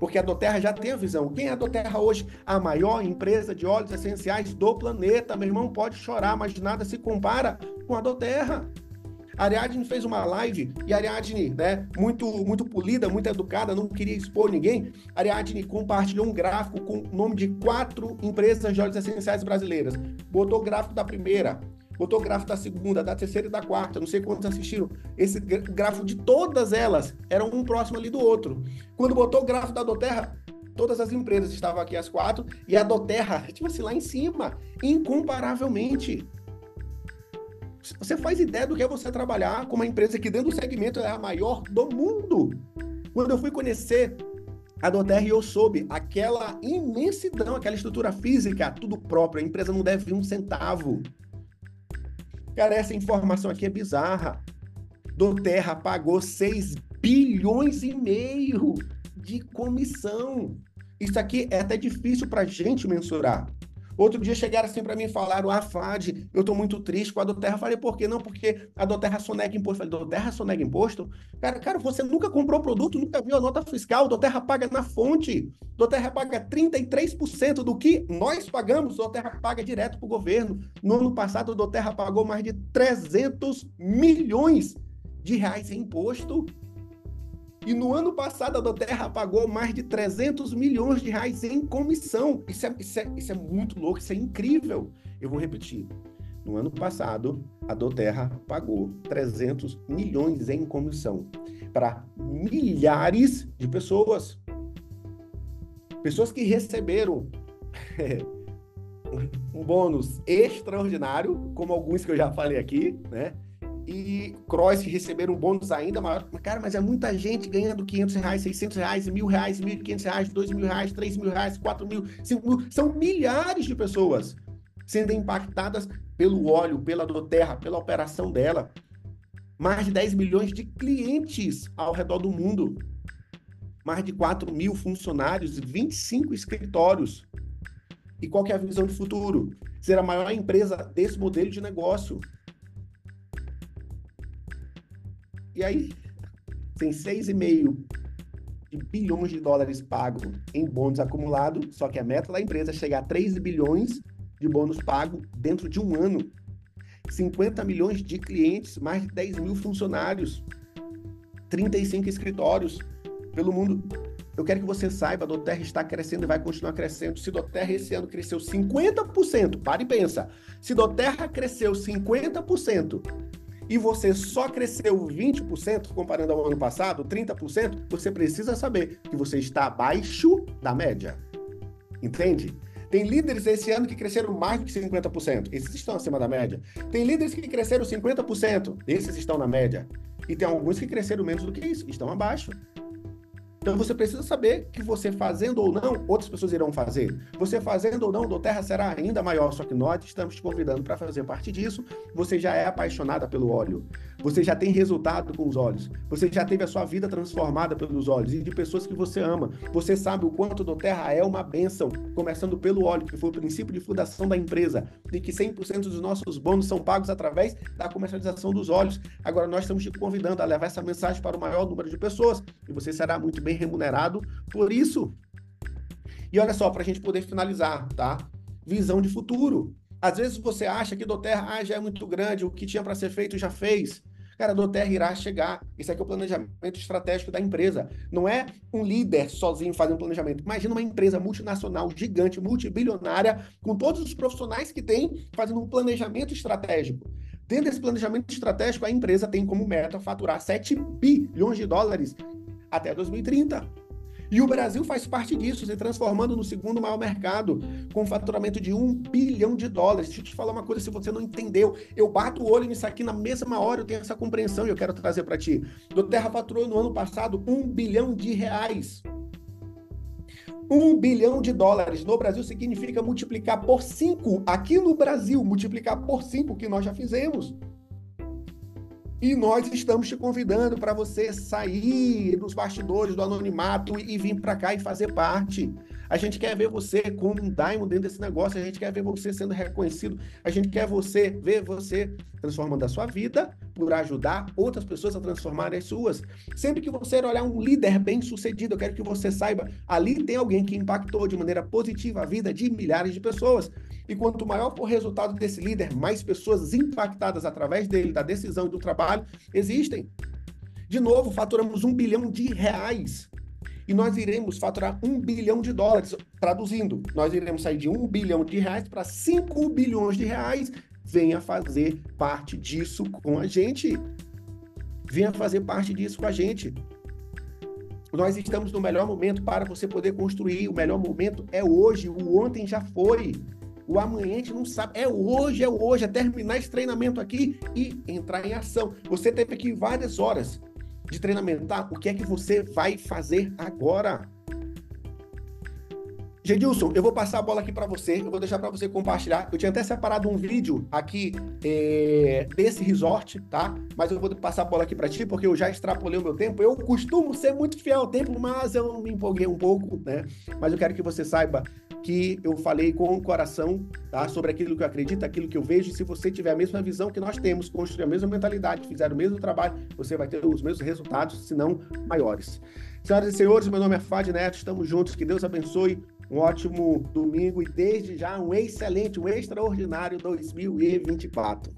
porque a Doterra já tem a visão. Quem é a Doterra hoje? A maior empresa de óleos essenciais do planeta. Meu irmão pode chorar, mas nada se compara com a Doterra. A Ariadne fez uma live e a Ariadne, né, muito, muito polida, muito educada, não queria expor ninguém. A Ariadne compartilhou um gráfico com o nome de quatro empresas de óleos essenciais brasileiras. Botou o gráfico da primeira, botou o gráfico da segunda, da terceira e da quarta, não sei quantos assistiram. Esse gráfico de todas elas eram um próximo ali do outro. Quando botou o gráfico da Doterra, todas as empresas estavam aqui as quatro e a Doterra, tipo assim, lá em cima, incomparavelmente. Você faz ideia do que é você trabalhar com uma empresa que dentro do segmento é a maior do mundo. Quando eu fui conhecer a Doterra eu soube aquela imensidão, aquela estrutura física, tudo próprio, a empresa não deve um centavo. Cara, essa informação aqui é bizarra. Doterra pagou 6 bilhões e meio de comissão. Isso aqui é até difícil para a gente mensurar. Outro dia chegaram assim para mim e falaram: Ah, Fad, eu tô muito triste com a Doterra. Falei, por quê? Não, porque a Doterra sonega imposto. Falei, Doterra sonega imposto? Cara, cara, você nunca comprou produto, nunca viu a nota fiscal. Doterra paga na fonte. Doterra paga 33% do que nós pagamos. Doterra paga direto para o governo. No ano passado, a Doterra pagou mais de 300 milhões de reais em imposto. E no ano passado a Doterra pagou mais de 300 milhões de reais em comissão. Isso é, isso, é, isso é muito louco, isso é incrível. Eu vou repetir. No ano passado, a Doterra pagou 300 milhões em comissão para milhares de pessoas. Pessoas que receberam um bônus extraordinário, como alguns que eu já falei aqui, né? E Cross receberam um bônus ainda maior. Cara, mas é muita gente ganhando 500 reais, 600 reais, mil reais, 1.500 reais, 2 mil reais, 3 mil reais, 4 mil, 5 mil. São milhares de pessoas sendo impactadas pelo óleo, pela Doterra, pela operação dela. Mais de 10 milhões de clientes ao redor do mundo. Mais de 4 mil funcionários, 25 escritórios. E qual é a visão de futuro? Ser a maior empresa desse modelo de negócio. E aí, tem 6,5 de bilhões de dólares pagos em bônus acumulados, só que a meta da empresa é chegar a 3 bilhões de bônus pago dentro de um ano. 50 milhões de clientes, mais de 10 mil funcionários, 35 escritórios pelo mundo. Eu quero que você saiba, a Doterra está crescendo e vai continuar crescendo. Se Doterra esse ano cresceu 50%, pare e pensa. Se Doterra cresceu 50%, e você só cresceu 20% comparando ao ano passado, 30%, você precisa saber que você está abaixo da média. Entende? Tem líderes esse ano que cresceram mais do que 50%. Esses estão acima da média. Tem líderes que cresceram 50%. Esses estão na média. E tem alguns que cresceram menos do que isso, estão abaixo. Então você precisa saber que você fazendo ou não, outras pessoas irão fazer. Você fazendo ou não, do Terra será ainda maior, só que nós estamos te convidando para fazer parte disso. Você já é apaixonada pelo óleo. Você já tem resultado com os olhos. Você já teve a sua vida transformada pelos olhos e de pessoas que você ama. Você sabe o quanto do Terra é uma bênção, começando pelo óleo, que foi o princípio de fundação da empresa, de que 100% dos nossos bônus são pagos através da comercialização dos óleos. Agora nós estamos te convidando a levar essa mensagem para o maior número de pessoas e você será muito bem remunerado por isso. E olha só, para a gente poder finalizar, tá? Visão de futuro. Às vezes você acha que Doterra ah, já é muito grande, o que tinha para ser feito já fez. Cara, a Doterra irá chegar. Isso aqui é o planejamento estratégico da empresa. Não é um líder sozinho fazendo planejamento. Imagina uma empresa multinacional, gigante, multibilionária, com todos os profissionais que tem, fazendo um planejamento estratégico. Dentro desse planejamento estratégico, a empresa tem como meta faturar 7 bilhões de dólares até 2030. E o Brasil faz parte disso, se transformando no segundo maior mercado, com faturamento de um bilhão de dólares. Deixa eu te falar uma coisa, se você não entendeu, eu bato o olho nisso aqui na mesma hora, eu tenho essa compreensão e eu quero trazer para ti. Do Terra faturou no ano passado um bilhão de reais. Um bilhão de dólares no Brasil significa multiplicar por cinco. Aqui no Brasil, multiplicar por cinco que nós já fizemos. E nós estamos te convidando para você sair dos bastidores do anonimato e, vir para cá e fazer parte. A gente quer ver você como um daimon dentro desse negócio, a gente quer ver você sendo reconhecido, a gente quer você ver você transformando a sua vida por ajudar outras pessoas a transformarem as suas. Sempre que você olhar um líder bem-sucedido, eu quero que você saiba, ali tem alguém que impactou de maneira positiva a vida de milhares de pessoas. E quanto maior for o resultado desse líder, mais pessoas impactadas através dele, da decisão e do trabalho, existem. De novo, faturamos um bilhão de reais. E nós iremos faturar um bilhão de dólares. Traduzindo, nós iremos sair de um bilhão de reais para cinco bilhões de reais. Venha fazer parte disso com a gente. Venha fazer parte disso com a gente. Nós estamos no melhor momento para você poder construir. O melhor momento é hoje. O ontem já foi. O amanhã a gente não sabe. É hoje, é hoje, é terminar esse treinamento aqui e entrar em ação. Você teve aqui várias horas de treinamento, tá? O que é que você vai fazer agora? Gedilson, eu vou passar a bola aqui para você, eu vou deixar para você compartilhar. Eu tinha até separado um vídeo aqui é, desse resort, tá? Mas eu vou passar a bola aqui para ti, porque eu já extrapolei o meu tempo. Eu costumo ser muito fiel ao tempo, mas eu me empolguei um pouco, né? Mas eu quero que você saiba que eu falei com o coração, tá? Sobre aquilo que eu acredito, aquilo que eu vejo. E se você tiver a mesma visão que nós temos, construir a mesma mentalidade, fizer o mesmo trabalho, você vai ter os mesmos resultados, se não maiores. Senhoras e senhores, meu nome é Fad Neto, estamos juntos, que Deus abençoe um ótimo domingo e desde já um excelente, um extraordinário 2024.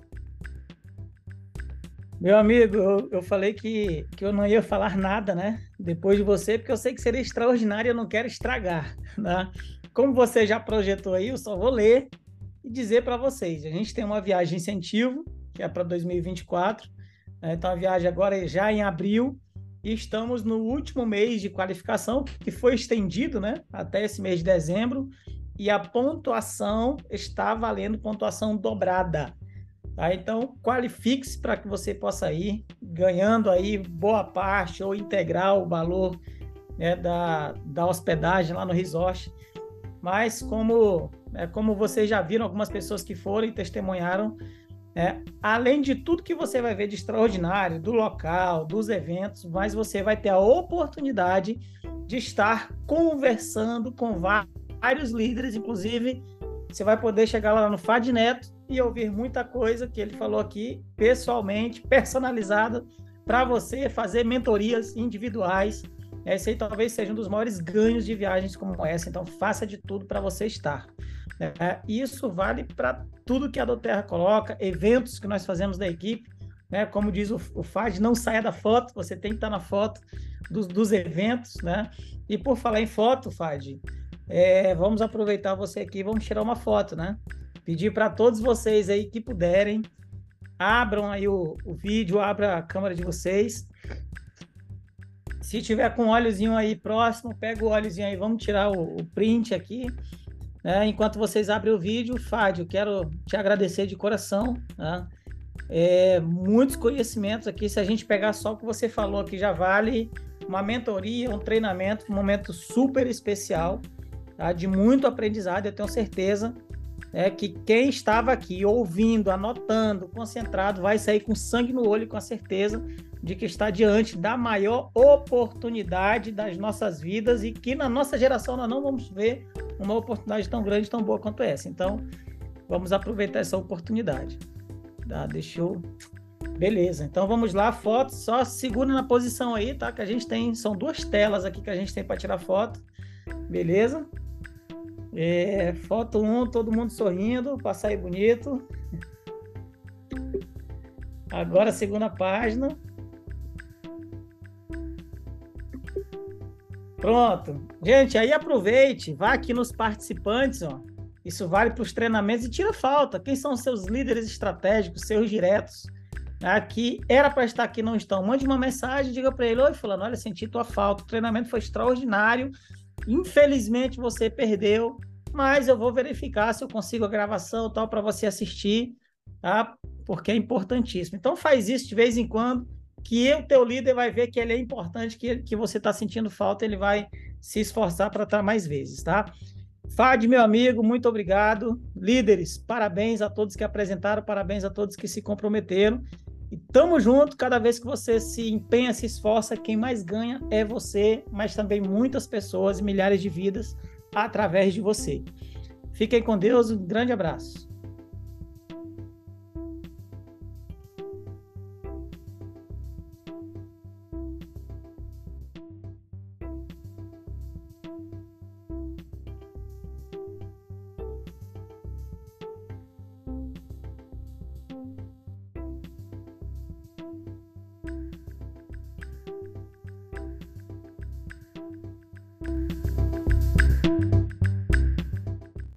Meu amigo, eu, eu falei que, que eu não ia falar nada, né? Depois de você, porque eu sei que seria extraordinário e eu não quero estragar, né? Como você já projetou aí, eu só vou ler e dizer para vocês. A gente tem uma viagem incentivo, que é para 2024. Né? Então, a viagem agora é já em abril e estamos no último mês de qualificação, que foi estendido né, até esse mês de dezembro, e a pontuação está valendo pontuação dobrada. Tá? Então, qualifique-se para que você possa ir ganhando aí boa parte ou integrar o valor né, da, da hospedagem lá no resort. Mas como, é, como vocês já viram, algumas pessoas que foram e testemunharam, é, além de tudo que você vai ver de extraordinário, do local, dos eventos, mas você vai ter a oportunidade de estar conversando com vários líderes, inclusive você vai poder chegar lá no Fad Neto e ouvir muita coisa que ele falou aqui, pessoalmente, personalizada, para você fazer mentorias individuais. Esse aí talvez seja um dos maiores ganhos de viagens como essa, então faça de tudo para você estar. É, isso vale para tudo que a Doterra coloca, eventos que nós fazemos da equipe, né? Como diz o, o FAD, não saia da foto, você tem que estar na foto dos, dos eventos, né? E por falar em foto, FAD, é, vamos aproveitar você aqui, vamos tirar uma foto, né? Pedir para todos vocês aí que puderem, abram aí o, o vídeo, abra a câmera de vocês. Se tiver com o óleozinho aí próximo, pega o óleozinho aí, vamos tirar o, o print aqui. Né? Enquanto vocês abrem o vídeo, Fádio, quero te agradecer de coração. Né? É, muitos conhecimentos aqui, se a gente pegar só o que você falou aqui, já vale uma mentoria, um treinamento, um momento super especial, tá? de muito aprendizado, eu tenho certeza é que quem estava aqui ouvindo, anotando, concentrado, vai sair com sangue no olho, com a certeza de que está diante da maior oportunidade das nossas vidas e que na nossa geração nós não vamos ver uma oportunidade tão grande, tão boa quanto essa. Então, vamos aproveitar essa oportunidade. Tá? Deixa eu. Beleza, então vamos lá, foto, só segura na posição aí, tá? Que a gente tem, são duas telas aqui que a gente tem para tirar foto. Beleza? É, foto 1, um, todo mundo sorrindo, para sair bonito. Agora segunda página. Pronto. Gente, aí aproveite, vá aqui nos participantes, ó. Isso vale para os treinamentos e tira falta. Quem são seus líderes estratégicos, seus diretos? Aqui era para estar aqui, não estão. Mande uma mensagem, diga para ele: Oi, Fulano, olha, senti tua falta. O treinamento foi extraordinário. Infelizmente você perdeu, mas eu vou verificar se eu consigo a gravação tal para você assistir, tá? Porque é importantíssimo. Então faz isso de vez em quando, que o teu líder vai ver que ele é importante, que, que você está sentindo falta, ele vai se esforçar para estar mais vezes, tá? Fad, meu amigo, muito obrigado. Líderes, parabéns a todos que apresentaram, parabéns a todos que se comprometeram. E tamo junto, cada vez que você se empenha, se esforça, quem mais ganha é você, mas também muitas pessoas, milhares de vidas através de você. Fiquem com Deus, um grande abraço.